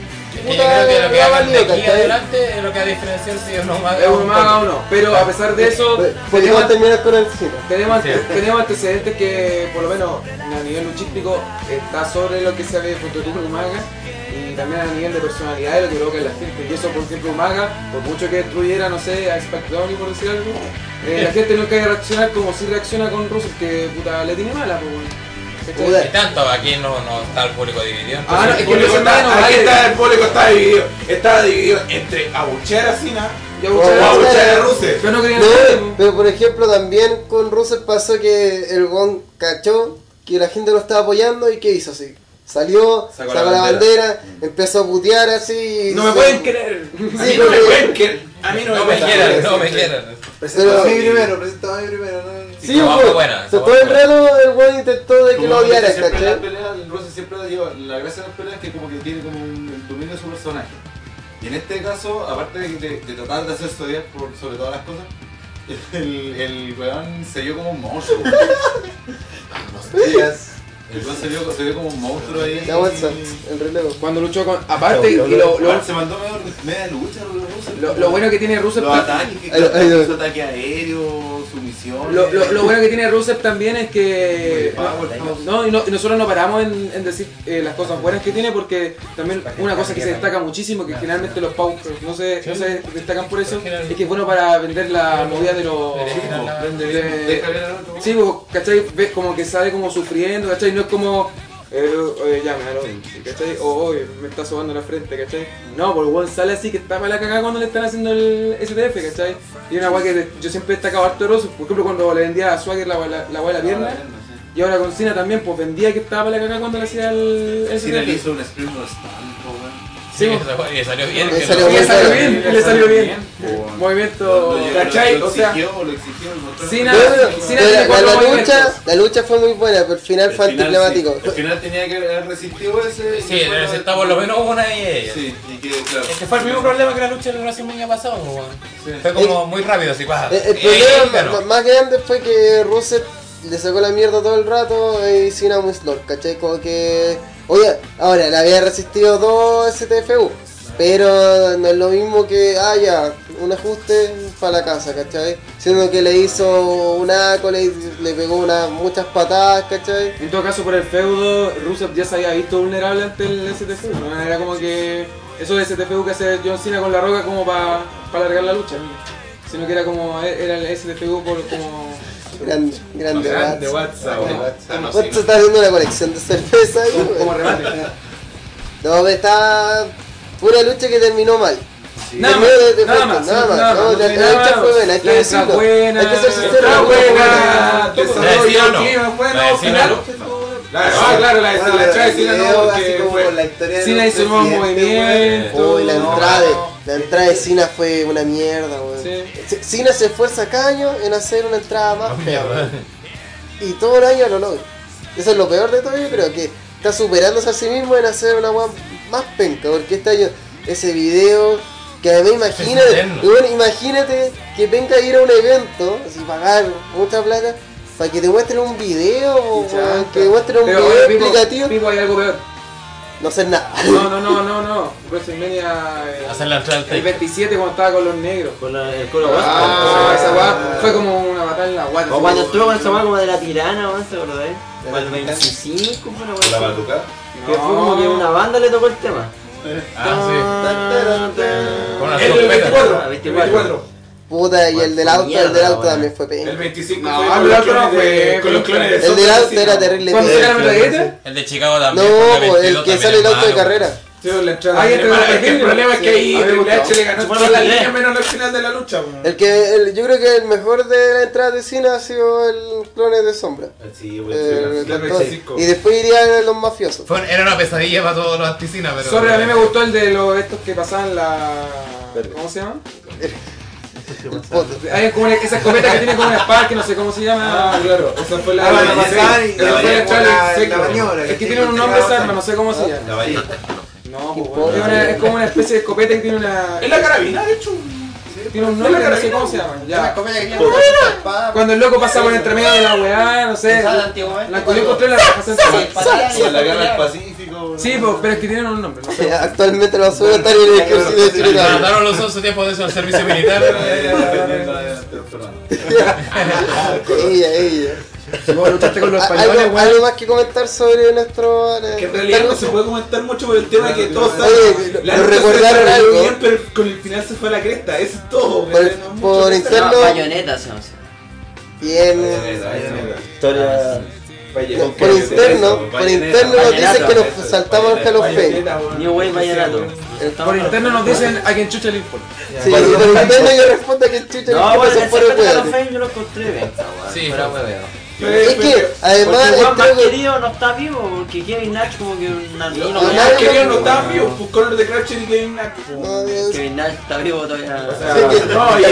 Que yo creo que lo que ha hagan de valido, aquí ¿cachai? adelante es lo que va a diferenciar si es no más Es un maga o no, pero a pesar de eso, Podemos tenemos, terminar con el cine. tenemos, Sí. tenemos antecedentes que por lo menos a nivel luchístico está sobre lo que se ve futuro Umaga y también a nivel de personalidad de lo que provoca en la gente. Y eso, por ejemplo, Umaga, por mucho que destruyera, no sé, a y por decir algo, eh, la gente nunca iba a reaccionar como si reacciona con Russell, que puta le tiene mala, pues, Y tanto, aquí no, no está el público dividido. Ah, no, es El que público eso está- no aquí está, el público está dividido. Estaba dividido entre abuchear a muchas gracias. abuchear a Rusev. Pero no pues. pero por ejemplo también con Russell pasó que el weón cachó que la gente lo estaba apoyando y ¿qué hizo así? Salió, Sacó sacó, la la bandera, bandera. empezó a putear así. y No me se- pueden. A mí Sí, no me pueden querer. A mí no me No me pueden quieran, no me quieran. Presentaba a mí primero, presentaba a mí primero. ¿no? Sí, pues, fue buena, esa se fue todo el buena. rato el weón intentó de que lo odiara, siempre en las ¿cachai? peleas, el Rusev siempre llevado- la gracia de las peleas es que como que tiene como un el dominio de su personaje. Y en este caso, aparte de, de- de tratar de hacerse odiar por sobre todas las cosas, el, el weón se vio como un monstruo. Días. El se vio, se vio como un monstruo ahí. Ya avanza, el relevo. Cuando luchó con. Aparte, y lo, Lo, lo, se mandó medio, media lucha, lo, lo bueno que tiene Rusev. Los ataques, que Ay, ay, ay. su ataque aéreo, su misión. Lo, lo, lo bueno que tiene Rusev también es que. No, y, no, y nosotros no paramos en, en decir eh, las cosas buenas que tiene porque también una cosa que se destaca muchísimo, que generalmente los Power no se, no se destacan por eso, es que es bueno para vender la movida de los... de-. Sí, pues, ¿cachai? Ves como que sale como sufriendo, ¿cachai? No es como... Eh, ya, me aló, ¿cachai? O "Oye, me está sobando la frente, ¿cachai? No, por el sale así que está para la cagada cuando le están haciendo el STF, ¿cachai? Y una weá que yo siempre he destacado harto de Rosso, por ejemplo cuando le vendía a Swagger la, la, la weá de la pierna, y ahora con Cena también, pues vendía que estaba para la cagada cuando le hacía el, le STF. hizo un sprint stand, po, weón. Sí, y le salió bien. Le salió no- Y le bien. salió bien, y le salió bien. Movimiento, ¿cachai? O sea, tiene la, la lucha, la lucha fue muy buena, pero el final El fue final, anticlimático. sí. El final tenía que haber resistido ese. Sí, le necesitaba por lo menos una de ellas. Sí, y que, claro. Es que fue el mismo problema que la lucha del WrestleMania pasado, pues, weón. Fue como muy rápido, así pasa. El, el Y ahí problema más grande fue que Rusev le sacó la mierda todo el rato y Cena muy slot, ¿cachai? Como que... Oye, ahora, le había resistido dos STFU, pero no es lo mismo que, ah, ya, un ajuste para la casa, ¿cachai? Siendo que le hizo un aco, le, le pegó una, muchas patadas, ¿cachai? En todo caso, por el feudo, Rusev ya se había visto vulnerable ante el STFU. No era como que eso de STFU que hace John Cena con la roca como para alargar la lucha. Sino que era como era el STFU por como. Grande, grande. WhatsApp. Watts está haciendo una colección de cerveza como remate. No, está... Fue una lucha que terminó mal. Nada más, de- de nada más, nada más. nada No, más, la, no la lucha fue buena, hay que La decirlo. buena, hay que ser sincero. la buena, La de La de final. no. La- Ah, claro, la de la de la de la de, no. la entrada de Cena fue una mierda, weón. Sí. C- Cena se esfuerza cada año en hacer una entrada más fea, weón. Y todo el año lo logra. Eso es lo peor de todo, yo creo que está superándose a sí mismo en hacer una weá más penca, porque este año ese video Que además imagínate, weón, imagínate que venga a ir a un evento, así pagar mucha plata, para que te muestren un video, weón, chanta. que te muestren un Pero, video Pipo, explicativo, Pipo, hay algo peor. No hacer nada. No, no, no, no, no. WrestleMania eh, Hacer la entrada al el take. 27 cuando estaba con los negros. Con la- el coro Ah, gospel. esa weá fue como una batalla en la guata. O cuando estuvo con esa weá como de la tirana, weón, ¿se acordáis? Como el 25 fue una La weá. batuca. Que fue como que una banda le tocó el tema. Ah, sí. Con una El trompeta. 24. Ah, El 24. 24. Puta, y el del auto, el del auto también fue El pena. 25 No, fue el otro no fue- con los clones de El del auto era terrible ¿Cuándo sacaron la galleta? El de Chicago también. No, pues, el 22 que sale el auto de carrera. Sí, la. Ah, el, el problema es que ahí Triple H le ganó toda la línea menos al final de la lucha. po. El que, el- yo creo que el mejor de la entrada de cine ha sido el clones de sombra. Sí, Eh, todo- 25. y después irían los mafiosos. Fue- Era una pesadilla para todos los anticinas, pero. Sorry, a mí me gustó el de los estos que pasaban la. ¿Cómo se llama? Hay como una, esa escopeta que tiene como una espada que no sé cómo se llama. Ah, claro. Esa fue la Ah, la la 16. pasada y- Esa la fue variante, Charlie la- Seco. la maniobra. Es que tiene un nombre esa arma, no sé cómo se llama. La. No, pues, es, como una especie de escopeta que tiene una. Es la carabina, de hecho. Tiene un nombre, no sé cómo se llama. La Ya. escopeta que tiene una espada. Cuando el loco pasa por entre medio de la weá, no sé. La que yo encontré la O la guerra del. Pacífico. Sí, pues, pero es que tienen un nombre, no sé. Actualmente los suben a estar en el ejército de Chile. Mataron los 11 tiempos de eso al servicio militar. Ella, ella. Vos luchaste con los Ah, españoles, ¿Algo, algo más que comentar sobre nuestro. eh, Que en realidad no se puede comentar mucho por el tema de que todos Oye, saben. La recordaron algo. bien, pero con el final se fue a la cresta. Eso es todo. Por- interno- bayoneta se. Bien. Historia. No, por interno, por interno nos dicen que nos saltamos al Hall of Fame. Bayoneta, weón. New Wave Vallenato. Por interno nos dicen a quien chucha le importa. Sí, por interno yo respondo que chucha No, ¿qué bueno, pasó ese por el Hall of? Fame yo lo encontré. Sí, fue- hueveo. Es que además Porque el weón más querido no está vivo, porque Kevin Nash como que una No, no, más no, queridos no no. vivos. Pues Conor de Crutcher y Kevin Nash. Kevin Nash está vivo todavía. No, y,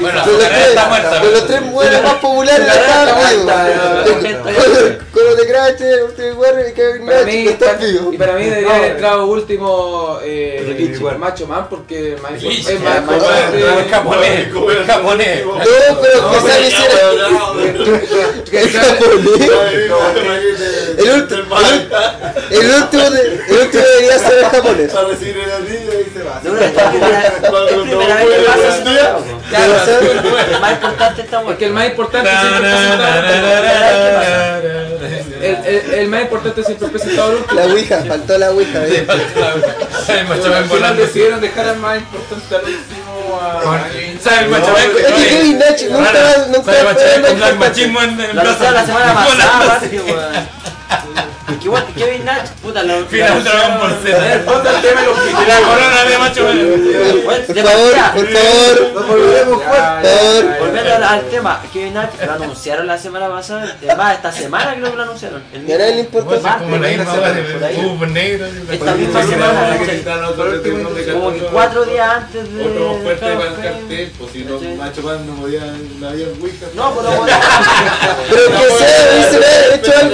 Bueno, está muerta, con los tres mujeres más populares de Está acá, muerta, amigo. ya. Con los de Crash, Ultimate Warrior y Kevin Nash, están vivos. y para mí debería haber eh. entrado último eh. Macho Man porque es más japonés. Japonés. No, pero que El último, el, último, el último debería ser el japonés. Para recibir el anillo y se va. De una vez, es primera- es primera vez que pasa ese juego. Pero, o sea, El más importante está muerto. Porque el más importante siempre presentado. El, el, el más importante siempre presentado el último. La Ouija, faltó la Ouija. eh. Al ven final volando. decidieron dejar al más importante al último. Es que Kevin Nash nunca va- nunca ¿Sabes el va a macho ven poder con Black más Machismo en en La brazo? anunciaron la semana pasada, Volando parece así. que weón. Que igual que Kevin Nash, puta, lo Final Dragon Ball Z. Ponte el tema de los Y la corona de macho Por favor, por favor. Volvemos ya, ya, Volviendo al, tema, Kevin Nash lo anunciaron la semana pasada, es más, esta semana creo que lo anunciaron. El Y a nadie le importa. Pues es como la misma Por negro. Esta misma semana, como que cuatro días antes de. Otro fuerte para el cartel, pues si no. Macho no podía, no había Ouija. No, pero bueno. Pero que sea, hubiese hecho algo.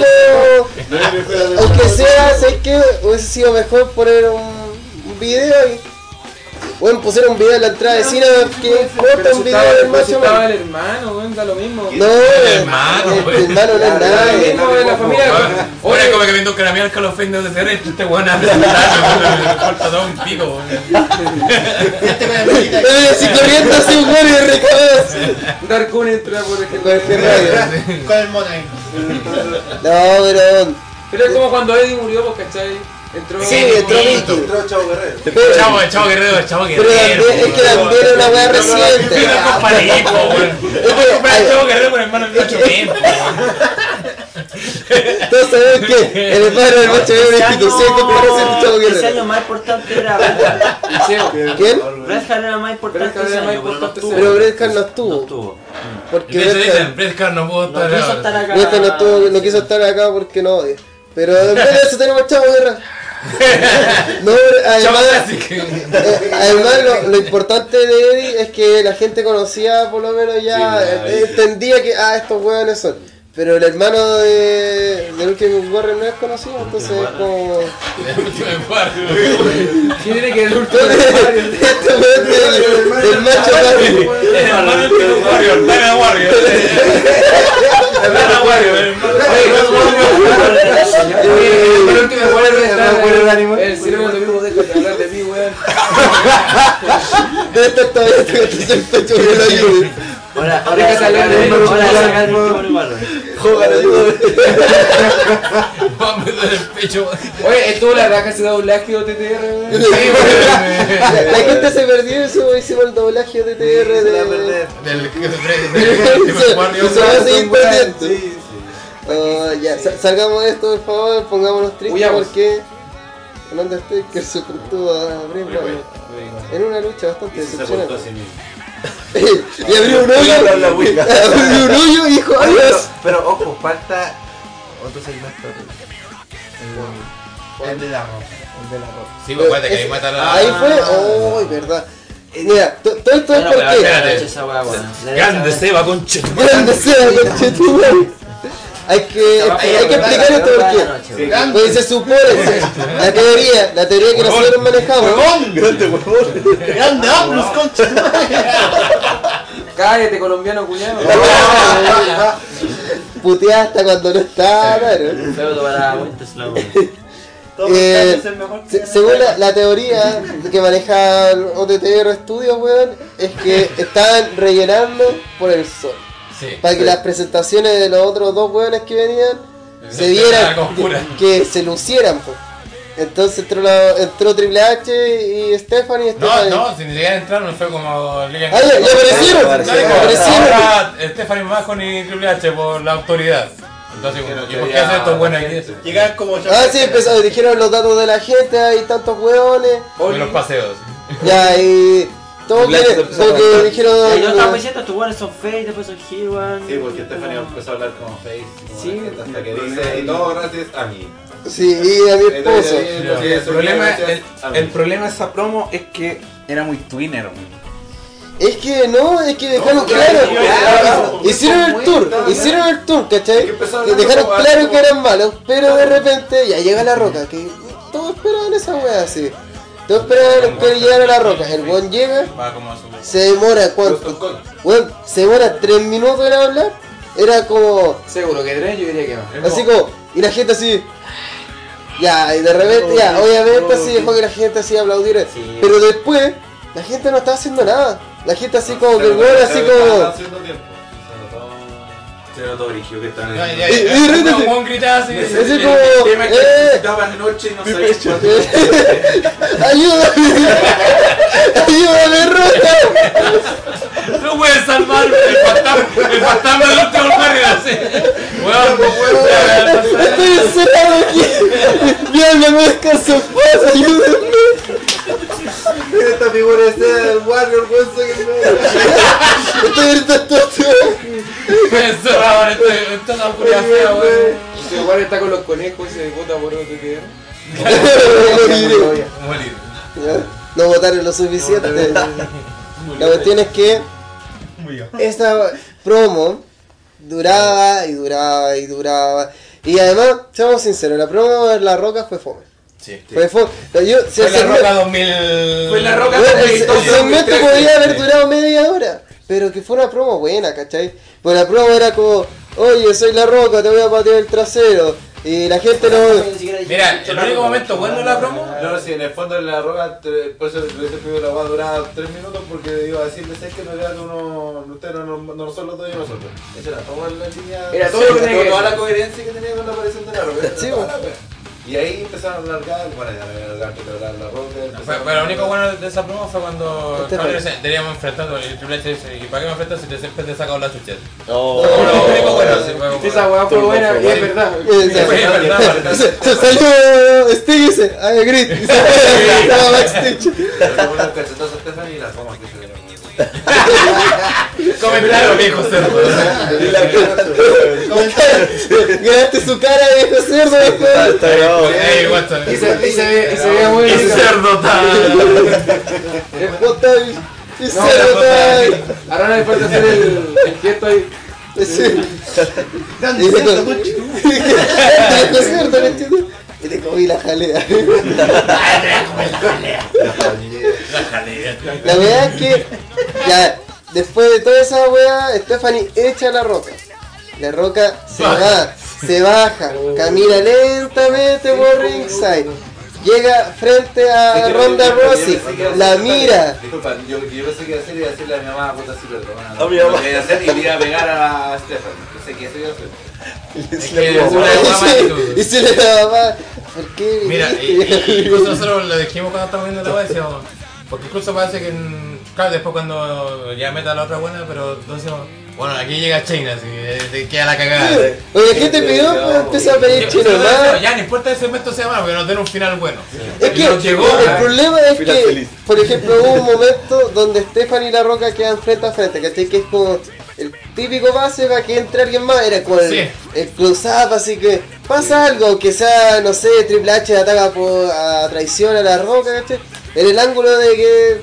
Hubiese sido mejor poner un, un video y. Bueno, pusieron un video en la entrada de cine que importa Pero un si video del si macho estaba man. el hermano, weón, da lo mismo. No, El hermano, el hermano no es Da lo nadie. mismo de la familia. Ahora Oye, como que viendo que la mía el Call of Fame de CR este weón a presentarme, falta todo un pico, weón. Este con pelita Oye, así corriendo así un güey de recabas. Darkun entra por Con ejemplo. este radio. con el mono ahí. No, pero. Pero es como cuando Eddie murió, pues, ¿cachai? Entró. Sí, entró Mickey. Entró Chavo Guerrero. Pero, Chavo, el chavo guerrero, el chavo pero guerrero. también, es que también es una weá Pero reciente. weón. Es que- Comprar el chavo guerrero con hermano el macho ven, po, Todos sabemos que el hermano del macho es una institución en comparación al chavo guerrero. año más importante era. ¿Quién? Hat era más importante era pero. Pero Hart no estuvo. Porque Hart no pudo estar quiso estar ahora. acá. Estuvo- no quiso estar acá porque no odia. Pero en vez de eso tenemos chavo guerra. No, además, así que... eh, además lo, lo importante de Eddie es que la gente conocía por lo menos ya, Sí, eh, entendía que ah, estos hueones son. pero el hermano de, del último Warrior no es conocido, entonces es como. El último. ¿Quién tiene que el último Este weón del, del macho Warrior. El hermano del último Warrior. El hermano- El último Warrior ¿El Warrior está Animal? el sinónimo de de hablar de mí, weón. Tocándose que. Ahora, ahora de weón. saca el último igual. Joder, ayúdame. Va a meter el pecho. Oye, estuvo la raja ese doblaje o TTR, weón. La, la gente se perdió eso, hicimos el doblaje de TR Se la va a de. perder. Del del Se- último se Warrior. va a seguir perdiendo. Sí, sí. Ya, sa- salgamos de esto, por favor, pongámonos tristes porque el Undertaker se enfrentó a Bray Wyatt en una lucha bastante decepcionante. A y abrió un hoyo, abrió un hoyo y dijo Oye, pero, adiós. pero ojo, falta otro segmento. El, el de la ropa. El de la ropa. Sí, pues acuérdate que ahí Ese- mata la. Ahí fue, oh, verdad. Mira, to- todo esto es porque. Grande Seba, conche. grande sea, conchetumare. Hay que, hay que explicar esto porque pues se supone, la teoría, la teoría que nosotros manejamos, Grande huevón. Grande Aplus, concha. Cállate, colombiano culiano. puteada hasta cuando no está, para Winterslow. Eh, se- según la, la teoría que maneja el OTTR Studios, weón, es que estaban rellenando por el sol. Sí. Para que las presentaciones de los otros dos weones que venían se vieran, que se lucieran, pues. Entonces entró, la- entró Triple H y Stephanie. y No, Stephanie- no, si ni siquiera entraron, fue como Liga Ah, ya, ya aparecieron, aparecieron. Ahora Stephanie Mahon y Triple H por la autoridad. Entonces, ¿y por qué hacen estos buenos aquí? Llegan como Ah, sí, empezó, dijeron los datos de la gente, hay tantos weones. Con los paseos. Ya, y todo porque hablar. dijeron. Yo estaba diciendo, estos weones son fake, después son weón. Sí, porque Stephanie empezó a hablar como face, como Sí. hasta que dice, y todo gracias a mí. Sí, y a mi esposo. El, problema, el, el problema de esa promo es que era muy twinner. Es que no, es que dejaron No, claro. claro, claro. hicieron el tour, hicieron el tour, ¿cachai? Que Que dejaron como claro que eran malos, pero de repente ya llega la roca, que todos esperaban esa wea así. Todos esperaban que llegara la roca. El buen llega, Va como a su. se demora cuánto. Weón, se demora tres minutos en hablar. Era como, Seguro que tres, yo diría que no. así como, y la gente así. Ya, y de repente, ya, obviamente así dejó que la gente así aplaudiera. Sí. Pero después, la gente no estaba haciendo nada. La gente así como que el weón así como. Se notó brígido que estaban en ya, ya, repente- como un gritado así. Así El como, tema es que eh. necesitaban noche y no sabían cuándo. ¡Ayúdame! ¡Ayúdame, Roca! No puedes salvar el fantasma, el fantasma del último barrio así. Weón, no puedes ¡Estoy encerrado aquí! ¡Mi alma no descansa en paz! Esta figura es del Warrior, weón, que no. Estoy ahorita todo. Encerrado en este- esta oscuridad fea, weón. Si igual está con los conejos y se vota por OTTR. Moriré. Morir. No votaron lo suficiente. La cuestión es que esta promo duraba y duraba y duraba. Y además, seamos sinceros, la promo de La Roca fue fome. Sí. Fue. Pero yo, Fue el la roca 2000. Fue la roca Bueno, el, el 2012, segmento 2013. podía haber durado media hora, pero que fue una promo buena, ¿cachai? Pues la promo era como, oye, soy la roca, te voy a patear el trasero. Y la gente no... Mira, el único momento bueno de la promo. No, sí, en el fondo de la roca, por eso le primero la va a durar 3 minutos porque iba a decirles es que en realidad uno, ustedes no, no, no son los dos y nosotros. Esa era toda la línea. Era todo lo que tenía que toda la coherencia que tenía con la aparición de la roca. La. Y ahí empezaron a alargar, bueno, ya la roca. Fue, empezaron- pero lo único bueno de esa promo fue cuando deberíamos enfrentarnos y Triple H ¿y para qué me enfrentas si te siempre te sacado la chucheta? Oh. Lo único bueno, sí, fue como- Sí, esa weá fue buena y es verdad. Eh, Se, salió Sting y dice, I agree. Y se estaba backstage. Pero como los cachetazos a Stephanie y las tomas que se dieron. Comentario viejo cerdo. Grabaste su cara, viejo cerdo. después. Ey, Watson. Y se, veía muy Y bien. cerdo tal. Y- cerdo, Ahora no le falta hacer el, el gesto ahí. Sí. ¿Dónde Y te esto, co- conche tú? Te concierto, conche Y te comí la jalea. La jalea. La verdad es que ya, después de toda esa weá, Stephanie echa la roca. La roca se va, se baja, camina lentamente por ringside. Llega frente a Ronda Rousey, la mira. Disculpa, yo, yo pensé que iba a hacer, iba a decirle a mi mamá, puta, sí, perdona. A mi Lo mamá. que iba a hacer y le iba a que. Es que mamá, Y se le da mamá. ¿Por qué? Mira, y- incluso nosotros lo dijimos cuando estábamos viendo la web, decíamos, porque incluso parece que, en- claro, después cuando ya meta la otra buena, pero entonces bueno, aquí llega China, así que te queda la cagada. Oye, ¿qué te pidió? Pues empieza a pedir más. Ya, no importa que ese segmento sea malo, pero nos den un final bueno. Es Y que el problema es Final que, feliz. por ejemplo, hubo un momento donde Stefan y La Roca quedan frente a frente, ¿cachai? Que es como el típico pase para que entre alguien más, era el, Sí. el close-up, así que pasa algo, que sea, no sé, Triple H ataca por, a traición a La Roca, ¿cachai? En el ángulo de que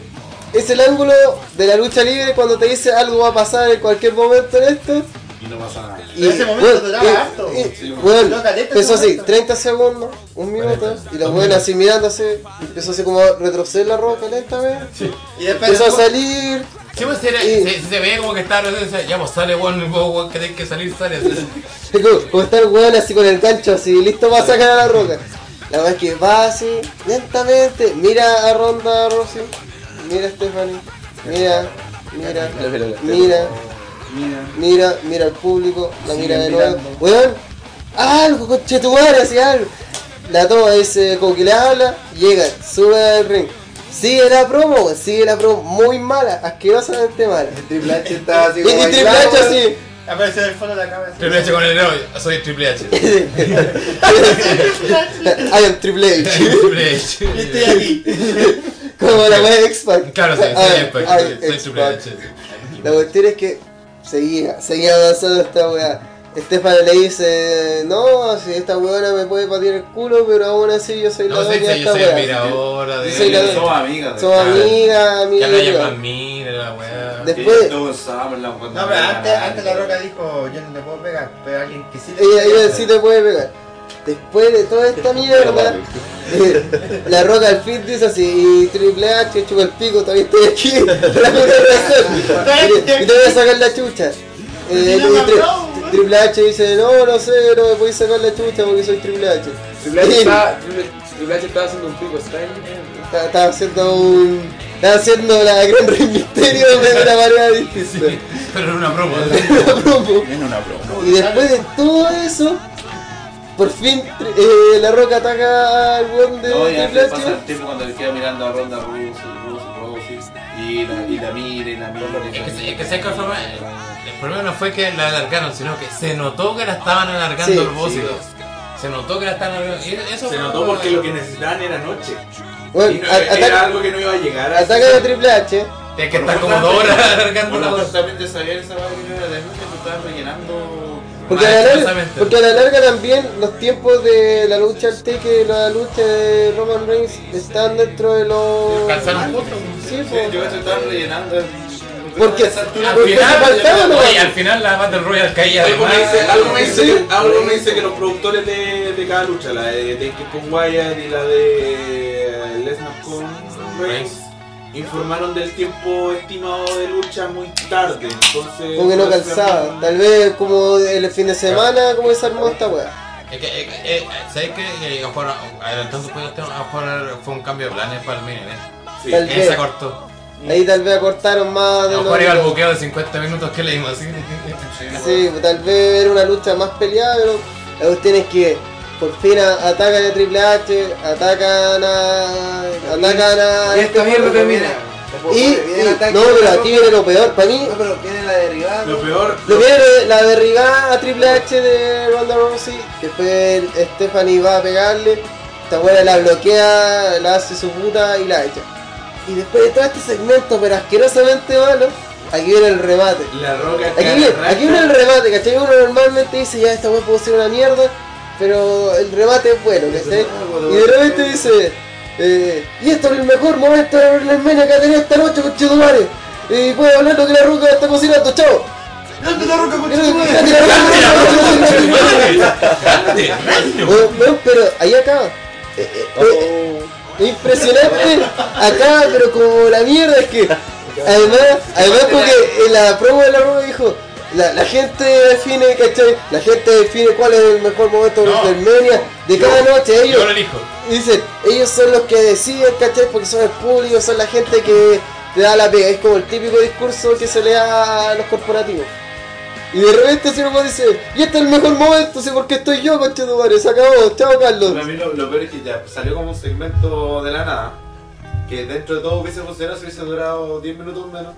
es el ángulo de la lucha libre cuando te dice algo va a pasar en cualquier momento en esto. Y no pasa nada. Pero ese momento duraba harto. y- Sí, bueno, empezó así, momento. 30 segundos, un minuto, y los buenos así mirándose, empezó así como a retroceder la roca lentamente, Y después empezó a salir, Sí, pues era- Y- se, se ve como que sé, ya pues sale bueno, y vos, vos querés que salir, sale. así. y como, como está el weón así con el gancho así, listo para sacar a la roca. La verdad es que va así, lentamente, mira a Ronda Rossi, mira a Stephanie, mira, mira, mira, mira, mira al público, la mira de nuevo. Weón, algo, conchetumare, así algo. La toma, dice, como que le habla, llega, sube al ring. Sigue la promo, weón, sigue la promo, muy mala, asquerosamente mala. Triple H estaba así Y, y como Triple bailando, H así. Aparece en el fondo de la cabeza. Triple H con el héroe, soy Triple H. I am Triple H. Triple H. Estoy aquí. Como la wea de X-Pac. Claro, sí, I soy am- I am soy Triple. H. La cuestión es que seguía, seguía avanzando esta weá. Estefan le dice, no, si esta weona me puede patear el culo, pero aún así yo soy la dueña de esta yo soy weá. Yo soy la- él. Somos amigas. Somos amigas, Que no mira la weá. Después- No, pero antes, antes la roca dijo, yo no te puedo pegar, pero alguien que sí le Ella, puede ella sí te puede pegar. Después de toda esta mierda, eh, la roca al fin dice así, y Triple H chupa el pico, todavía estoy aquí, la y, te- y te voy a sacar la chucha. Eh, y Tri- Triple H dice, no, no sé, no me podéis sacar la chucha porque soy Triple H. Triple H estaba, Triple, Triple H estaba haciendo un pico style. Estaba- Estaba haciendo un... Estaba haciendo la gran Rey Misterio de una manera distinta. Pero era una promo. Una promo. En una broma. Y después de todo eso, por fin eh, la roca ataca al weón de No, y H. pasa el tiempo cuando le queda mirando a Ronda Rousey, Rousey, Rousey, y la, y la mira, y la mira. Es que, es que sé que fue el problema no fue que la alargaron, sino que se notó que la estaban alargando Sí, el bócido. Se notó que la estaban alargando. eso Se notó porque lo que necesitaban era noche. Bueno, no- a- era ataca, algo que no iba a llegar a ataca a Triple H. Tienes que estar como dos horas alargando Bueno, pues de saber esa vaina de noche, tú estabas rellenando. Porque a, la larga, porque a la larga también los tiempos de la lucha al Take y la lucha de Roman Reigns están dentro de los... Calzaron justo. Sí, Sí, pues. yo creo que estaban rellenando. Porque, Al porque final, se faltaba, ¿no? oye, al final la Battle Royale caía de Algo me, dice, algo, me dice, Sí. algo me dice que los productores de, de cada lucha, la de Taker con Wyatt y la de Lesnar con Reigns, informaron del tiempo estimado de lucha muy tarde. Entonces, Como que no calzaba. Tal vez como el fin de semana, como se armó esta weá. Es que, eh, eh, ¿sabes qué? Que a lo mejor, adelantando un poquito, a lo mejor fue un cambio de planes para el main event. Sí. Tal vez. cortó. Ahí tal vez acortaron más de lo lo mejor iba el que- buqueo de 50 minutos que leímos así. Sí, tal vez era una lucha más peleada, pero la cuestión es que por fin a- atacan a Triple H, atacan a. atacan a. Y esta mierda termina. Y, y- no, pero aquí viene lo peor, para mí, No, pero viene la derribada. Lo peor, lo viene la derribada a Triple H de Ronda Rousey, después Stephanie va a pegarle, esta buena la bloquea, la hace su puta y la echa. Y después de todo este segmento, pero asquerosamente malo, aquí viene el remate. la roca Aquí viene, aquí viene el remate, ¿cachai? Uno normalmente dice, ya esta weá puede ser una mierda, pero el remate es bueno, ¿cachai? Y de repente dice, eh, y esto es el mejor momento de WrestleMania que ha tenido esta noche, conchetumare. Y puede hablar lo que la ruca está cocinando, chao. ¡Grande la roca, pero ahí acaba. Eh, eh, eh, es impresionante acá, pero como la mierda es que además, además porque en la promo de la roca dijo la, la gente define, ¿cachai? La gente define cuál es el mejor momento de No. WrestleMania de cada noche. Ellos Yo lo elijo. dicen, ellos son los que deciden, ¿cachai? Porque son el público, son la gente que te da la pega. Es como el típico discurso que se le da a los corporativos. Y de repente si uno dice, y este es el mejor momento, sé por qué estoy yo, concha tu madre, se acabó, chao Carlos. Para mí lo, lo peor es que ya salió como un segmento de la nada. Que dentro de todo hubiese funcionado si hubiese durado 10 minutos menos.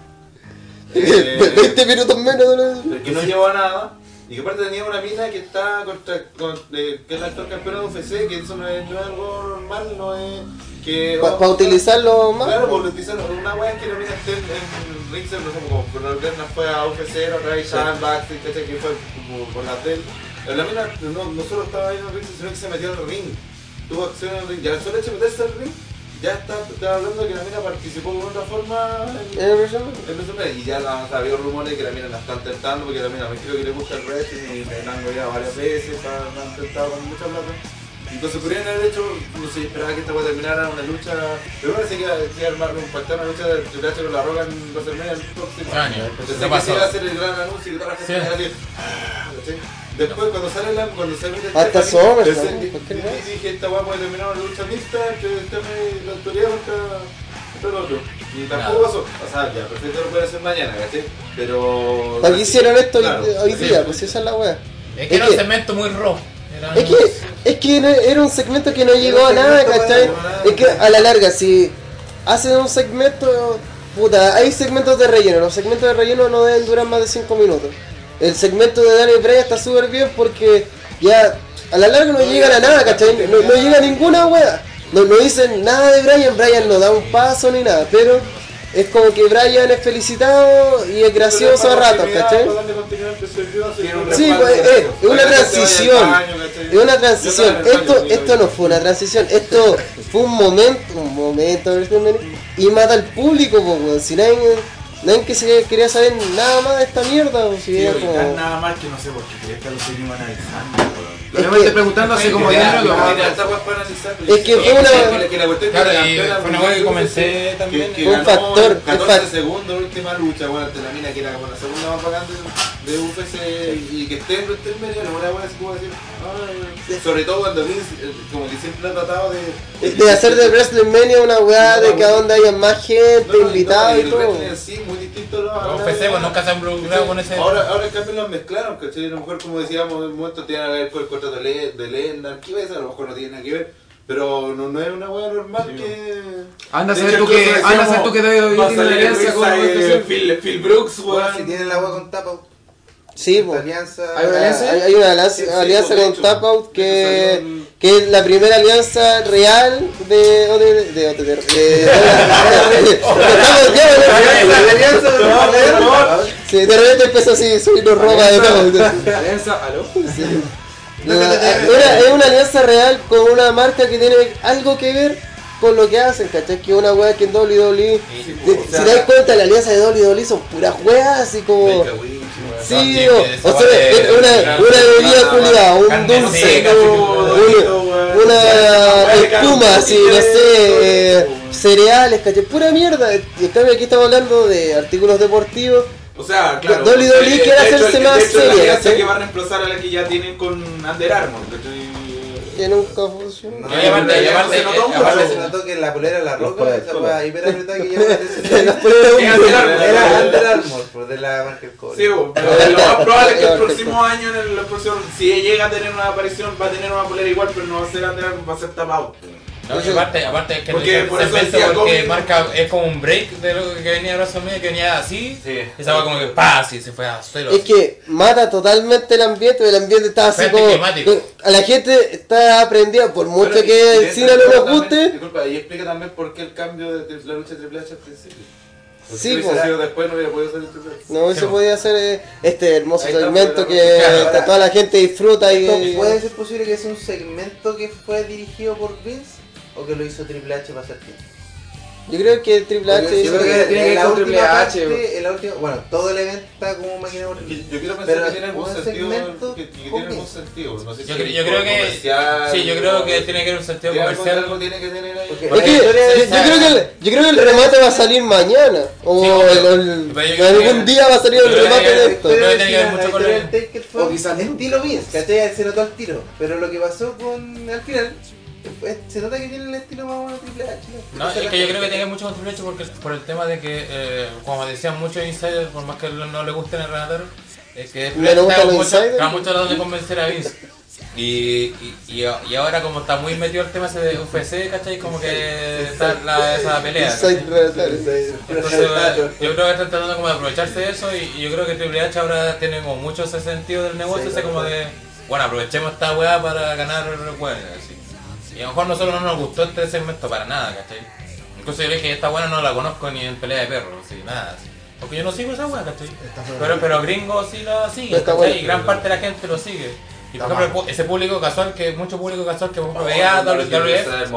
Eh, 20 minutos menos de lo- que no llevó a nada. Y que aparte tenía una mina que está contra, con, eh, que es la actual campeona de UFC, que eso no es, no es algo normal, no es que... Para utilizarlo más. Claro, por utilizarlo. Una wea es que la mina esté en, en no sé, como Conor fue a UFC, otra vez estaba en backstage, ¿cachai? que fue como por la tele. La mina no, no solo estaba ahí en el sino que se metió al ring. Tuvo acción en el ring. Ya solo hecho meterse al ring, ya está, está hablando de que la mina participó de otra forma en, WrestleMania. Y ya la, había rumores de que la mina la están tentando porque la mina me creo que le gusta el wrestling y me la han goleado varias veces, la la han tentado con mucha plata. Entonces podrían haber hecho, no sé, esperaba que esta pueda terminar una lucha. Pero que iba que iba a armar un pactar una lucha de Triple H con la roca en WrestleMania el próximo Año. Pensé No que pasó. se iba a hacer el gran anuncio y que toda la gente iba a decir, "Ah". Después cuando sale la, cuando sale el Hasta cosa. dije esta weá puede terminar una lucha mixta entre Stephanie y la autoridad contra, el otro. Y tampoco pasó. O sea, ya, perfecto lo puede hacer mañana, ¿cachai? Pero. ¿Para qué hicieron esto hoy- Claro, hoy sí, día? sí. Pues esa es la wea. Es que era un segmento muy rojo. Es que, es que no- era un segmento que no llegó a nada, ¿cachai? Es que a la larga, si hacen un segmento, puta, hay segmentos de relleno, los segmentos de relleno no deben durar más de 5 minutos. El segmento de Daniel Bryan está súper bien porque ya a la larga no llegan a nada, ¿cachai? No, no llega a ninguna wea. No, no dicen nada de Bryan, Bryan no da un paso ni nada, pero es como que Bryan es felicitado y es gracioso a ratos, ¿cachai? Sí, pues, es una transición. Es una transición. Esto, esto no fue una transición. Esto fue un momento, un momento y mata al público, pues. Si nadie, nadie que se quería saber nada más de esta mierda, pues, si Sí, era como- nada más que no sé por qué esta lo seguimos analizando. Lo que- preguntando hace como 10 minutos. Es que fue una- Claro, y fue una weá que comencé también. Fue un factor, el 14 fac- segundos la última lucha, bueno, ante la mina que era como la segunda más bacán de, UFC y que esté en WrestleMania, no una buena así como decir, "Ay", sobre todo cuando Vince, eh, como que siempre ha tratado de. de hacer de WrestleMania una weá de que a donde haya más gente, invitados y todo. wrestling sí, muy distinto a a la- UFC, pues, nunca se han involucrado con ese- Ahora, ahora en cambio los mezclaron, ¿cachai? A lo mejor, como decíamos, en un momento tiene que ver con el contrato de, Le- de Lennar, ¿qué ves? A lo mejor no tiene nada que ver. Pero no, no es una weá normal que. Anda a saber tú que- anda a saber tú que David a tiene salir alianza con. Phil, Phil Brooks, weón. si tienen la agua con tapa, Sí, pues. alianza. Hay una alianza, hay una alianza, Sí, sí, alianza de con hecho. Tap Out De que, que es la primera alianza real de OTT. De OTT. de- Sí, de repente empezó así, subirnos ropa de todo. Alianza, ¿aló? Una- es una alianza real con una marca que tiene algo que ver con lo que hacen, ¿cachai? Que una wea que en WWE, si si te das cuenta, la alianza de WWE son puras weas, así como... Sí, digo, o sea, una, una bebida culiada, un dulce, una, espuma, así, no sé, cereales, ¿cachai? Pura mierda. Y en cambio aquí estamos hablando de artículos deportivos. O sea, claro. WWE de- de quiere hacerse más la seria, que va a reemplazar a la que ya tienen con Under Armour. Que nunca funcionó. No, Y aparte- y ya aparte- se notó eh, mucho, aparte- se notó que la polera la roca, esa todo. weá hiper apretada que llama la atención. Las poleras de Es hombre. Under Armour. Era Under Armour, pues, de la marca del cobre. Sí, bo, pero lo más probable es que el próximo año, en el próximo, si llega a tener una aparición, va a tener una polera igual, pero no va a ser Under Armour, va a ser tapado. No, aparte, aparte es que Porque por eso decía porque Kobe- marca, es como un break de lo que venía WrestleMania, que venía así, y estaba como que pa, y se fue a cero. Es que mata totalmente el ambiente, el ambiente está así como... climático. A la gente está aprendida, por mucho que el eso cine no nos también- guste. Disculpa, y explica también por qué el cambio de, de la lucha de Triple H al principio. Porque Sí, si hubiese pues. sido después no hubiera podido ser el Triple H. No se podía hacer eh, este hermoso segmento que claro. toda la gente disfruta y... ¿Esto ¿Puede ser posible que sea un segmento que fue dirigido por Vince o que lo hizo Triple H para hacer tiempo? Yo creo que Triple H yo creo que tiene que en ir la Triple H, parte, en la última, bueno, todo el evento está como máquina de morir. Yo quiero pensar Pero que tiene algún sentido. segmento Que, que tiene algún sentido. No sé si Yo, es yo creo que. comercial Sí, yo creo que tiene que haber un sentido que comercial. algo tiene que tener ahí. Porque- Es que yo, yo creo que el, yo creo que el remate va a salir mañana. O Sí, el- obvio. el- Pero yo algún que- día va a salir el yo remate que- de esto. Que tiene que o quizás estilo Vince, ¿cachai? Se notó al tiro. Pero lo que pasó con al final, se nota que tiene el estilo más bueno de Triple H. No, es que yo creo que tiene mucho con Triple H porque, por el tema de que, eh, como decían muchos insiders, por más que no le gusten el relator, es que ¿No le gustan está mucho, mucho tratando de convencer a Vince. Y, y, y, y ahora como está muy metido el tema ese de UFC, ¿cachai? Como que está la, esa pelea. Entonces, yo creo que están tratando como de aprovecharse de eso y, y yo creo que Triple H ahora tiene como mucho ese sentido del negocio, ese como de, bueno, aprovechemos esta weá para ganar bueno, así. Y a lo mejor nosotros no nos gustó este segmento para nada, ¿cachai? Incluso yo le dije, esta weá no la conozco ni en pelea de perros, así, nada, así. Porque yo no sigo esa weá, ¿cachai? Pero, pero gringos sí la siguen, Está ¿cachai? Y gran parte de la gente lo sigue. Y por ejemplo, ese público casual, que mucho público casual que por ejemplo, veía WWF.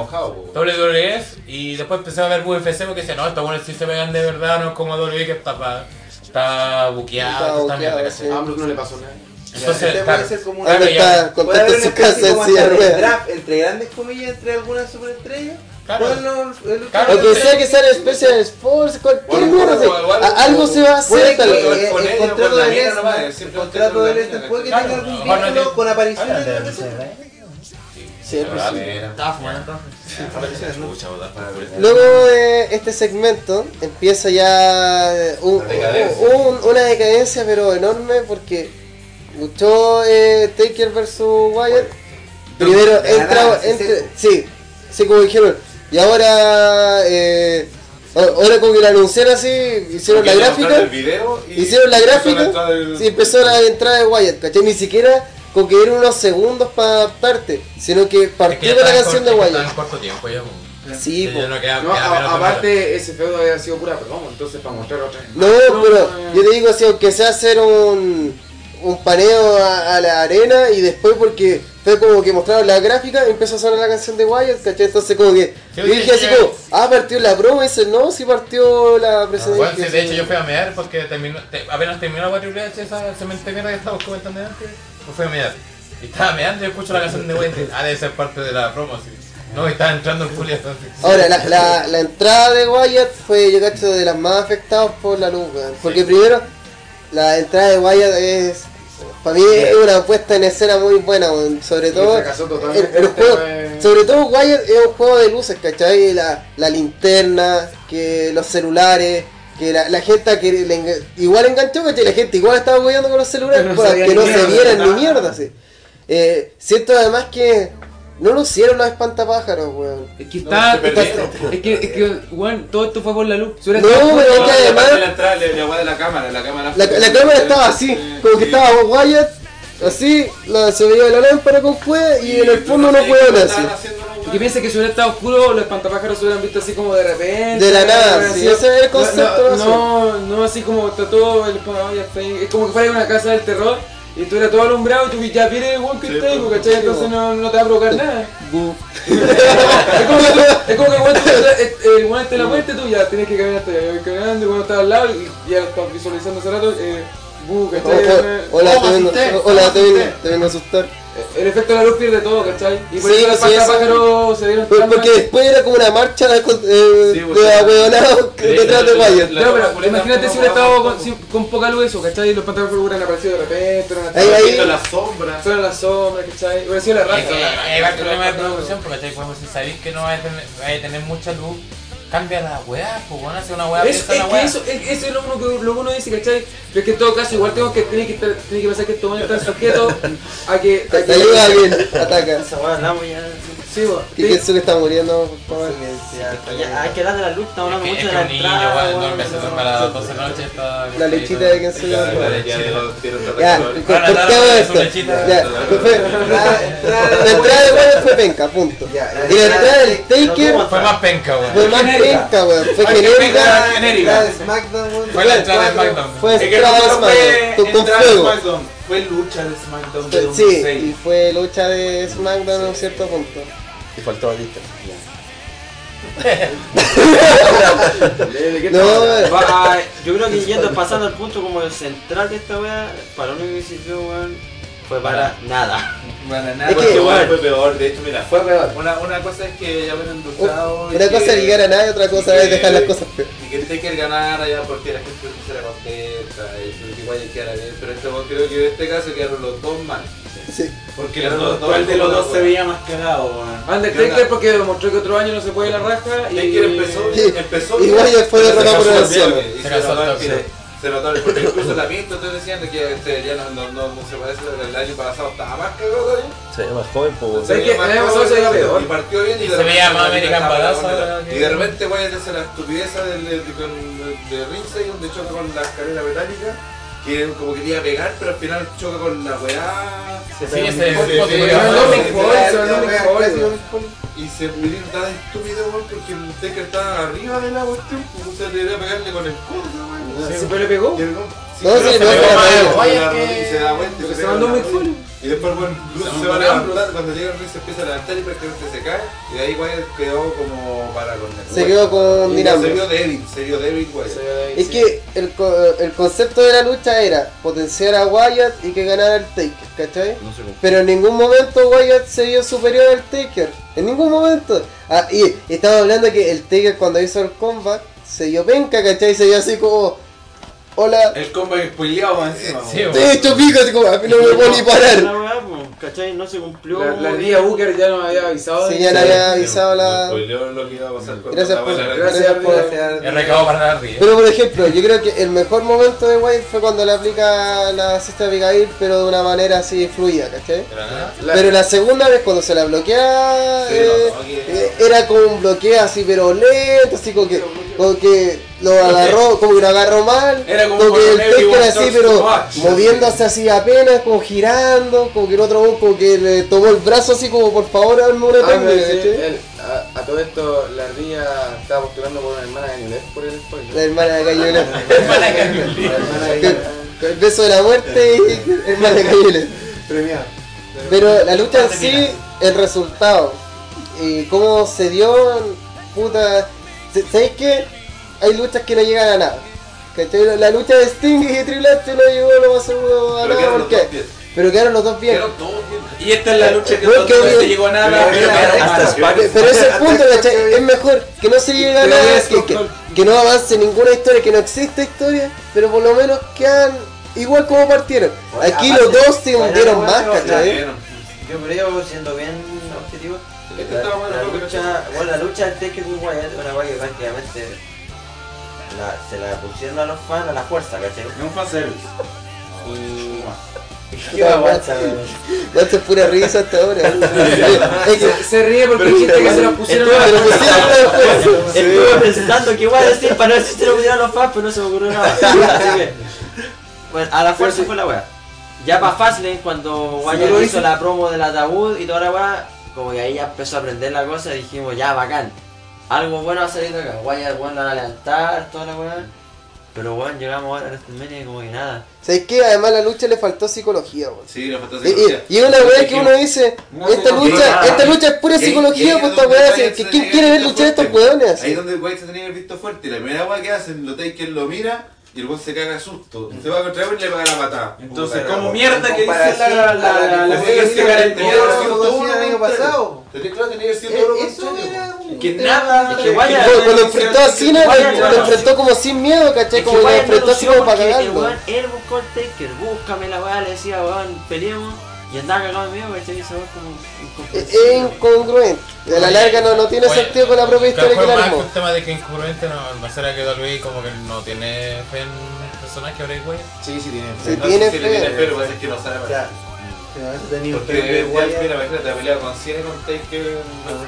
WWF y después empecé a ver UFC porque decía, no, estos buenos sí se pegan de verdad, no es como WWE que está, pa- está buqueado, Está está sí. A Brook no le pasó nada. Entonces, Este claro, puede ser como claro, Ahora ya- está Puede haber en una su casa especie en como silla de hasta de draft entre grandes comillas entre algunas superestrellas. Claro. ¿Cuál no? El- Claro, O que sea que sea en Special Sports, cualquier Bueno, mierda, bueno, sí. igual- A- algo se va a hacer tal vez. con el contrato la de Lesnar, nomás, el contrato con la de mina, Lesnar puede que claro. tenga algún lo vínculo con apariciones de el. ¿eh? Por el- Luego de este segmento empieza ya eh, un- La decadencia. un- una decadencia pero enorme porque luchó eh, Taker versus Wyatt. Primero la entra, nada, sí, sí. como dijeron. Y ahora, eh, ahora como que lo anunciaron así, hicieron la gráfica. el video y Hicieron la empezó gráfica del- y empezó la entrada de Wyatt, ¿cachai? Ni siquiera con que dieron unos segundos para adaptarte, sino que Es que partió con la canción de está en Wyatt. corto tiempo ya, po. Sí, Ya po. no queda- No, queda a- menos de aparte, ese feudo había sido pura promo, entonces para mostrar otra. No, pero yo te digo así, aunque sea hacer un, un paneo a, a la arena y después porque fue como que mostraron la gráfica y empezó a sonar la canción de Wyatt, ¿cachai? Entonces como que Sí, yo dije sí, así sí. como, ah, partió la promo y dice, no, sí partió la presidencia. Bueno, sí, de hecho yo fui a mear porque terminó, te- apenas terminó la Triple H, esa cemento de mierda que estábamos comentando antes, pues fui a mear. Y estaba meando y escucho la canción de Wayne, ah, debe ser parte de la promo, sí. No, y estaba entrando en Julia entonces. Ahora, la, la, la entrada de Wyatt fue, yo cacho, de las más afectadas por la luz, weón. Porque primero, la entrada de Wyatt es, para mí es una puesta en escena muy buena. Sobre todo, el, el juego, sobre todo Wyatt es un juego de luces, ¿cachai? La, la linterna, que los celulares, que la, la gente que le igual enganchó, ¿cachai? La gente igual estaba hueando con los celulares no para que no se vieran ni mierda, sí. Eh, siento además que no lo hicieron los espantapájaros, weón. Es que No, está. perdieron. es que, es que, weón, todo esto fue por la luz. No, pero es que No, además- la entrada, la- la weá de la cámara, la cámara. La, la cámara estaba así, como que estaba Wyatt, así, la, se veía la lámpara con fue y en el fondo no puede puede así. Y que piense que si hubiera estado oscuro, los espantapájaros se hubieran visto así como de repente. De la nada, sí, ese es el concepto No, no, no así como está todo el ahí. Es como que fuera una casa del terror y tú eras todo alumbrado y tú ya vienes el weón que Sí, está ahí, pues, ¿cachai? sí, Entonces no, no te va a provocar nada. es como que tú, es como que te- el weón está en la puerta y tú ya tienes que caminar hasta allá. Caminando, el está al lado y ya lo estás visualizando hace rato. Eh, bu, ¿cachai? Hola, hola, te vengo a asustar. El efecto de la luz pierde todo, ¿cachai? Y por Sí, eso los sí, espantapájaros se dieron Por- Porque después era como una marcha de, eh, Sí, pues, de ahueonados detrás de la- Claro, pero la- imagínate la- si hubiera estado con, poca luz eso, ¿cachai? Y los pantalones hubieran aparecido de repente, hubieran Ahí, ahí. Viendo las sombras. Fueron las sombras, ¿cachai? Hubiera sido la raza. Es que ahí va el problema de producción, porque ¿cachai? Si sabéis que no vais a tener, vais a tener mucha luz, cambia la weá, pues bueno, hace una weá, Es, es la que weá. eso, es, eso es lo, uno que, lo que uno dice, ¿cachai? Pero es que en todo caso, igual tengo que, tiene que, estar- tiene que pensar que estos van a estar sujetos a que. Te, A te que ayuda bien, ataca. Esa weá ya. Sí, Y que que está muriendo, por favor. Hay que de la luz, estamos Es hablando mucho de la niño, entrada. weón, duerme, se duerme a las 12 de la noche. La lechita de quien se Ya, llama. ya, ya, tiene otra Ya, razón. ¿por Ahora, qué dale, hago dale, esto? Ya, La entrada de Wyatt fue penca, punto. Y la entrada del Taker Fue más penca, weón. fue más penca, weón. Fue genérica. La entrada de SmackDown. Fue la entrada de SmackDown. Fue que entrada de SmackDown, con- fuego. Fue lucha de SmackDown de Fue- 2006. Sí, y fue lucha de SmackDown a un cierto punto. Y faltó Batista. No. Va, yo creo que yendo pasando al punto como el central de esta weá, para lo único que sirvió, weón, fue para nada. Para nada. Es Porque que- igual fue peor, de hecho, mira. Fue peor. Una, una cosa es que ya ven luchado. y Una cosa que- es ligar a nadie, otra cosa y es que- dejar las cosas feas. Y que el Taker ganara ya porque la gente se pusiera contenta y que igual quedara bien. Pero este, creo que en este caso quedaron los dos mal. Sí. Porque los dos, dos ¿cuál de los dos se veía más cagado, weón? Undertaker porque demostró que otro año no se puede la raja y... Taker empezó, Sí. empezó Y Wyatt fue pero se derrotado por el bien, y Se Se casó notó al al. Se notó, porque incluso la pinta, ustedes decían de que este ya no, no, no, no se parece el año pasado, estaba más cagado todavía. Se ve más joven, pues. ¿Sabes qué? veía más El pasado se veía y peor. Y partió bien y, se veía más American Badass, que- Y de repente Wyatt hace la estupidez del, de, de, donde choca con la escalera metálica. Que como quería pegar, pero al final choca con la weá. Sí, pega ese es el se se se se. Y se vinieron tan estúpido, weón, porque el Taker estaba arriba de la cuestión, pues, o sea, debería pegarle con el codo, weón. Sí, pero le pegó. Y el sí, No, sí, se no, weón, Oye, y después, bueno, Se va a levantar, cuando llega el ring se empieza a levantar y prácticamente se cae. Y de ahí Wyatt quedó como para con el Se quedó con Dinamo. Se vio débil, se vio débil, Wyatt. Es que el, el concepto de la lucha era potenciar a Wyatt y que ganara el Taker, ¿cachai? No sé. Pero en ningún momento Wyatt se vio superior al Taker. En ningún momento. Ah, y estamos hablando que el Taker cuando hizo el comeback se vio penca, ¿cachai? Se vio así como. Hola. El combo spoileado encima. Sí. Te he hecho pico, así como, a mí no me puedo ni parar. La pues, ¿cachai? No se cumplió. La, la Booker ya nos había avisado. Sí, de- ya le había avisado la. Spoileó lo que iba a pasar con Gracias por- gracias por-. Es recado para la ría. Pero por ejemplo, yo creo que el mejor momento de Wyatt fue cuando le aplica la cesta de Abigail, pero de una manera así fluida, ¿cachai? La- Pero la segunda vez cuando se la bloquea Sí, eh, no, no, que- eh, era como un bloqueo así pero lento, así como que, como que lo agarró, como que lo agarró mal, Era como como que el Everyone Taker así pero moviéndose así apenas, como girando, como que el otro como que le tomó el brazo así como por favor hazme una Ah, a, a todo esto, la ardilla estaba postulando por una hermana de Nilet por el spoiler. La hermana de Cañuelas. hermana de. Con el beso de la muerte y hermana de Cañuelas. Premiado. Pero la lucha en sí, el resultado, y cómo se dio, puta. ¿Sabéis qué? Hay luchas que no llegan a nada. ¿Cachai? La- lucha de Sting y Triple H no llegó lo más seguro a Pero nada dos bien. Pero quedaron los dos bien. Quedaron todos bien. Y esta es la lucha que no te llegó a nada, Pero ese es el punto, ¿cachai? Es mejor que no se llegue a nada, es que, que, control. que no avance ninguna historia, que no exista historia, pero por lo menos quedan igual como partieron. Oye, Aquí aparte, los dos se hundieron más, ¿cachai? Yo creo, siendo bien objetivo, Este la, lucha, bueno, la lucha del con Wyatt una weá que prácticamente la- se la pusieron a los fans a la fuerza, ¿cachai? Es un fanservice. Y qué esto es pura risa hasta ahora. Que- Se, se ríe porque el chiste que se la pusieron a pusieron a la fuerza. Estuve pensando qué iba a decir para ver si se lo pudieran los fans, pero no se me ocurrió nada. Así que, bueno, a la fuerza fue la weá. Ya para Fastlane, cuando Wyatt lo hizo la promo del ataúd y toda la weá, como que ahí ya empezó a aprender la cosa y dijimos, ya, bacán. Algo bueno va a salir de acá. Wyatt, weón, la van a levantar, toda la weá. Pero weón, llegamos ahora a WrestleMania y como que nada. ¿Sabes qué? Además la lucha le faltó psicología, weón. Sí, le faltó Y, y- psicología. y es una weá que uno dice, No, esta no, lucha, no, esta lucha es pura Y y psicología, pues es esta weá, Wyatt que ¿quién quiere ver luchar a estos weones Ahí es donde White se tenía que haber visto fuerte. Y la primera weá que hacen, lo que lo mira y el weón se caga de susto. Se va contra él y le pega la patada. Entonces, Puta, como la- mierda que dice la, a la, la la, la, que que garantía año pasado. Claro, tenía ser todo lo contrario. nada, de- que vaya- Cuando cuando enfrentó a Cena, Wyatt, lo, enfrentó como sin miedo, ¿cachai? Como lo enfrentó así como para cagarlo. weón, él buscó el Taker, búscame la weá, le decía, weón, peleemos. Y andaba cagado de miedo, ¿cachai? Weá es como Es incongruente. A la larga no, no tiene Oye, sentido con la propia historia que más armó. que un tema de que incongruente no, no será que WWE como que no tiene fe en el personaje Bray Wyatt. Sí, sí, tiene. Sí, No tiene si le tiene fe. fe, lo que pasa es que no sabe que tenido Porque fe de Wyatt. mira, imagínate, la pelea con Cena y con Taker,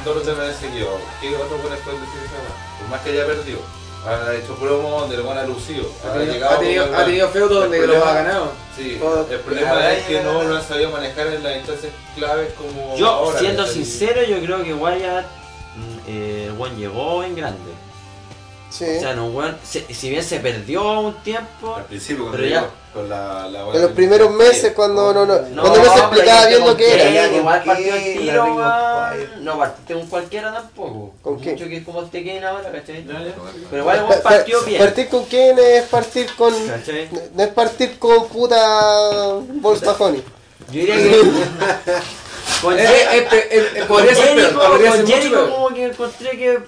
todos los demás han seguido. ¿Qué otro puede después decir esa? Por más que haya perdido. Ha hecho promo donde lo van a lucido. Ha Ha tenido, ha tenido, ha tenido feudo donde El lo ha problema- ganado. Sí, Todo- el problema es que no lo han sabido manejar en las instancias claves como Yo, ahora. siendo sincero, yo creo que Wyatt, mm, eh, Juan llegó en grande. Sí. O sea, no, weón, se- si bien se perdió un tiempo, Al principio, cuando Pero ya- con la, la En los primeros meses cuando no, no, No, cuando no se explicaba bien lo que era. que igual ¿Con partió el qué? tiro. No partiste con cualquiera tampoco. ¿Con qué? Mucho que es como el Tekken ahora, ¿cachai? Pero igual Pa- igual pa- partió bien. Partir con quién es partir con. ¿Cachai? No es partir con puta Volkswagen. Yo diría que. con Eh, eh, eh, eh, eh, peor. como que encontré que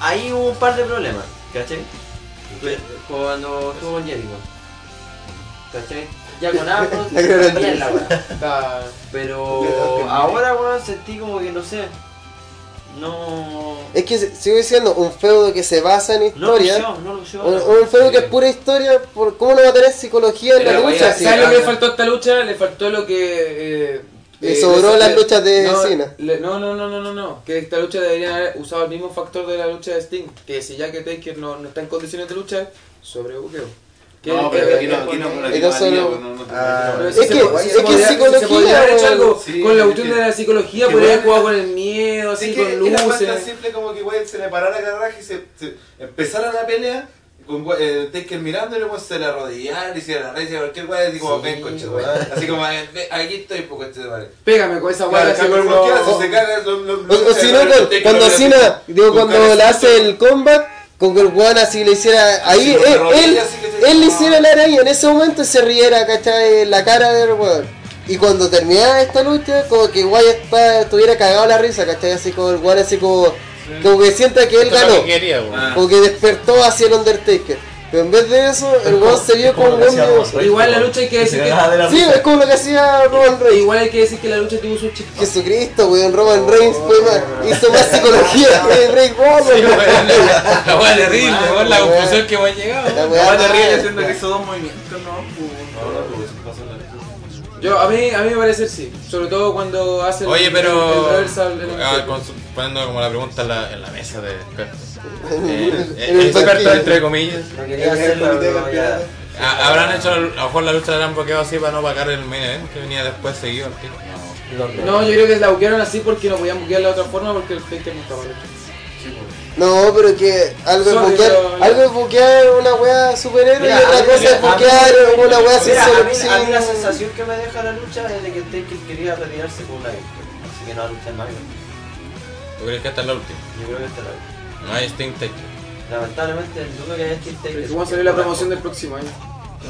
ahí hubo un par de problemas, ¿cachai? Cuando estuvo con Jericho. ¿Cachai? Ya con gran bien la weá. Pero ahora, weón, sentí como que no sé. No. Es que sigo diciendo, un feudo que se basa en No historia. no lució. un, un feudo que es pura historia. Por, ¿Cómo no va a tener psicología en la lucha? ¿Sabes lo que le faltó a esta lucha? Le faltó lo que. Eh, Le eh, sobró le- las le- luchas de no, Cena. le- no, no, no, no, no, no. Que esta lucha debería haber usado el mismo factor de la lucha de Sting. Que si ya que Taker no, no está en condiciones de luchar, sobrebuqueo. Que No, pero aquí no, aquí no, Es que- es que psicología, podría haber hecho algo Sí, con la es cuestión de la psicología, podría haber jugado con el miedo, así con era tan luces. simple como que güey, se le parara la garraja y se, se empezara la pelea güey, eh, Taker mirando y se le arrodillara, hiciera la rey, cualquier güey, y como Sí, ven coche. Así como "Eh, aquí estoy, pues coche madre. Pégame con esa Claro, así cambio, como- cualquiera si se caga, lo- lo- O, lo- o si no, cuando, Cena, digo, con cuando le hace el combat, con que el weón así le hiciera. Ahí la él, él, así él le hiciera la araña en ese momento se riera, ¿cachai? La cara del weón. Y cuando terminaba esta lucha, como que Wyatt está- estuviera cagado la risa, ¿cachai? Así como el weón, así como. Como que sienta que él Esto ganó. que quería, weón. Ah. Como que despertó hacia el Undertaker. Pero en vez de eso, el weón se vio como un weón Igual la lucha hay que decir que. Sí, es como lo que hacía Roman Reigns. Igual hay que decir que la lucha tuvo su chispa. Jesucristo, weón, Roman Reigns fue más, hizo más psicología que Bray Wyatt. La weá terrible, weón, la conclusión que hemos llegado. La La weá terrible haciendo que hizo dos movimientos, no, Yo, a mí, a mí me parece sí. Sobre todo cuando hace Oye, el pero. reversal en el- ah, poniendo como la pregunta en la, en la mesa de expertos. Eh, eh, en expertos entre comillas. No quería hacerlo. Ah, ¿Habrán hecho, a lo mejor la lucha la han bloqueado así para no pagar el main event que venía después seguido al tiro? No, yo creo que la buquearon así porque no podían buquearla de otra forma porque el Taker no estaba hecho. No, pero que algo es buquear, pero- algo es buquear una wea superhéroe Mira, y otra a mí- cosa es a mí- buquear una wea sin a solución. a mí la sensación que me deja la lucha es de que Taker quería retirarse con una victoria. Así que no va a luchar más. ¿Tú crees que esta es la última? Yo creo que esta es la última. No hay Sting Taker. Lamentablemente dudo que haya Steve Taker. ¿Cómo salió la promoción del próximo año?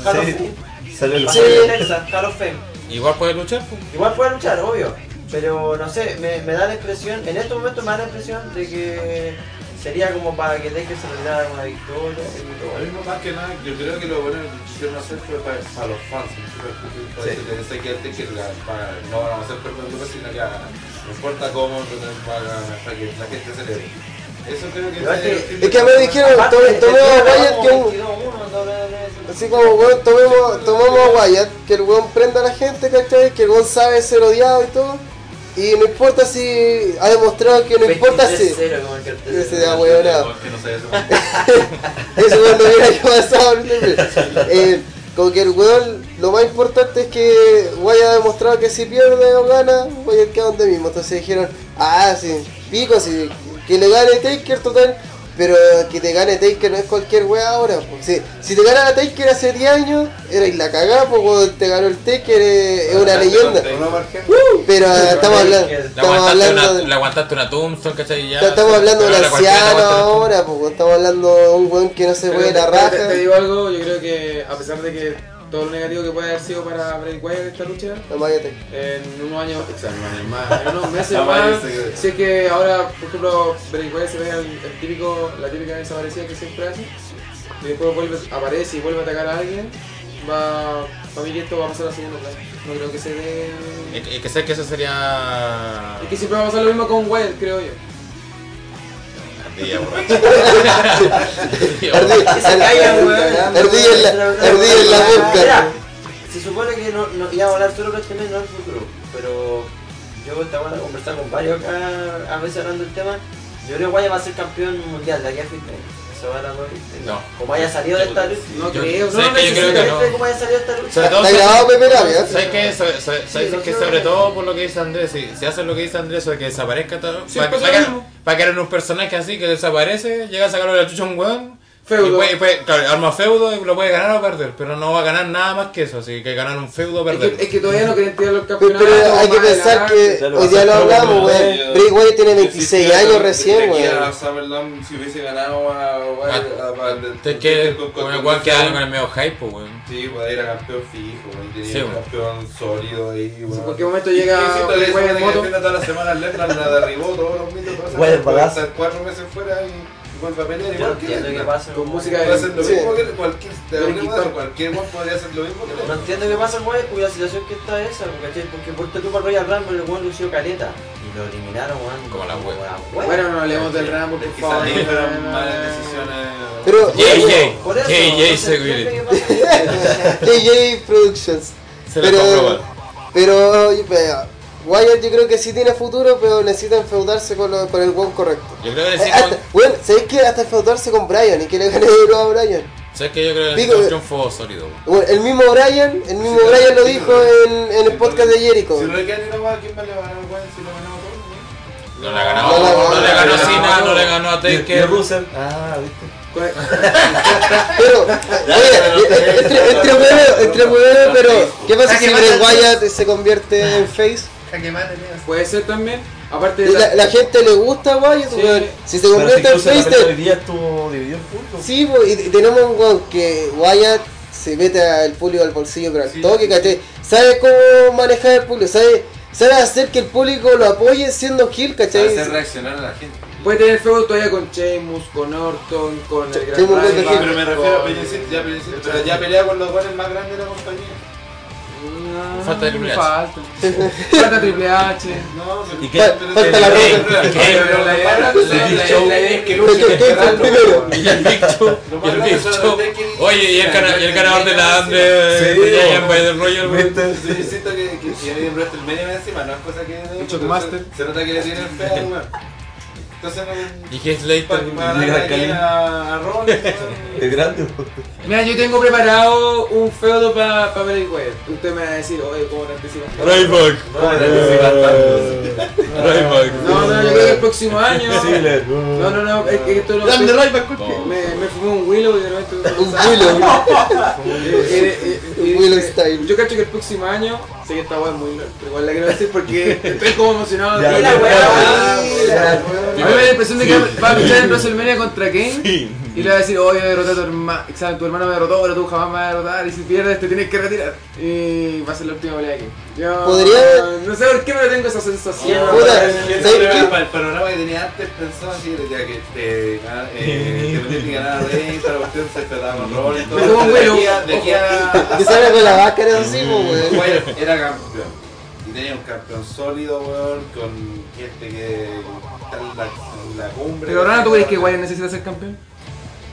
Hall of. Fame. Salió el Va a Sí. salir en Texas, Hall of Fame. Igual puede luchar, pues. Igual puede luchar, obvio. Pero no sé, me, me da la impresión, en estos momentos me da la impresión de que sería como para que Taker se retirara con una victoria y todo. mismo más que nada, yo creo que lo bueno que quisieron hacer fue para, para los fans. Para Sí. que sé que este que la- para- no van a hacer perpetuo, sino que. No importa cómo, para, para que la gente celebre. Eso creo que es que- Es que a mí me dijeron, tomemos a Wyatt que un... 22-1 en WWE. Así como, weón, tomemos, tomamos a Wyatt, que el weón prenda a la gente, ¿cachai? Que el weón sabe ser odiado y todo. Y no importa si ha demostrado que no importa si... 23-0 como el cartel. Ese da weón, nada. Que eso. Cuando hubiera que pasado eh, Como que el weón, lo más importante es que Wyatt ha demostrado que si pierde o gana, Wyatt queda donde mismo. Entonces dijeron, ah, sí, pico, sí, que le gane Taker total. Pero que te gane Taker no es cualquier wea ahora. pues. Si, si te gana Taker hace 10 años, erais la cagada, pues cuando te ganó el Taker es, es una leyenda. Pero eh, estamos hablando, estamos hablando una, de... le aguantaste una Tombstone, ¿cachai? Ya. Estamos hablando de un Pero anciano ahora, pues estamos hablando de un weón que no se Pero puede la raja. Te, te digo algo, yo creo que a pesar de que todo lo negativo que puede haber sido para Bray Wyatt esta lucha, en unos años, o sea, en unos años más, en unos meses más, si es que ahora, por ejemplo, Bray Wyatt se ve el, el típico, la típica desaparecida que siempre hace, y después vuelve, aparece y vuelve a atacar a alguien, va, para mí que esto va a pasar a segundo plano. No creo que se dé... Es que- es que eso sería. Es que siempre va a pasar lo mismo con Wyatt, creo yo. Ardilla. Ardilla en la, ardilla en la boca. Mira, se supone que no, no íbamos a hablar solo prácticamente no del futuro, pero yo estaba a conversar con varios acá, a veces hablando del tema. Yo creo que Guaya va a ser campeón mundial de aquí a fin de año. Eso va a la No. Como haya salido de esta lucha. No Yo- creo, ¿sabes no, que yo creo que no? Como haya salido de esta lucha. Sobre todo, Está grabado Pepe Labia. ¿Sabes qué? ¿Sabes Sí, lo que creo sobre que- todo por lo que dice Andrés, si, si hacen lo que dice Andrés, o que desaparezca todo, Sí, para, para, que, para que eran un personaje así que desaparece, llega a sacarlo de la chucha un weón, Feudo. Y puede, puede- claro, arma feudo y lo puede ganar o perder, pero no va a ganar nada más que eso, así que ganar un feudo o Es perder. que, es que todavía no quieren tirar los campeonatos. pero hay que pensar que hoy día lo hablamos, weón. Bray Wyatt tiene 26 años recién. Summerland si hubiese ganado a. a, a, Es que con el weón que con el medio hype, pues, weón. Sí, pues era campeón fijo, weón. Tenía Sí, un campeón sólido ahí, en cualquier momento llega Bray Wyatt todas las semanas la derribó todos los mitos, puede cuatro meses fuera y vuelve a pelear no igual que entiendo qué Lesnar. pasa. Con weón. música Puede hacer lo Sí. mismo que cualquier, de cualquier weón podría hacer lo mismo que No Lesnar. entiendo qué pasa, weón, la situación que está esa, ¿cachai? Porque por tu para Royal Rumble el weón lució caleta y lo eliminaron, weón. Como la wea. Bueno, no hablemos del Rambo, por favor. fueron no, no, malas no. decisiones. Pero JJ, Por eso, JJ no se Security. JJ Productions. Se Pero, comprobar. pero, oye, pero, Wyatt yo creo que sí tiene futuro, pero necesita enfeudarse con, lo- con el buen correcto. Yo creo que Eh, necesita hasta- Bueno, ¿sabéis que hasta enfeudarse con Brian y que le gane de nuevo a Brian? ¿Sabes que yo creo que Digo, necesita un triunfo sólido. Bueno, el mismo Brian, el mismo Brian lo dijo en, en el podcast de Jericho. Si ni una weá, ¿quién va a ganar? Si lo ganamos todos. No le ha ganado, No, no, no, no, le ganó Cena, no. le ganó a Y Taker. Russell. Ah, viste. Pero, oye, entre, pero ¿qué pasa si Bray Wyatt se convierte en face? Jaque mate, mira. Puede ser también. Aparte de La, la, la gente le gusta Wyatt, Sí. weón. Si se convierte en face, día estuvo dividido en puntos. sí, po, y, tenemos un weón que Wyatt se mete al público al bolsillo, pero al Sí. toque, ¿cachai? Sabe cómo manejar el público, sabe, sabe hacer que el público lo apoye siendo Para ¿cachai? hacer reaccionar a la gente. puede tener feudo todavía con Sheamus, con Orton, con el Gran pero me refiero a Peñicito, ya ya pelea con los buenos más grandes de la compañía. No, Falta Triple H. Falta. Falta Triple H. No, pero- ¿Y qué? Falta la roca. pero- ¿Y qué? pero la idea- La- la- la- la- la- la- la idea es que ¿Qué- luche primero? Y el Big Show. El Big Show. y- Oye, y el, el ganador de la Andre Sí, de Giant Royal, yo que, que si viene en WrestleMania más encima, no es cosa que... El. Se, se nota que le tienen fe. Entonces no... Y Heath Slater. A, a. Es grande, Mira, yo tengo preparado un feudo para pa Bray Wyatt. Usted me va a decir, oye, ¿cómo te anticipas? Ryback. Ryback. No, no, yo creo que el próximo año. No, no, no, es que esto lo. Ryback, culpe. Me, me fumé un Willow y de repente. Un Willow. Y- y- y- y- Willow style. Yo cacho que el próximo año, sé que esta weá es muy larga, pero igual la quiero decir porque estoy como emocionado. Ya, la weá, ya, weón. ya. A mí me da la impresión de que va a luchar en WrestleMania contra Kane y le va a decir, oye, derroté a tu hermano, exacto, tu hermano me derrotó, pero tú jamás me vas a derrotar y si pierdes te tienes que retirar. Y va a ser la última pelea Kane. Yo Podría- no sé por qué pero tengo esa sensación. Puta, Yo ¿sabes creo que qué? Para el panorama que tenía antes pensaba así, decía que te gana- eh, que tenía que ganar a Rey, para la cuestión se trataba con Ron y todo. Pero aquí de aquí a- Que salga con la máscara weón. Wyatt era campeón. Y tenía un campeón sólido, weón, con gente que está en la, en la cumbre. Pero Rana, ¿tú crees que Wyatt necesita ser campeón?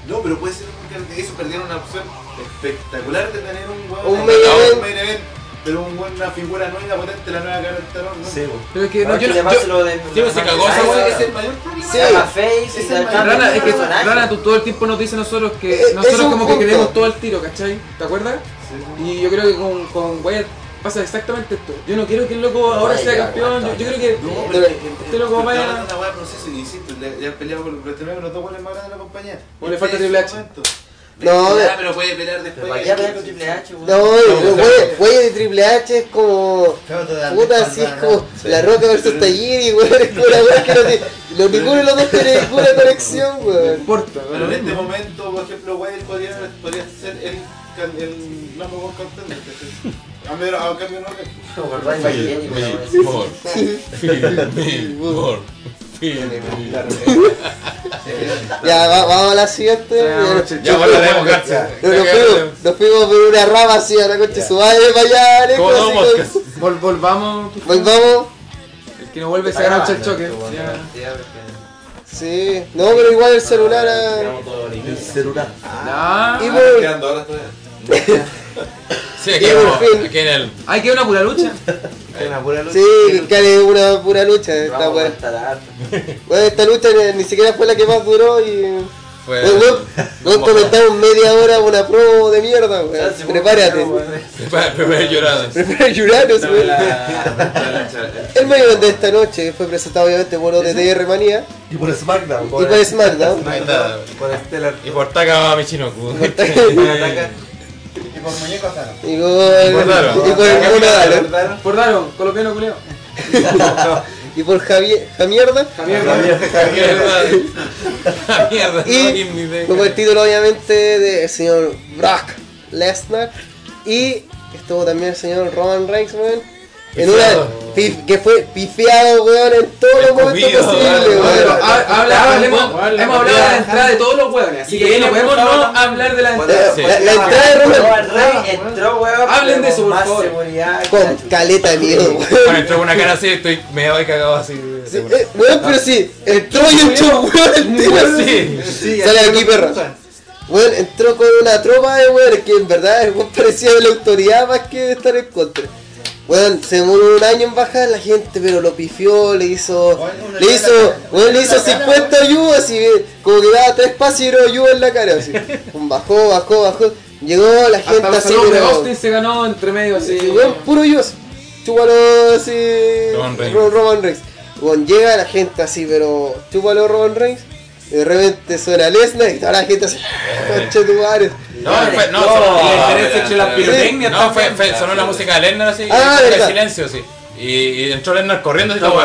No, pero puede ser que eso perdieron una opción espectacular de tener un weón. Un un main event. main event, Pero un buen, una figura nueva, potente, la nueva cara del talón, ¿no? Sí, po. Pero es que no, yo, que pase yo- lo de. Sí, se cagó esa es el mayor problema. Sí. Llama Face es el Rana, es que. Rana, tú todo el tiempo nos dices nosotros que Eh, nosotros un como que queremos todo el tiro, ¿cachai? ¿Te acuerdas? Y yo creo que con, con Wyatt pasa exactamente esto. Yo no quiero que el loco ahora Ay, sea ya, campeón. Yo, creo que No, Pero- pero este loco vaya- una weá de proceso y insisto, le- ya han peleado con los los dos goles más grandes de la compañía. O le Este falta Triple H. momento. No, pero puede pelear después. Pero ¿Para qué hablar con Triple H, weón? No, el güey, güey de Triple H es como. Puta, así es como La Roca versus Tajiri, güey. Es como weá que no tiene. lo- Ninguno de los dos tiene ninguna conexión, no güey. importa. Pero en ¿no? este momento, por ejemplo, Wyatt podría, podría ser el, can- el number A Ya, va- vamos a la siguiente. Ya, demos, Nos, fuimos, por una rama así a la concha de su madre para allá, volvamos. Volvamos. El que no vuelve se gana el choque. Sí. No, pero igual el celular. ah, El celular. Y Ah, por- todavía. Sí, aquí, Y en el. Hay que una pura lucha. Hay una pura lucha. Sí, que una pura lucha esta weá. Bueno, esta lucha ni, siquiera fue la que más duró y. Fue. Weón, comentamos media hora una promo de mierda, weón. Prepárate. Prepara- lloradas. Prepara llorar. El medio de esta noche fue presentado obviamente por OTTR Manía Y por SmackDown. y por SmackDown. Está. Por Stellar. Y por Taka Michinoku. Y por muñeco Zara. Y con, Por Daro. y con el Mono Daro. Por Daron, colombiano culeo. Y por Javier, Jamierda. Javier, Mierda. Mierda. no, Y ni idea. como el título obviamente del señor Brock Lesnar. Y estuvo también el señor Roman Reigns, weón. En una, pif- que fue pifiado, weón, en todos los momentos posibles, weón. Weón. hablemos, hemos hablado de la entrada de todos los hueones, así que no podemos no hablar de la entrada. Sí. La, la entrada de Roman Roman Reigns entró, weón. Hablen de eso, con por favor. seguridad. con caleta de miedo, weón. Bueno, entró con una cara así, estoy medio cagado así. Sí, eh, weón, pero sí, entró y entró, weón, así. Sí. Sale aquí, perra. Weón, entró con una tropa de weones que en verdad weón parecía de la autoridad más que de estar en contra. Weón, se demoró un año en bajar la gente, pero lo pifió, le hizo. Le hizo. Weón, le hizo 50 ayudas así, como que daba tres pasos y era ayuda en la cara, así. Bajó, bajó, bajó. Llegó la gente Hasta así, pero. Austin se ganó entre medio así. Sí, weón, puro ayudas. Chúpalo así. Roman Reigns. Ro- Roman Reigns. Weón, llega la gente así, pero. Chúpalo Roman Reigns. Y de repente suena Lesnar y toda la gente así. Concha tu madre. No, fue, no, No, No, fue, fue, sonó la música de Lennar así, Ah, silencio así. Y, y entró Lennar corriendo así como.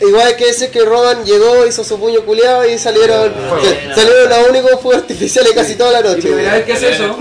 Igual hay que decir que Roman llegó, hizo su puño culeado y salieron. Fuego. que- salieron los únicos fuegos artificiales casi toda la Y noche. primera vez que hace eso,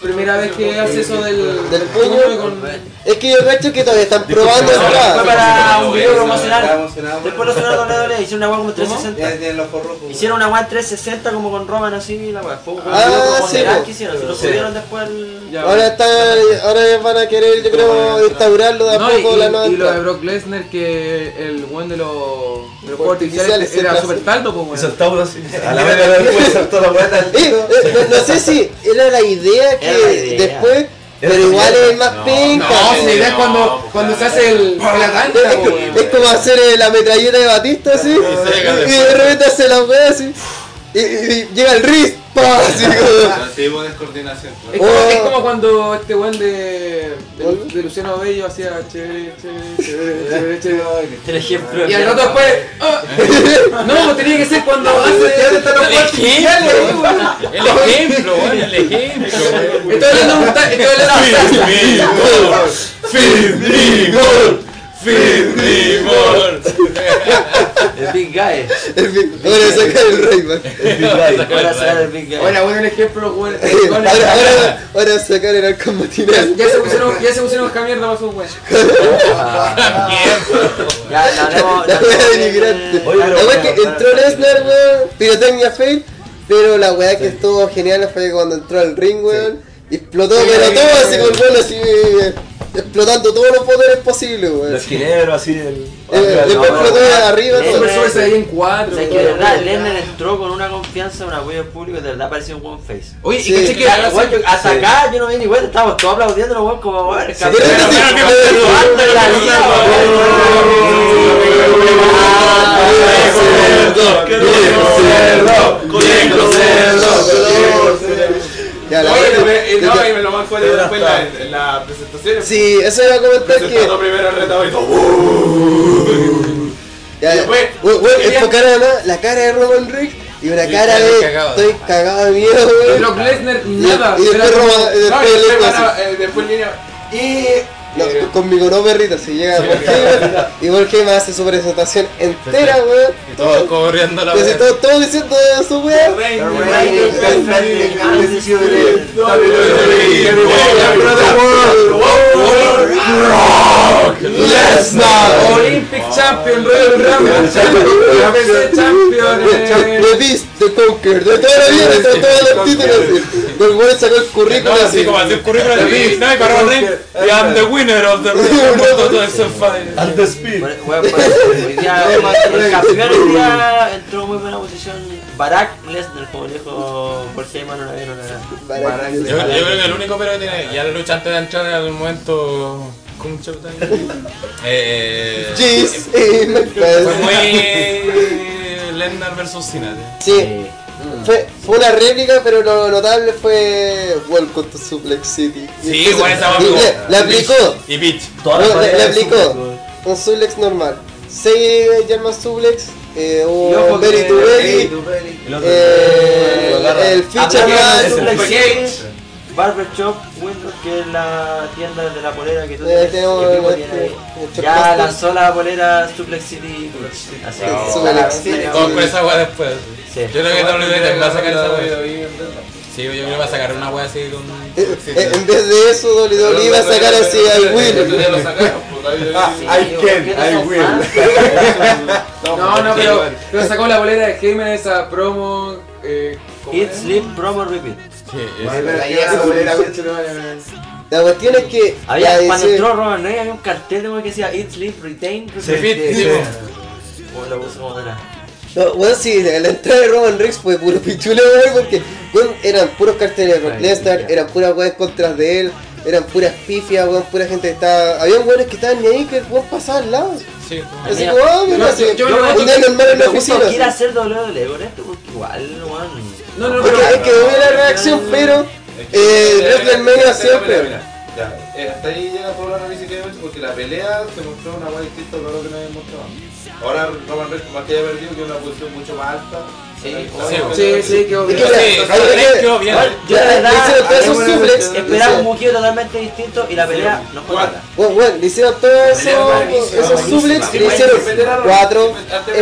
Primera- vez que hace eso del, Del puño. con- Es que yo cacho que todavía están probando Fue esa para un video promocional. Después lo sonaron WWE, hicieron una weá como Ya 360. tienen los ojos rojos. Hicieron una weá en 360 como con Roman así, la weá. Fue un Ah, video promocional sí, que hicieron, se lo subieron después. Ya, Ahora están, ahora van a querer, yo creo, instaurarlo de a No, y, poco la nueva y, y lo de. Brock Lesnar que el buen de los de los artificiales era hace. taldo weón. saltamos así. A la vez después saltó la vuelta al eh, no, sé si era la idea que Era la idea. después, pero igual es más No, penca. No, es cuando, cuando se hace el, es, como- es como hacer la metralleta de Batista así, y, de repente hace la wea así, y, llega el Riz, pa, así como. Descoordinación. Es como, es como cuando este weón de, de, de Luciano Bello hacía chévere, chévere, chévere, chévere, chévere. El ejemplo de Y al rato después. ah, no, pues tenía que ser cuando hace. El ejemplo, el ejemplo, weón, el ejemplo. weón. Estoy hablando de un ta- estoy hablando de un Fidrimor, El Big Guy. El Big- Ahora sacar el Rayman. Ahora el Big Guy. Ahora, bueno, el ejemplo, los weones. Ahora, ahora, ahora sacar el arco Ya, matinal. ya se pusieron, ya se pusieron esta mierda para su weón. Ya, no hablemos... La no wea denigrante. La wea que entró Lesnar, weón, pirotecnia fail, pero la weá que estuvo genial fue cuando entró al ring, weón, explotó, pero todo así con bueno, así, explotando todos los poderes posibles, weón. El esquinero así. El... Eh, después explotó de arriba todo. Super Super Saiyan 4. O sea, que de verdad, Lennon entró con una confianza, un apoyo público, de verdad parecía un one face. Oye, Sí. y caché que hasta acá yo no vi ni cuenta, estábamos todos aplaudiendo los weón como weón, en liga, Ya, la Oye, me- no, y me lo más fue después en la, en la presentación. Sí, eso iba a comentar que. primero el y todo. Ya, después, la cara de Roman Reigns y una Y cara de. cagado. Estoy cagado de miedo, weón. Brock Lesnar, nada. y después No, después. Y. No, conmigo no perrito, si llega Heyman, y Paul Heyman hace su presentación entera, weón. Y todos corriendo la Pues, wea. todo, todo diciendo su. Lesnar. Olympic Champion, Royal Rumble Champion, Champion. Eh, The The Conquer, de toda la vida, de todos los títulos. El sacó el currículum así. así. como así un currículum para el ring. Y I'm the winner of the ring. Pues, hoy día, el campeón hoy día entró en muy buena posición Barack Lesnar, como dijo en una... Yo, creo que el único pero que tiene, ya la lucha antes de entrar al momento con Showtime, eh, Jeez, fue eh, muy Lesnar versus Cena. Sí. Fue, fue una réplica, pero lo notable fue Welcome to Suplex City. Sí, igual esa me le, le aplicó. Y las le, aplicó un suplex normal. 6 German suplex, eh, un belly to belly. El eh, el Ah, feature pero man, el suplex Package. City, Barber Shop Windows, que es la tienda de la polera que tú Eh, tienes, este- tiene ahí. Ya lanzó la polera Suplex City. Así que- Suplex City. Vamos con esa weá después. Sí. Yo creo que WWE va a sacar esa weá. Sí, yo creo que va a sacar una weá así con. Eh, en vez de eso, WWE va a sacar así a Will. Pues, I Sí, can, ¿por qué no I will. No, no, pero, pero sacó la bolera de Heyman esa promo. Eh, ¿cómo Eat, era? Sleep, Promo, Repeat. Sí, La cuestión es que Había, cuando dice- entró Roman Reigns había un cartel de que decía Eat, Sleep, Retain, sí, sí. Bueno, lo puso como era. No, bueno, sí, la, la entrada de Roman Reigns fue puro pichule, porque eran puros carteles de Brock Lesnar, eran puras weas contras de él, eran puras pifias, weón, pura gente que estaba. Había weones que estaban ni ahí que el weón pasaba al lado. Sí, Así como, ah, mira, yo- así, yo- yo. No, no, Es pero. que, es que no vi la reacción, pero eh, WrestleMania siempre. Ya, eh, hasta ahí llega todo el análisis que hemos hecho porque la pelea se mostró una guay distinta a lo que nos habían mostrado. Ahora Roman Reigns, más que haya perdido, que una posición mucho más alta. Sí, Sí, sí, quedó bien. quedó bien. Yo la verdad, esperaba un buqueo totalmente distinto y la pelea no fue. Bueno, bueno, le hicieron todos esos, esos suplex y le hicieron 4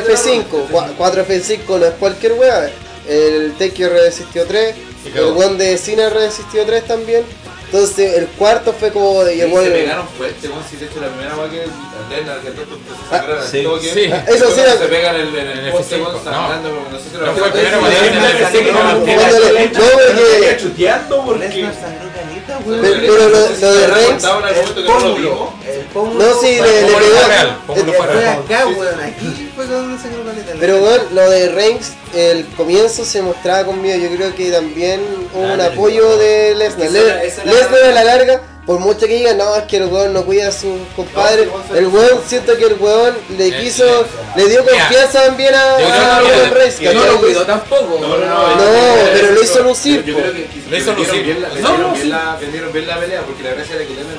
F5. 4 F5 no es cualquier wea. El Tekio resistió 3. Y El one de Cena resistió 3 también. Entonces el cuarto fue como de Y llegó se pegaron fuerte, weón, si de hecho la primera guay que sí, sí. Eso sí, se pegan en el, en el En poste, F5, weón, no. sangrando, pero no sé si lo No fue el primero, Sí, cuando sí, en el sí, F5 sí, no, sí, Cuándole- no, porque- Pero- lo- lo de. El pómulo. No, sí, le, pegó. fue acá, weón. Aquí fue donde. Pero lo de Reigns, el comienzo se mostraba con miedo. Yo creo que también hubo un apoyo de Lesnar. Lesnar a la larga, por mucho que digan, no, es que el weón no cuida a su compadre. No, el weón, siento que el weón le Eh, quiso, eh, le dio confianza también a, a que- Roman Reigns. No lo cuidó tampoco. No, no, no, No, yo- pero lo hizo lucir, Yo po. creo que Lo hizo lucir. vendieron no, bien la- vendieron bien la pelea porque la gracia era que Lennar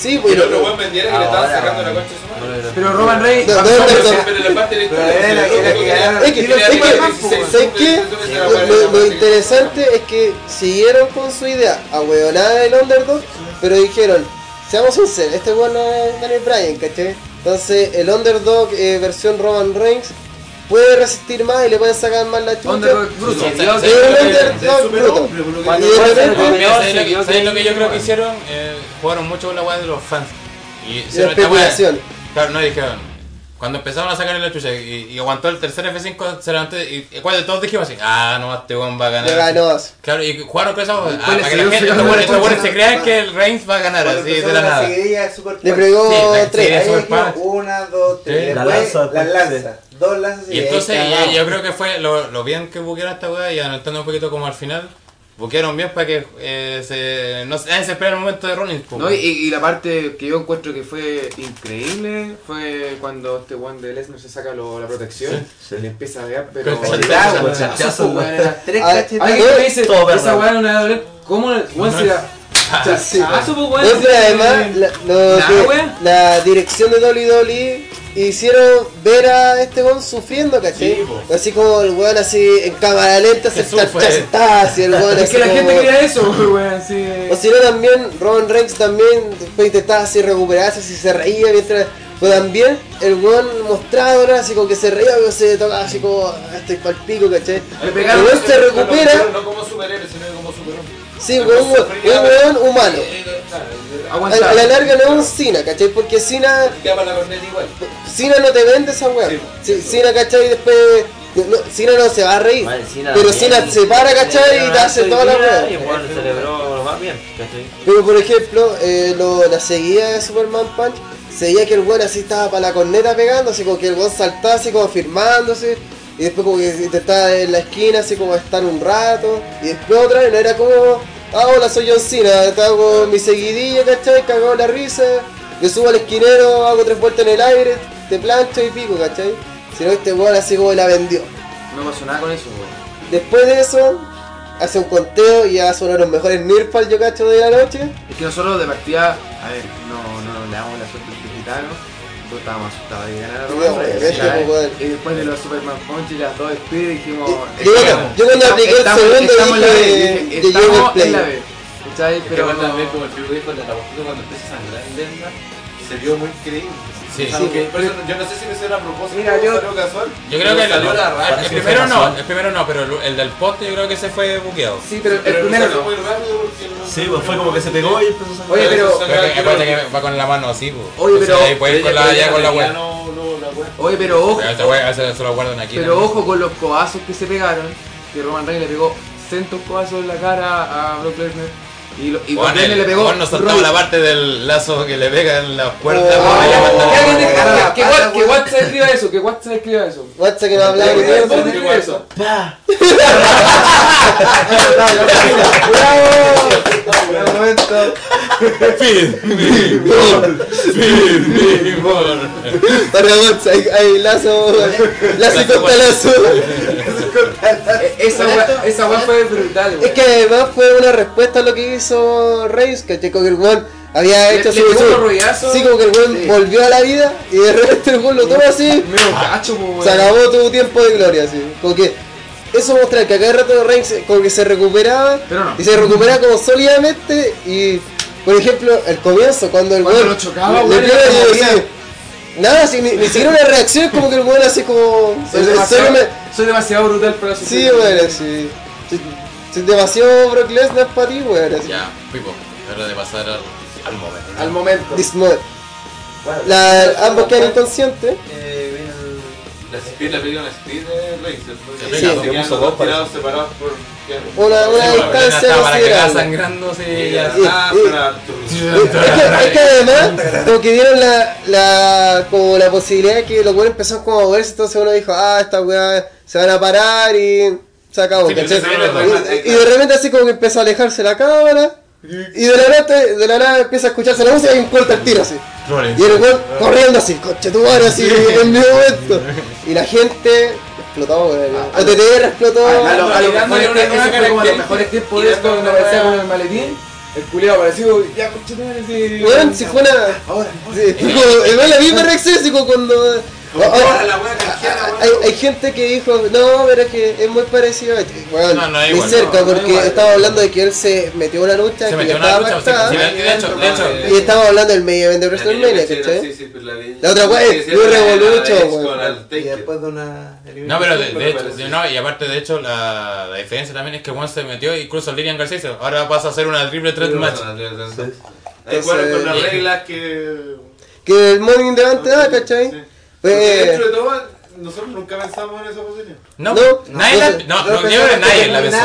Sí, pues. el otro weón vendiera que le estaban sacando la bueno. concha su madre. Pero Roman Reigns. No, no, Pero no, la parte de la historia, Es que, quería es que, arriba de 16 ¿sabes qué? entonces esa Lo, interesante es que siguieron con su idea, a del underdog, pero dijeron, seamos sinceros, este weón no es Daniel Bryan, ¿cachai? Entonces el underdog eh, versión Roman Reigns puede resistir más y le pueden sacar más la chucha. Bruto. Y de ¿sabes se lo, que- ¿sabes que- lo que yo creo que hicieron? Eh, jugaron mucho con la weá de los fans. Y weá- especulación. Claro, no dijeron. Cuando empezaron a sacar la chucha y, y aguantó el tercer F5, se levantó y, cuando todos dijimos así, ah, no, este weón va a ganar. Ganó. Claro, y jugaron con eso ah, para que la gente, se crean que el Reigns va a ganar así de la la nada. Le pegó tres. una, dos, tres. La lanza, lanza. Dos lanzas Y entonces ahí yo, creo que fue lo, lo bien que buquearon esta weá y anotando un poquito como al final. Buquearon bien para que eh, se, no se, espera el momento de Rollins. po. No, y, y la parte que yo encuentro que fue increíble fue cuando este one de Lesnar se saca lo- la protección Sí. y le empieza a ver, pero chachazo, Tres Ah, Todo esa weá no le va a doler, ¿cómo weón se la... Sí. Chachazo, pues, weón, sí, además, la, lo Nah, que- weón. la dirección de WWE hicieron ver a este weón sufriendo, ¿cachai? Sí, po. así como el weón así en cámara lenta se está así el weón Es así que la como- gente quería eso, weón, así... O si no también, Roman Reigns también después intentaba así recuperarse, así se reía mientras... Pero también el weón mostraba ahora así como que se reía, se tocaba así como, "Ah, estoy pa'l pico, ¿cachai? Le El weón se recupera, No como superhéroe, sino como superhombre. Sí, un weón, un weón humano. A, la larga no es un Cena, ¿cachai? Porque igual. Cena no te vende esa weá. Sí, Cena, ¿cachai? Después. No, no se va a reír. Pero. Cena se para, ¿cachai? Y te hace toda la weá. Pero por ejemplo, eh, lo- la seguida de Superman Punch, se veía que el weón así estaba para la corneta pegando, así como que el weón saltaba así como firmándose. Y después como que intentaba en la esquina así como estar un rato. Y después otra vez no era como, ah hola soy John Cena, estaba con mi seguidilla, ¿cachai? Cagado la risa. Yo subo al esquinero, hago tres vueltas en el aire, te plancho y pico, ¿cachai? sino que este weón así como la vendió. No pasó nada con eso, weón. Después de eso, hace un conteo y ya son uno de los mejores Nirfal yo cacho de la noche. Es que nosotros de partida, a ver, no, no le damos la suerte al gitano. Nosotros estábamos asustados de ganar a Roman Reigns. Y después de los Superman Punch y las dos Speed dijimos. Yo, yo cuando apliqué el segundo estamos en la dije, estamos play. en la B. ¿Cachai? Es que Pero también como el Pibu dijo, la cuando empieza a sangrar en Lenda, se vio muy creíble. Sí. Sea, que por eso yo no sé si me hicieron a propósito Mira, yo- salió casual. Yo creo que el, salió la el raja. primero no, el primero no, pero el, el del poste yo creo que se fue buqueado. Sí, pero el Pero primero no. muy rápido Sí, pues fue como que se pegó y empezó a salir. Oye, pero. Pero que, va con la mano así, pues. Oye, pero- ahí puede ir con la, ya con la wea. Oye, pero ojo. Pero lo ojo con los codazos que se pegaron. Que Roman Reigns le pegó centos codazos en la cara a Brock Lesnar. Y, lo, y Juan, Lesnar le el, pegó. Juan nos saltaba Roy- la parte del lazo que le pega en las cuerdas. Oh, Que alguien de- Ah, que- que Wat- Que WhatsApp escriba eso, que WhatsApp escriba eso. WhatsApp que no hablaba ni ¿Puedes mierda. escribir eso? Un momento. Feed me more, feed me more. Para WhatsApp, hay, hay lazo, lazo y contra lazo. Esa weá fue brutal, Es que además fue una respuesta a lo que hizo Reigns, que que el weón había hecho le su. Sí, como que el weón Sí. volvió a la vida y de repente el weón lo toma así. Weón. Se acabó tu tiempo de gloria, así. Como que eso muestra que a cada rato Reigns como que se recuperaba Pero no. y se recuperaba como sólidamente y por ejemplo el comienzo cuando el Cuando weón lo chocaba, nada así, ni, ni siquiera una reacción es como que el weón así como Soy demasiado, solo me- soy demasiado brutal para su sí weón Sí, sí, demasiado Brock Lesnar para ti weón así Ya, Pipo, hora de pasar al, al momento. Al momento. This mode. La, ambos quedan inconscientes Eh, La Speed, la película Speed de. Sí, Se sí, para tirados separados por... una, una Sí, distancia para que sangrando, sí, ya. Y- Ah, y-. Es que, es que además, como que dieron la, la, como la posibilidad de que los buenos empezaron como a moverse, entonces uno dijo, ah, esta weá se van a parar y se acabó, Sí, y, y de repente así como que empezó a alejarse la cámara y de la nada, de la nada empieza a escucharse la música y corta el tiro así. Y el weón corriendo así, coche tu madre así en mi momento. Y la gente explotó, weón. OTTR explotó. A, lo- a los Dándole mejores una- tiempos, una eso fue como los característica. mejores tiempos Y de esto, dándole una aparecía con el maletín. El culiao apareció, ya coche tu madre, sí. Weón, si fue una. Sí, fue como- igual la misma reacción, así como cuando. La wea canjeada, weón. hay, hay gente que dijo, no, pero es que es muy parecido a este. Bueno, No, no es ni igual, cerca, no, porque igual. estaba hablando de que él se metió una lucha Se que metió ya en una estaba lucha, pactada. sí, de de hecho, de hecho. Y estaba hablando del medio event de WrestleMania, ¿cachai? sí, sí, pues la vi. La otra wea es Blue Revolution, Y después de una No, pero de, hecho, no, y aparte de hecho la, la diferencia también es que Juan se metió incluso Lilian García ahora pasa a hacer una triple threat match. Jugaron con las reglas que. Que el Morning de antes da, ¿cachai? Sí. Pues- Porque dentro de todo, nosotros nunca pensamos en esa posición. No, No, nadie la, no, no, yo que nadie la pensó.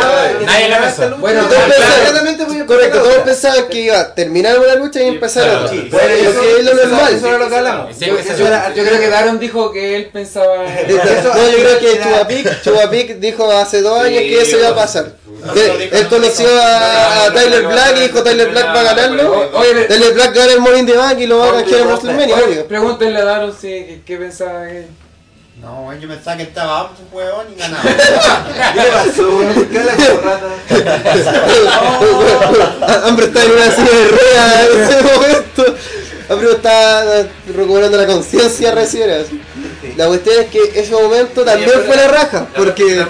Nadie la pensó. Bueno, No, todos pensaban, Completamente voy a correcto, todos pensaban que iba a terminar una lucha y empezar otra. Bueno, Eso- eso es lo normal. Eso era lo que hablamos. Yo- Yo creo que Daron dijo que él pensaba. De- de- No, yo creo que Chubapic, Chubapic dijo hace dos años que eso iba a pasar. Que Él conoció a, a Tyler Black y dijo Tyler Black va a ganarlo. Tyler Black gana el Morning the Bank y lo va a canjear en WrestleMania. Pregúntenle a Daron si, qué, pensaba que. No, yo pensaba que estaba apto, weón, y ganaba. ¿Qué le pasó, weón? ¿Por qué la corrata? Hambre está en una silla de ruedas en ese momento. Hambre está recuperando la conciencia recién. así. La cuestión es que ese momento también fue la raja. Porque.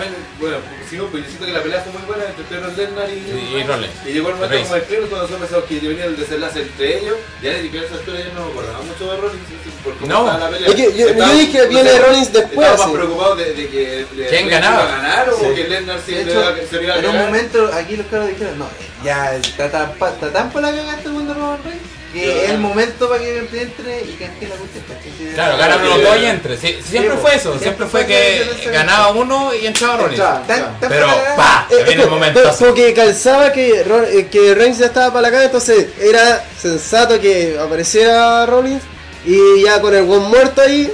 Sí, pues yo siento que la pelea fue muy buena entre Pedro Lennar y. Y- y Rollins. Y llegó el momento como el clima cuando nosotros pensamos que venía el desenlace entre ellos. Ya siquiera esa altura ya no me acordaba mucho de Rollins. Por cómo No. estaba la pelea. Es que yo- yo Estaba- dije, no viene sé, Rollins después, Estaba más sí. preocupado de, de que. de- ¿Quién de- ganaba? iba a ganar o Sí. que Lennar sí De le hecho, iba a- se le iba a en un momento aquí los caros dijeron, no, ya está tan, está tan por la cagada este mundo Roman Reigns que es el momento para que entre y cante la cuestión. Claro, los sí. dos y entre. Sí, siempre Sí, fue eso, siempre fue que ganaba uno y entraba Rollins. Pero, pa, Eh, viene el momento. pero como que calzaba que, eh, que Reigns ya estaba para la cara, entonces era sensato que apareciera Rollins y ya con el buen muerto ahí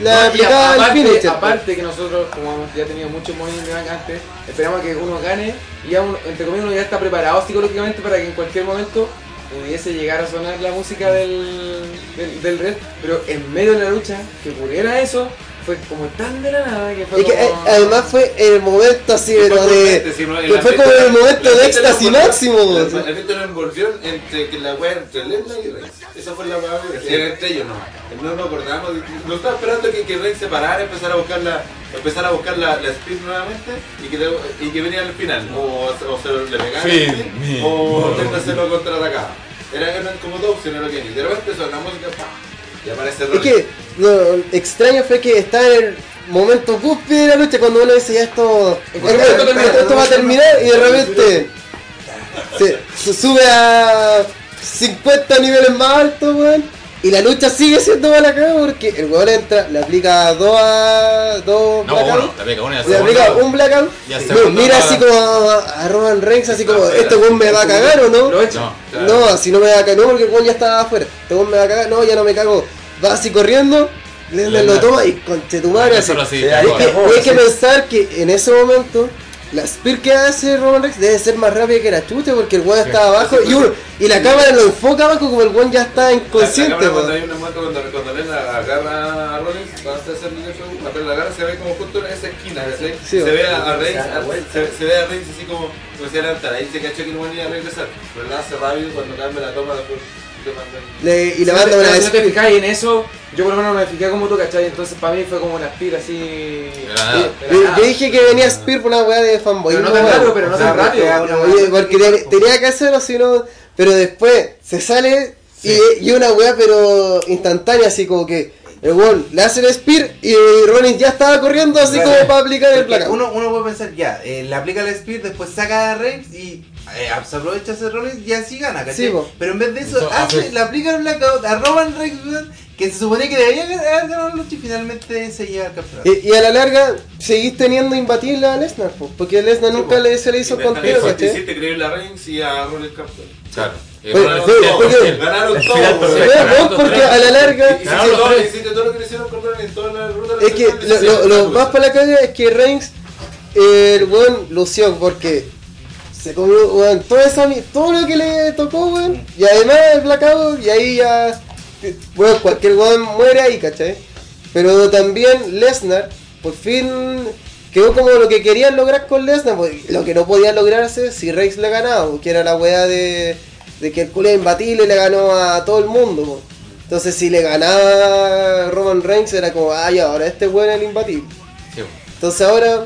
la No, aplicaba el aparte, finisher. aparte que nosotros, como hemos ya tenido muchos Bank antes, esperamos que uno gane y ya uno, entre comillas uno ya está preparado psicológicamente para que en cualquier momento pudiese llegar a sonar la música del, del, red, pero en medio de la lucha, que ocurriera eso, fue como tan de la nada que fue Es que eh, además fue el momento así, de. que fue como el momento de éxtasis máximo. El weón. ambiente lo envolvió entre que la wea entre Lesnar y Reigns. Esa fue la wea, era entre ellos no. No nos acordamos, no estaba esperando que, que Reigns se parara, empezara a buscar la, empezar a buscar la, la speed nuevamente y que, y que venía al final. O, o se le pegaba Fin, o Lesnar se lo contraatacaba. Era- Eran como dos opciones lo que hay. De repente la música. Es que lo extraño fue que está en el momento cúspide de la lucha cuando uno dice ya esto, Esto termina. esto va a terminar y de repente se, se sube a 50 niveles más altos, weón. Y la lucha sigue siendo mala cagada porque el weón entra, le aplica dos a dos No, blackout, y la le aplica un blackout, no, mira no así como a, Roman Reigns, así como, afuera. este weón me va a cagar o no. Lo echa. No, No, así no me va a cagar, no, porque el weón ya estaba afuera. Este weón me va a cagar, no, ya no me cago. Va así corriendo, Lesnar lo Lesnar. toma y conche tu madre así. Eso sí, Hay cagó. que, hay que pensar que en ese momento la spear que hace Roman Reigns debe ser más rápida que la chucha porque el weón estaba abajo y, uno, y la cámara lo enfoca abajo como el weón ya está inconsciente. La, la cuando hay un momento cuando, cuando Lesnar agarra a Rollins, cuando está haciendo el show, apenas la agarra, se ve como justo en esa esquina. Sí, se ve a, a Reigns, a- se, se ve a Reigns así como, como si adelantara, ahí se cachó que no venía a regresar, pero la hace rápido cuando cambia la toma después le y le Si no manda te- una pero si no te spear. fijáis en eso, yo por lo menos no me fijé como tú, ¿cachai? Entonces para mí fue como una aspira así... Yo, dije que venía Spear por una weá de fanboy. Pero no tan rápido, pero no tan rápido. Oye, porque te- tenía que hacerlo, si no. Pero después se sale y, y una weá, pero instantánea, así como que el weón le hace el Spear y Rollins ya estaba corriendo, así Claro. como para aplicar el placa. Uno, uno puede pensar, ya, eh, le aplica el Spear, después saca a Reigns y eh, se aprovecha ese Rollins y así gana, ¿cachai? Sí, po. Pero en vez de eso, Eso hace, le aplica el Blackout a Reigns, weón, que se suponía que debería haber ganado la lucha y finalmente se lleva el campeonato. Y, y a la larga seguís teniendo imbatible a Lesnar, po, porque Lesnar nunca le, se le hizo contigo, ¿cachai? hiciste creíble a Reigns y a Rollins campeón. Claro. Oye, bueno, fue- el- porque- el- Ganaron el todo, final weón. perfecto. Pero Ganaron porque a la larga Hiciste Ganaron los todo, tres. hiciste todo lo que le hicieron con Rollins, toda la ruta Es que lo, lo- lo la más para la caga es que Reigns, eh, el weón lució porque se comió weón, todo, esa, todo lo que le tocó, weón, y además el blackout, y ahí ya, weón, cualquier weón muere ahí, ¿cachai? Pero también Lesnar, por fin quedó como lo que querían lograr con Lesnar, pues, lo que no podían lograrse si Reigns le ganaba, porque era la weá de, de que el culo imbatible y le ganó a todo el mundo, pues. Entonces si le ganaba Roman Reigns era como, ay, ahora este weón es el imbatible. Sí, Entonces ahora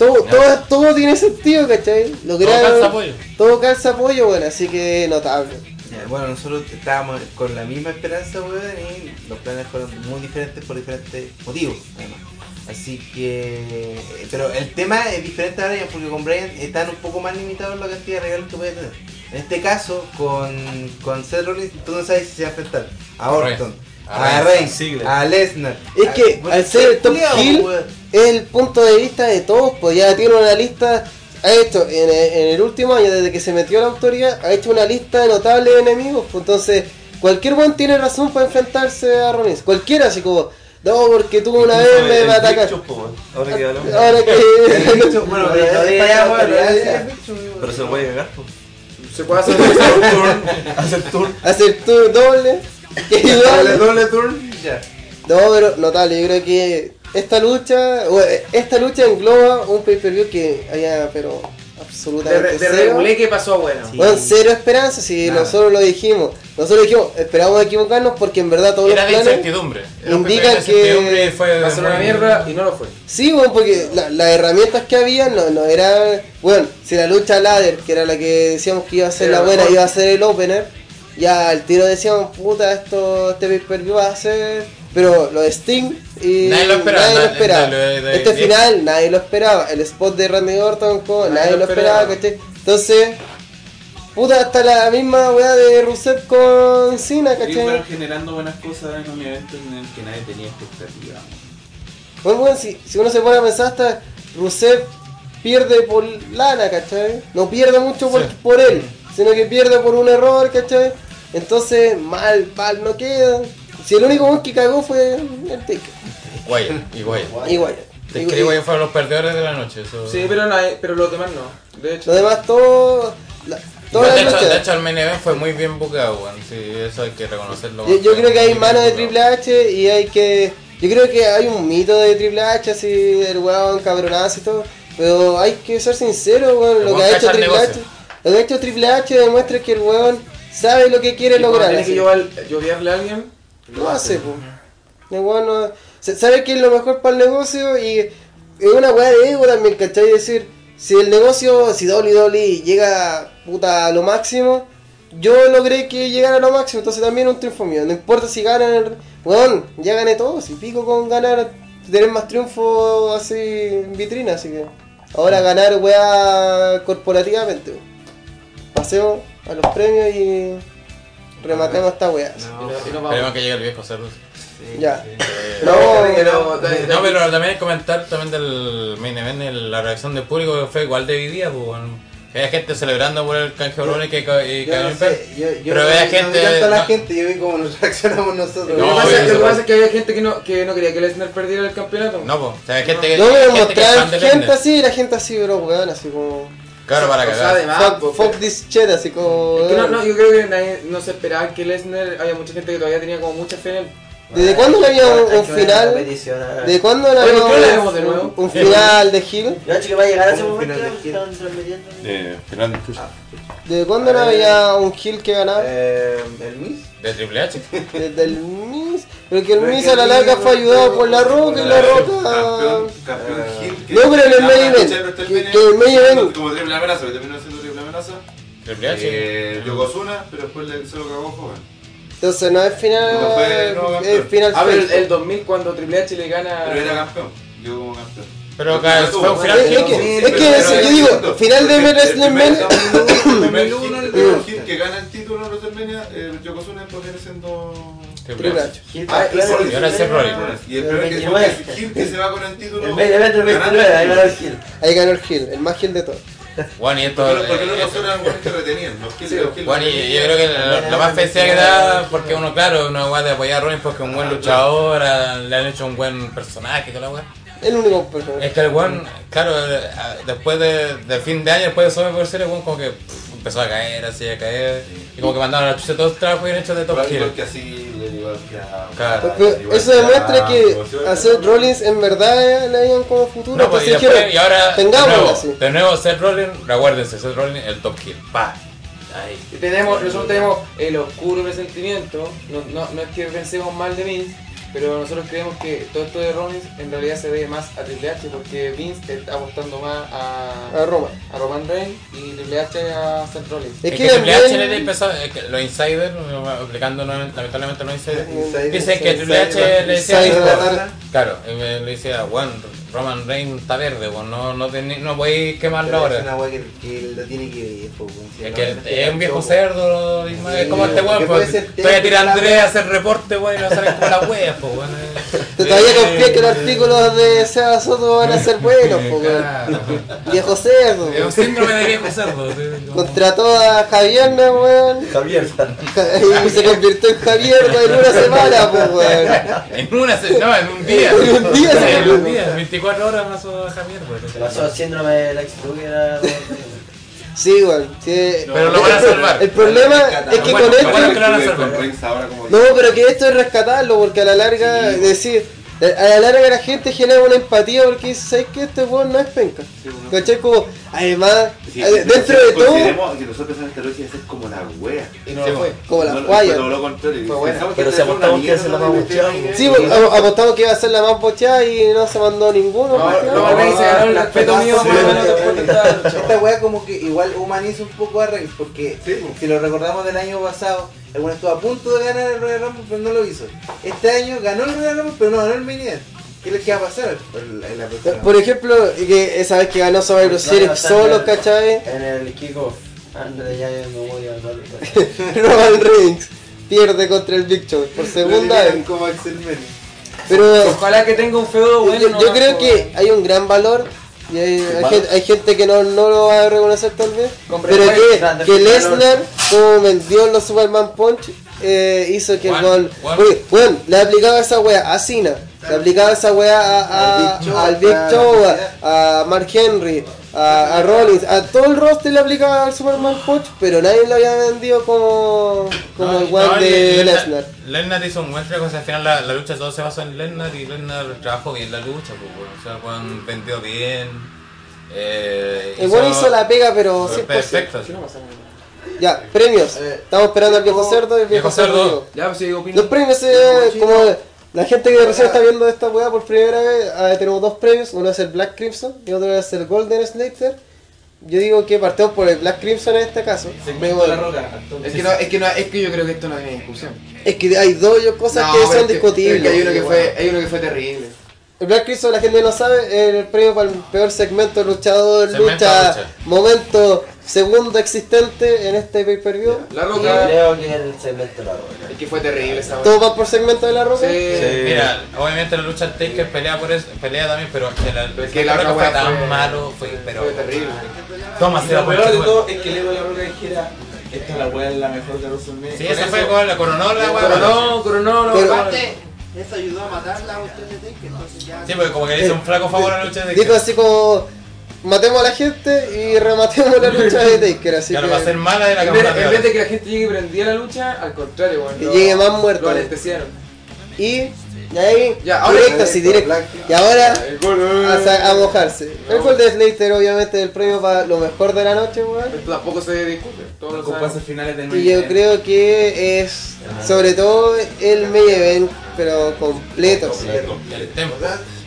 todo, todo, todo tiene sentido, ¿cachai? Lograron, calza apoyo. Todo calza apoyo, bueno, así que notable. Ya, Bueno, nosotros estábamos con la misma esperanza, weón, y los planes fueron muy diferentes por diferentes motivos, además. Así que. Pero el tema es diferente a Brian porque con Brian están un poco más limitados la cantidad de regalos que puede tener. En este caso, con, con Seth Rollins, tú no sabes si se va a enfrentar a Orton, A a Reigns, Ziggler. a Lesnar. Es a- que bueno, al ser el top heel es el punto de vista de todos, pues ya tiene una lista, ha hecho en el, en el último año desde que se metió a la autoridad, ha hecho una lista de notables enemigos, pues entonces cualquier buen tiene razón para enfrentarse a Rollins, cualquiera así como, no, porque tú una vez me va a atacar. Weón. Ahora que hablamos. Ahora que... bueno, Pero se lo puede cagar, po. Se puede hacer Hacer tour. hacer tu doble. que Doble, igual- doble turn, ya. No, pero notable, yo creo que esta lucha, eh, esta lucha engloba un pay-per-view que haya, pero de, absolutamente de regulé que pasó bueno. Sí. Bueno, cero esperanza, si Nada. nosotros lo dijimos. Nosotros dijimos, esperamos equivocarnos porque en verdad todos Era los de planes... incertidumbre. Indican incertidumbre que y fue Va a ser una mierda y no lo fue. Sí, bueno, porque la- las herramientas que había no, no eran... Bueno, si la lucha ladder, que era la que decíamos que iba a ser Era la buena, mejor. iba a ser el opener, ya al tiro decíamos, puta, esto, este pay-per-view va a ser... Pero lo de Sting y Nadie lo esperaba, nadie lo este final nadie lo esperaba. El spot de Randy Orton con, nadie, lo esperaba, ¿cachai? Entonces, puta, hasta la misma weá de Rusev con Cena, Y ¿cachai? fueron generando buenas cosas en un evento en el que nadie tenía expectativa. Bueno, bueno, si, si uno se pone a pensar, hasta Rusev pierde por lana, ¿cachai? No pierde mucho por, Sí. por él, sino que pierde por un error, ¿cachai? Entonces, mal, mal no queda. Si el único weón que cagó fue el Taker. Guaya, y Guaya. Y Wyatt. Te Y- creí, Guaya fueron los perdedores de la noche. Eso... Sí, pero, nadie- pero los demás no. De hecho, Lo demás, todo. La, todas de, hecho, de hecho, el main event fue muy bien buqueado, weón. Sí, eso hay que reconocerlo. Yo, yo creo que hay mano de Triple H y hay que Yo creo que hay un mito de Triple H, así, del weón cabronazo y todo. Pero hay que ser sincero, weón. Lo que ha hecho Triple H. Lo que ha hecho Triple H demuestra que el weón sabe lo que quiere lograr. tiene que lloviarle a alguien, Lo hace, pues. El weón no- se- sabe que es lo mejor para el negocio y es una weá de ego también, ¿cachai? decir, si el negocio, si WWE llega puta a lo máximo, yo logré que llegara a lo máximo, entonces también es un triunfo mío. No importa si ganan, el- ya gané todo, si pico con ganar, tener más triunfo así en vitrina, así que ahora ganar weá corporativamente. Pasemos a los premios y rematemos esta weá. no- y nos vamos. Esperemos que llegue el viejo cerdo. Ya. No, No, pero- No, pero también comentar también del main event, el- la reacción del público que fue igual dividida, pues, bueno. Que Había gente celebrando por el canje de que ca- y Yo cayó no en sé, yo, yo Pero no, había no gente. vi tanto a la no- gente, yo vi cómo nos reaccionamos nosotros. Lo que pasa- eso- lo que pasa es que había gente que no, que no quería que Lesnar perdiera el campeonato. No, pues, o sea, hay gente que. No, me gente que es mostrar fan de gente Lesnar. así y la gente así, bro, weón, así como. Claro, para O sea, cagar. además, fuck, pues, fuck this shit, así como. Es que no, no, yo creo que nadie, no se esperaba que Lesnar, había mucha gente que todavía tenía como mucha fe en él. ¿Desde cuándo no había un, que final? ah. ¿De cuándo no había ¿por qué no la vemos un, de nuevo? un final de Hill? Yo acho que va a llegar a ese momento final de que estaban transmitiendo. Eh, Chucha. ¿Desde cuándo no había un Hill que ganaba? Eh, el Miss. De Triple H. Desde el Miss. Pero que el Pero que a la el larga fue ayudado por la Roca y la Roca. campeón Hill. que- No, pero en el Ah, main event, que- que el main event- Como triple amenaza, que terminó siendo triple amenaza. Triple H. Eh, Yokozuna, pero después le- se lo cagó joven. Entonces no es final. No fue- no, es final A ver, el, el 2000 cuando Triple H le gana... Pero era campeón. Llegó como campeón. Pero Porque no fue un final Es Hill, que, es que Pero eso, era yo digo, final de El- el WrestleMania. El primer el el que gana el título en WrestleMania, eh, Yokozuna después viene siendo... Triple H. Ah, y ahora Rollins. Y el El primer que 29. es Hill que se va con el título... El main event del 29, ahí ganó el Hill. Ahí ganó el Hill, el más Hill de todos. Bueno, y esto. Porque, eh, los otros eran buenos que retenían. Bueno, y yo creo que lo, más felicidad que da, porque uno, claro, una weá de apoyar a Rollins porque es un buen luchador, le han hecho un buen personaje y toda la weá. El único personaje. Es que el weón, claro, eh, después de, fin de año, después de Series, el weón como que empezó a caer, así a caer, y como que mandaron a la chucha todos los trabajos bien hechos de Top Gear. igual que así, Claro. Eso demuestra que Seth Rollins en verdad le habían como futuro. No, pues, y, entonces después, dijeron, y ahora, de tengámoslo nuevo, así. de nuevo, Seth Rollins, recuérdense, Seth Rollins, el Top Gear. Pa. Ahí. Y tenemos, nosotros tenemos el oscuro presentimiento, no, no, no es que pensemos mal de Vince, pero nosotros creemos que todo esto de Rollins en realidad se debe más a Triple H porque Vince está apostando más a, A Roma. a Roman Reigns y Triple H a Seth Rollins. Es Es que que Triple H le empezó, es que los insiders, aplicando lamentablemente los insiders, Insider, dicen que Triple H le decía, Insider. claro, le decía, bueno, Roman Reigns está verde, pues no, no, teni- no voy a quemarlo Pero es ahora. una wea que, que lo tiene que ver. Si Es no, que es un viejo cerdo, y más- es como este weón, pues, ser estoy a tirar a técnico, Andrés a hacer reporte, weón, y no salen como las weas, pues, weón. Te todavía confías que los artículos de Seba Soto van a ser buenos, po, weón. Claro. Viejo cerdo. Es un síndrome de viejo cerdo. sí, Contrató a Javier, ¿no, weón? Javier San. Y se convirtió en Javier weón, en una semana, pues, weón. En una, se- no, en un día. En un día En un día, 24 horas pasó a Javier, weón. Se pasó el síndrome del ex Luger Sí, weón. sí. Pero lo van a salvar. El problema es que Bueno, con esto. bueno, que lo van a salvar. No, pero que esto es rescatarlo, porque a la larga, decir, a la larga la gente genera una empatía porque dice, ¿sabes qué? Este weón no es penca. ¿Cachai? Como, además, Sí, eh, sí, dentro sí, de todo, que nosotros pensamos que esta lucha iba a ser como la wea. Y no lo fue. como la No, guaya. Lo que Pero si apostamos que la vamos a este echar, anime. Sí, pues, ap- apostamos que iba a ser la más bocheada y no se mandó ninguno. No, pues, Reigns se ganó el la respeto mío lo esta wea como que igual humaniza un poco a Reigns porque si lo recordamos del año pasado, el bueno estuvo a punto de ganar el Royal Rumble pero no lo hizo. Este año ganó el Royal Rumble pero no ganó el main event. ¿Qué es lo que va a pasar en la próxima? Por ejemplo, que esa vez que ganó Survivor Series solo, ¿cachai? En el kickoff. Antes de ya no voy a hablar. Roman Reigns pierde contra el Big Show por segunda vez. como Axel. Pero Ojalá que tenga un feudo bueno. yo, yo creo que hay un gran valor y hay, hay gente, hay gente que no, no lo va a reconocer tal vez, pero que, que. Lesnar, como vendió en los Superman Punch, eh, hizo que. Juan. Oye, bueno, le aplicaba esa wea a Cena, le aplicaba esa wea a, a- Al Big Show, a Mark Henry, a, a Rollins, a todo el roster le aplica al Superman Punch, pero nadie lo había vendido como, como el one no, de Lesnar- Lesnar. Lesnar hizo un buen trabajo, o sea, al final la, la lucha todo se basó en Lesnar y Lesnar trabajó bien la lucha, pues, bueno, o sea, Juan vendió bien. Eh, El bueno hizo la pega, pero fue 100%. Perfecto. Ya, premios. Estamos esperando al viejo cerdo y el viejo, Viejo Cerdo. cerdo. Ya, pues si digo Los premios, eh, como la gente que recién está viendo esta weá por primera vez, ah, tenemos dos premios. Uno es el Black Crimson y otro es el Golden Slater. Yo digo que partimos por el Black Crimson en este caso. Segmento de la roca. Es que, no, es, que no, es que yo creo que esto no tiene discusión. Es que hay dos cosas No, que son es que- discutibles. es que hay uno que fue, hay uno que fue terrible. El Black Crimson, la gente no sabe, es el premio para el peor segmento luchador, Segmento lucha, lucha. momento segundo existente en este pay-per-view. La Yo roca. creo que el segmento de la roca. Es que fue terrible esa ¿Todo va por segmento de la roca? Sí. Mira, obviamente la lucha Taker pelea por eso, pelea también, pero que la, es que la roca fue tan fue- malo, fue, pero Fue terrible. Toma, Y se la lo peor de todo es que el ego de la roca dijera, esta la weá es la mejor de WrestleMania. Sí, esa eso- fue con la coronó la wea. Coronó, coronó, no. Eso ayudó a matar la cuestión de Taker, entonces ya. Sí, porque como que le hizo un flaco favor a la lucha de Dijo así como, matemos a la gente y rematemos la lucha de Taker, así Claro, que... va a ser mala de la En vez, en vez de que la gente llegue y prendía la lucha, al contrario, weón. Que lo- llegue más muerto. Lo anestesiaron. Y, y ahí, Ya, ahora- directo, así, directo. Y ahora, gol, a, a mojarse. El gol de Slater, obviamente, el premio para lo mejor de la noche, weón. Esto tampoco se discute. Todos lo Los compases finales del Y yo creo que es, sobre todo, el main event, pero completo. sí. El tempo.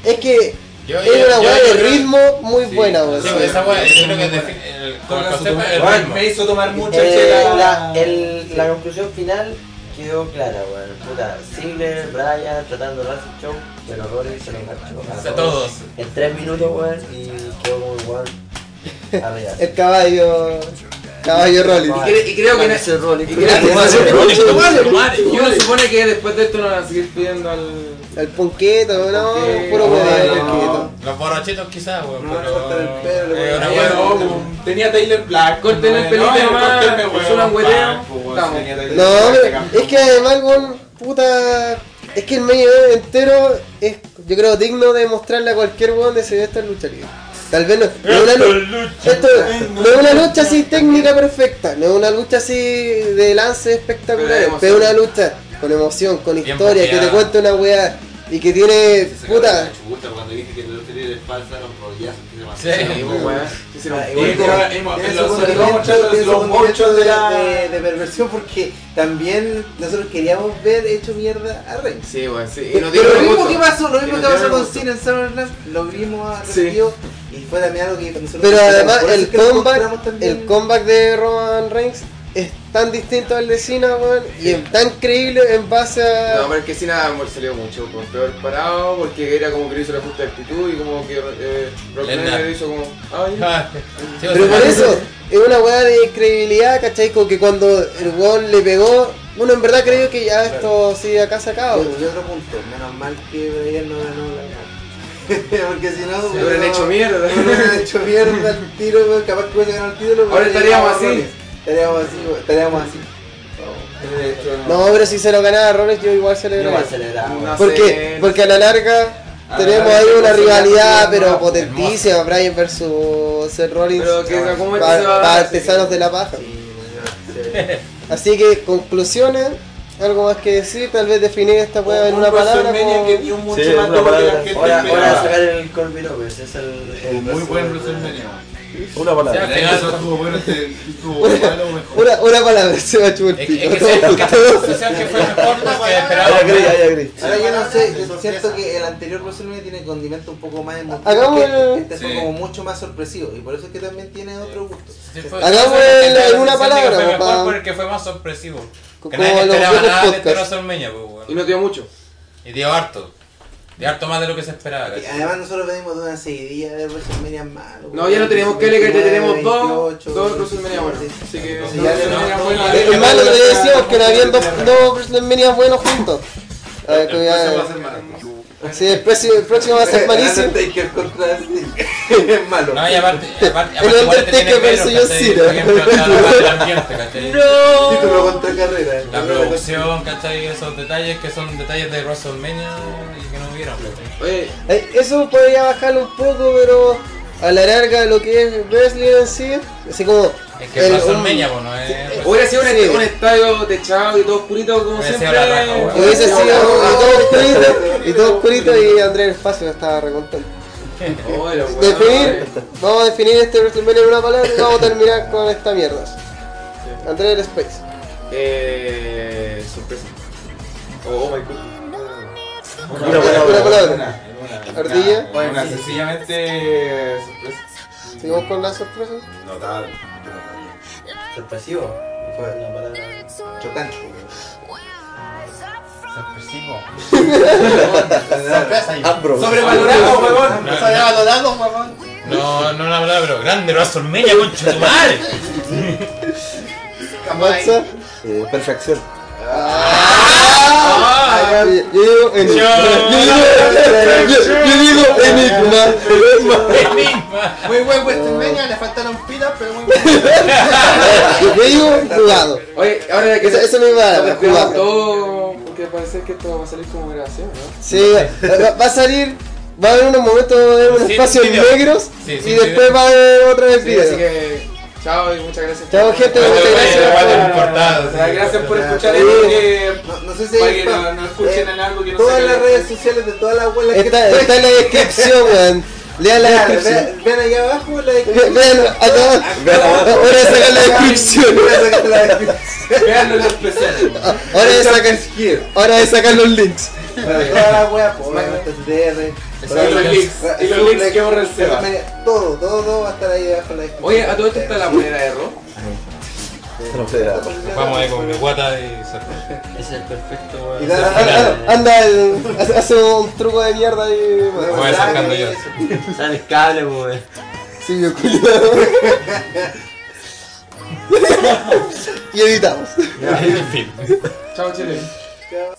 Es que Yo- es yo- una weá de ritmo muy buena, weón. Sí, esa wea, yo creo que el, concepto es el Bueno, ritmo. me hizo tomar mucha Eh, chela. la, el- la conclusión final quedó clara, weón. Puta, Ziggler, Bryan tratando de el show, pero Rollins se lo enganchó. A todos. En tres minutos, weón, y quedó como igual arriba. El caballo, caballo Rollins. Y, cre- y creo que. Ese es tu madre. Y uno supone que después de esto no van a seguir pidiendo al. El punqueto, no, puro no, no. punqueto. Los borrachitos quizás, weón, No, pero... el pelo, No, tenía Taylor Black. Corten el no, pelito no, nomás, es weón, una Taylor No, campeón. es que además, weón, puta. Es que el medio entero es, yo creo, digno de mostrarle a cualquier weón de si esta lucha libre. Tal vez no, no es una lucha. Esto no. es una lucha así técnica perfecta, no es una lucha así de lance espectacular, Pero es una lucha con emoción, con historia, que te cuente una weá y que tiene, puta, Cuando dije que la lucha libre es falsa, los rollazos que se Sí. pues, Ah, pero de la- de, de perversión porque también nosotros queríamos ver hecho mierda a Reigns. Sí, weón, sí. Y Pero nos dieron lo mismo que pasó, lo mismo que pasó con. Cena en SummerSlam, lo vimos a y fue también algo que nosotros Pero además el comeback, el comeback de Roman Reigns es tan distinto al de Cena, weón, y es tan creíble en base a... No, pero es que nada salió mucho pues, peor parado porque era como que le hizo la justa actitud y como que eh, le hizo como. Ah, ya. Ah, sí, Pero por eso, es una weá de credibilidad, ¿cachai? Como que cuando el weón le pegó, uno en verdad creyó que ya esto sí acá se acaba. Bueno, y otro punto, menos mal que Brian no ganó la Porque si no, Se hubieran hecho mierda. Se hubieran hecho mierda al tiro, weón, capaz que hubiese ganado el título. Ahora pero estaríamos así. Estaríamos así, estaríamos así. No, pero si se lo ganaba Rollins, yo igual celebraba. Igual celebramos. No ¿Por qué? Porque a la larga A tenemos la ahí una rivalidad, pero no, potentísima, Brian versus Seth Rollins. Pero que para como se va a dar, artesanos de la paja. Así que, conclusiones, algo más que decir, tal vez definir esta weá en Un una palabra. Como- que dio mucho Sí, más una de lo que la palabra. gente Ahora, sacar el Colby López, es el, el Muy buen resumen. WrestleMania. Una palabra. este. Una, una palabra, se va a chupar el Es que, pico. es que, es que, que fue mejor porque esperaba. Ahora yo no sé, siento que el anterior WrestleMania tiene condimento un poco más emotivo. Hagamos que el- Este fue como mucho más sorpresivo y por eso es que también tiene otro gusto. Hagamos una palabra, Fue mejor porque fue más sorpresivo. Que Como nadie los esperaba nada de este. WrestleMania, pues. Y no dio mucho. Y dio harto. Dio harto más de lo que se esperaba, Y ¿cachai? además nosotros venimos de una seguidilla de WrestleMania malo. No, ya no tenemos que leer ya tenemos dos, 28, dos WrestleMania buenos. sí. Así que. No, no, Es malo que le decíamos que no habían dos, WrestleMania buenos juntos. A ver, que a. Sí, el próximo, el próximo va a ser malísimo. Undertaker contra es malo. No, y aparte, aparte, El aparte tiene Undertaker versus John. Cena. ¿cachai? Título contra carrera. La producción, ¿cachai? Esos detalles que son detalles de WrestleMania y que no hubieron. Oye, Eso podría bajarlo un poco, pero a la larga lo que es wrestling en sí, así como... Es que es el- WrestleMania, pues no es. Hubiera sido un, Sí. un estadio techado y todo oscurito como Hubiera siempre. Hubiese sido y todo oscurito, y todo oscurito y Andrés Espacio estaba recontento. Oh, los weones. Definir, vamos a definir este WrestleMania en una palabra y vamos a terminar con esta mierda. Andrés el Space. Eh. Sorpresa. Oh, my god. Una palabra. Ardilla. Bueno, sencillamente. sorpresa. Seguimos con la sorpresa. Notable. Sorpresivo. Fue la palabra. Chocante. Sorpresivo. Sorpresa. Sobrevalorado, huevón. Valorarlo, huevón. No, no una palabra, pero grande WrestleMania, concha de tu madre. Eh, perfección. Ah, yo digo enigma. Yo digo, yo, yo digo enigma. Enigma. Muy buen WrestleMania, le faltaron pilas, pero muy buen. Yo digo jugado. Oye, ahora que Eso, eso me iba a dar, jugado. porque parece que esto va a salir como grabación, ¿no? Sí, va, va a salir, va a haber unos momentos, va a haber unos espacios negros Sí, y después video. va a haber otra vez Sí, así que. Chao y muchas gracias. Chao, gente, muchas gracias. Gracias por escuchar esto. No, sé si para que no, escuchen en algo que no Todas las redes sociales de todas las abuelas que Está, está en la descripción, weón. Lean la Vean, descripción. vean, vean ahí abajo la descripción. Vean, acá. Ahora de sacar la descripción. En los especiales. Ahora de sacar, ahora de sacar los links. Para todas las weas. Y los links. Y los links que borra el Seba. Todo, todo, todo va a estar ahí abajo en la descripción. Oye, a todo esto está la moneda de Ro. Vamos ahí con mi guata y. Ese es el perfecto. Y Anda, el- hace- un truco de mierda y. Voy acercando yo. Sale el cable, weón. Sí, yo cuidado. y editamos. En fin. Chao, Chile. Chao.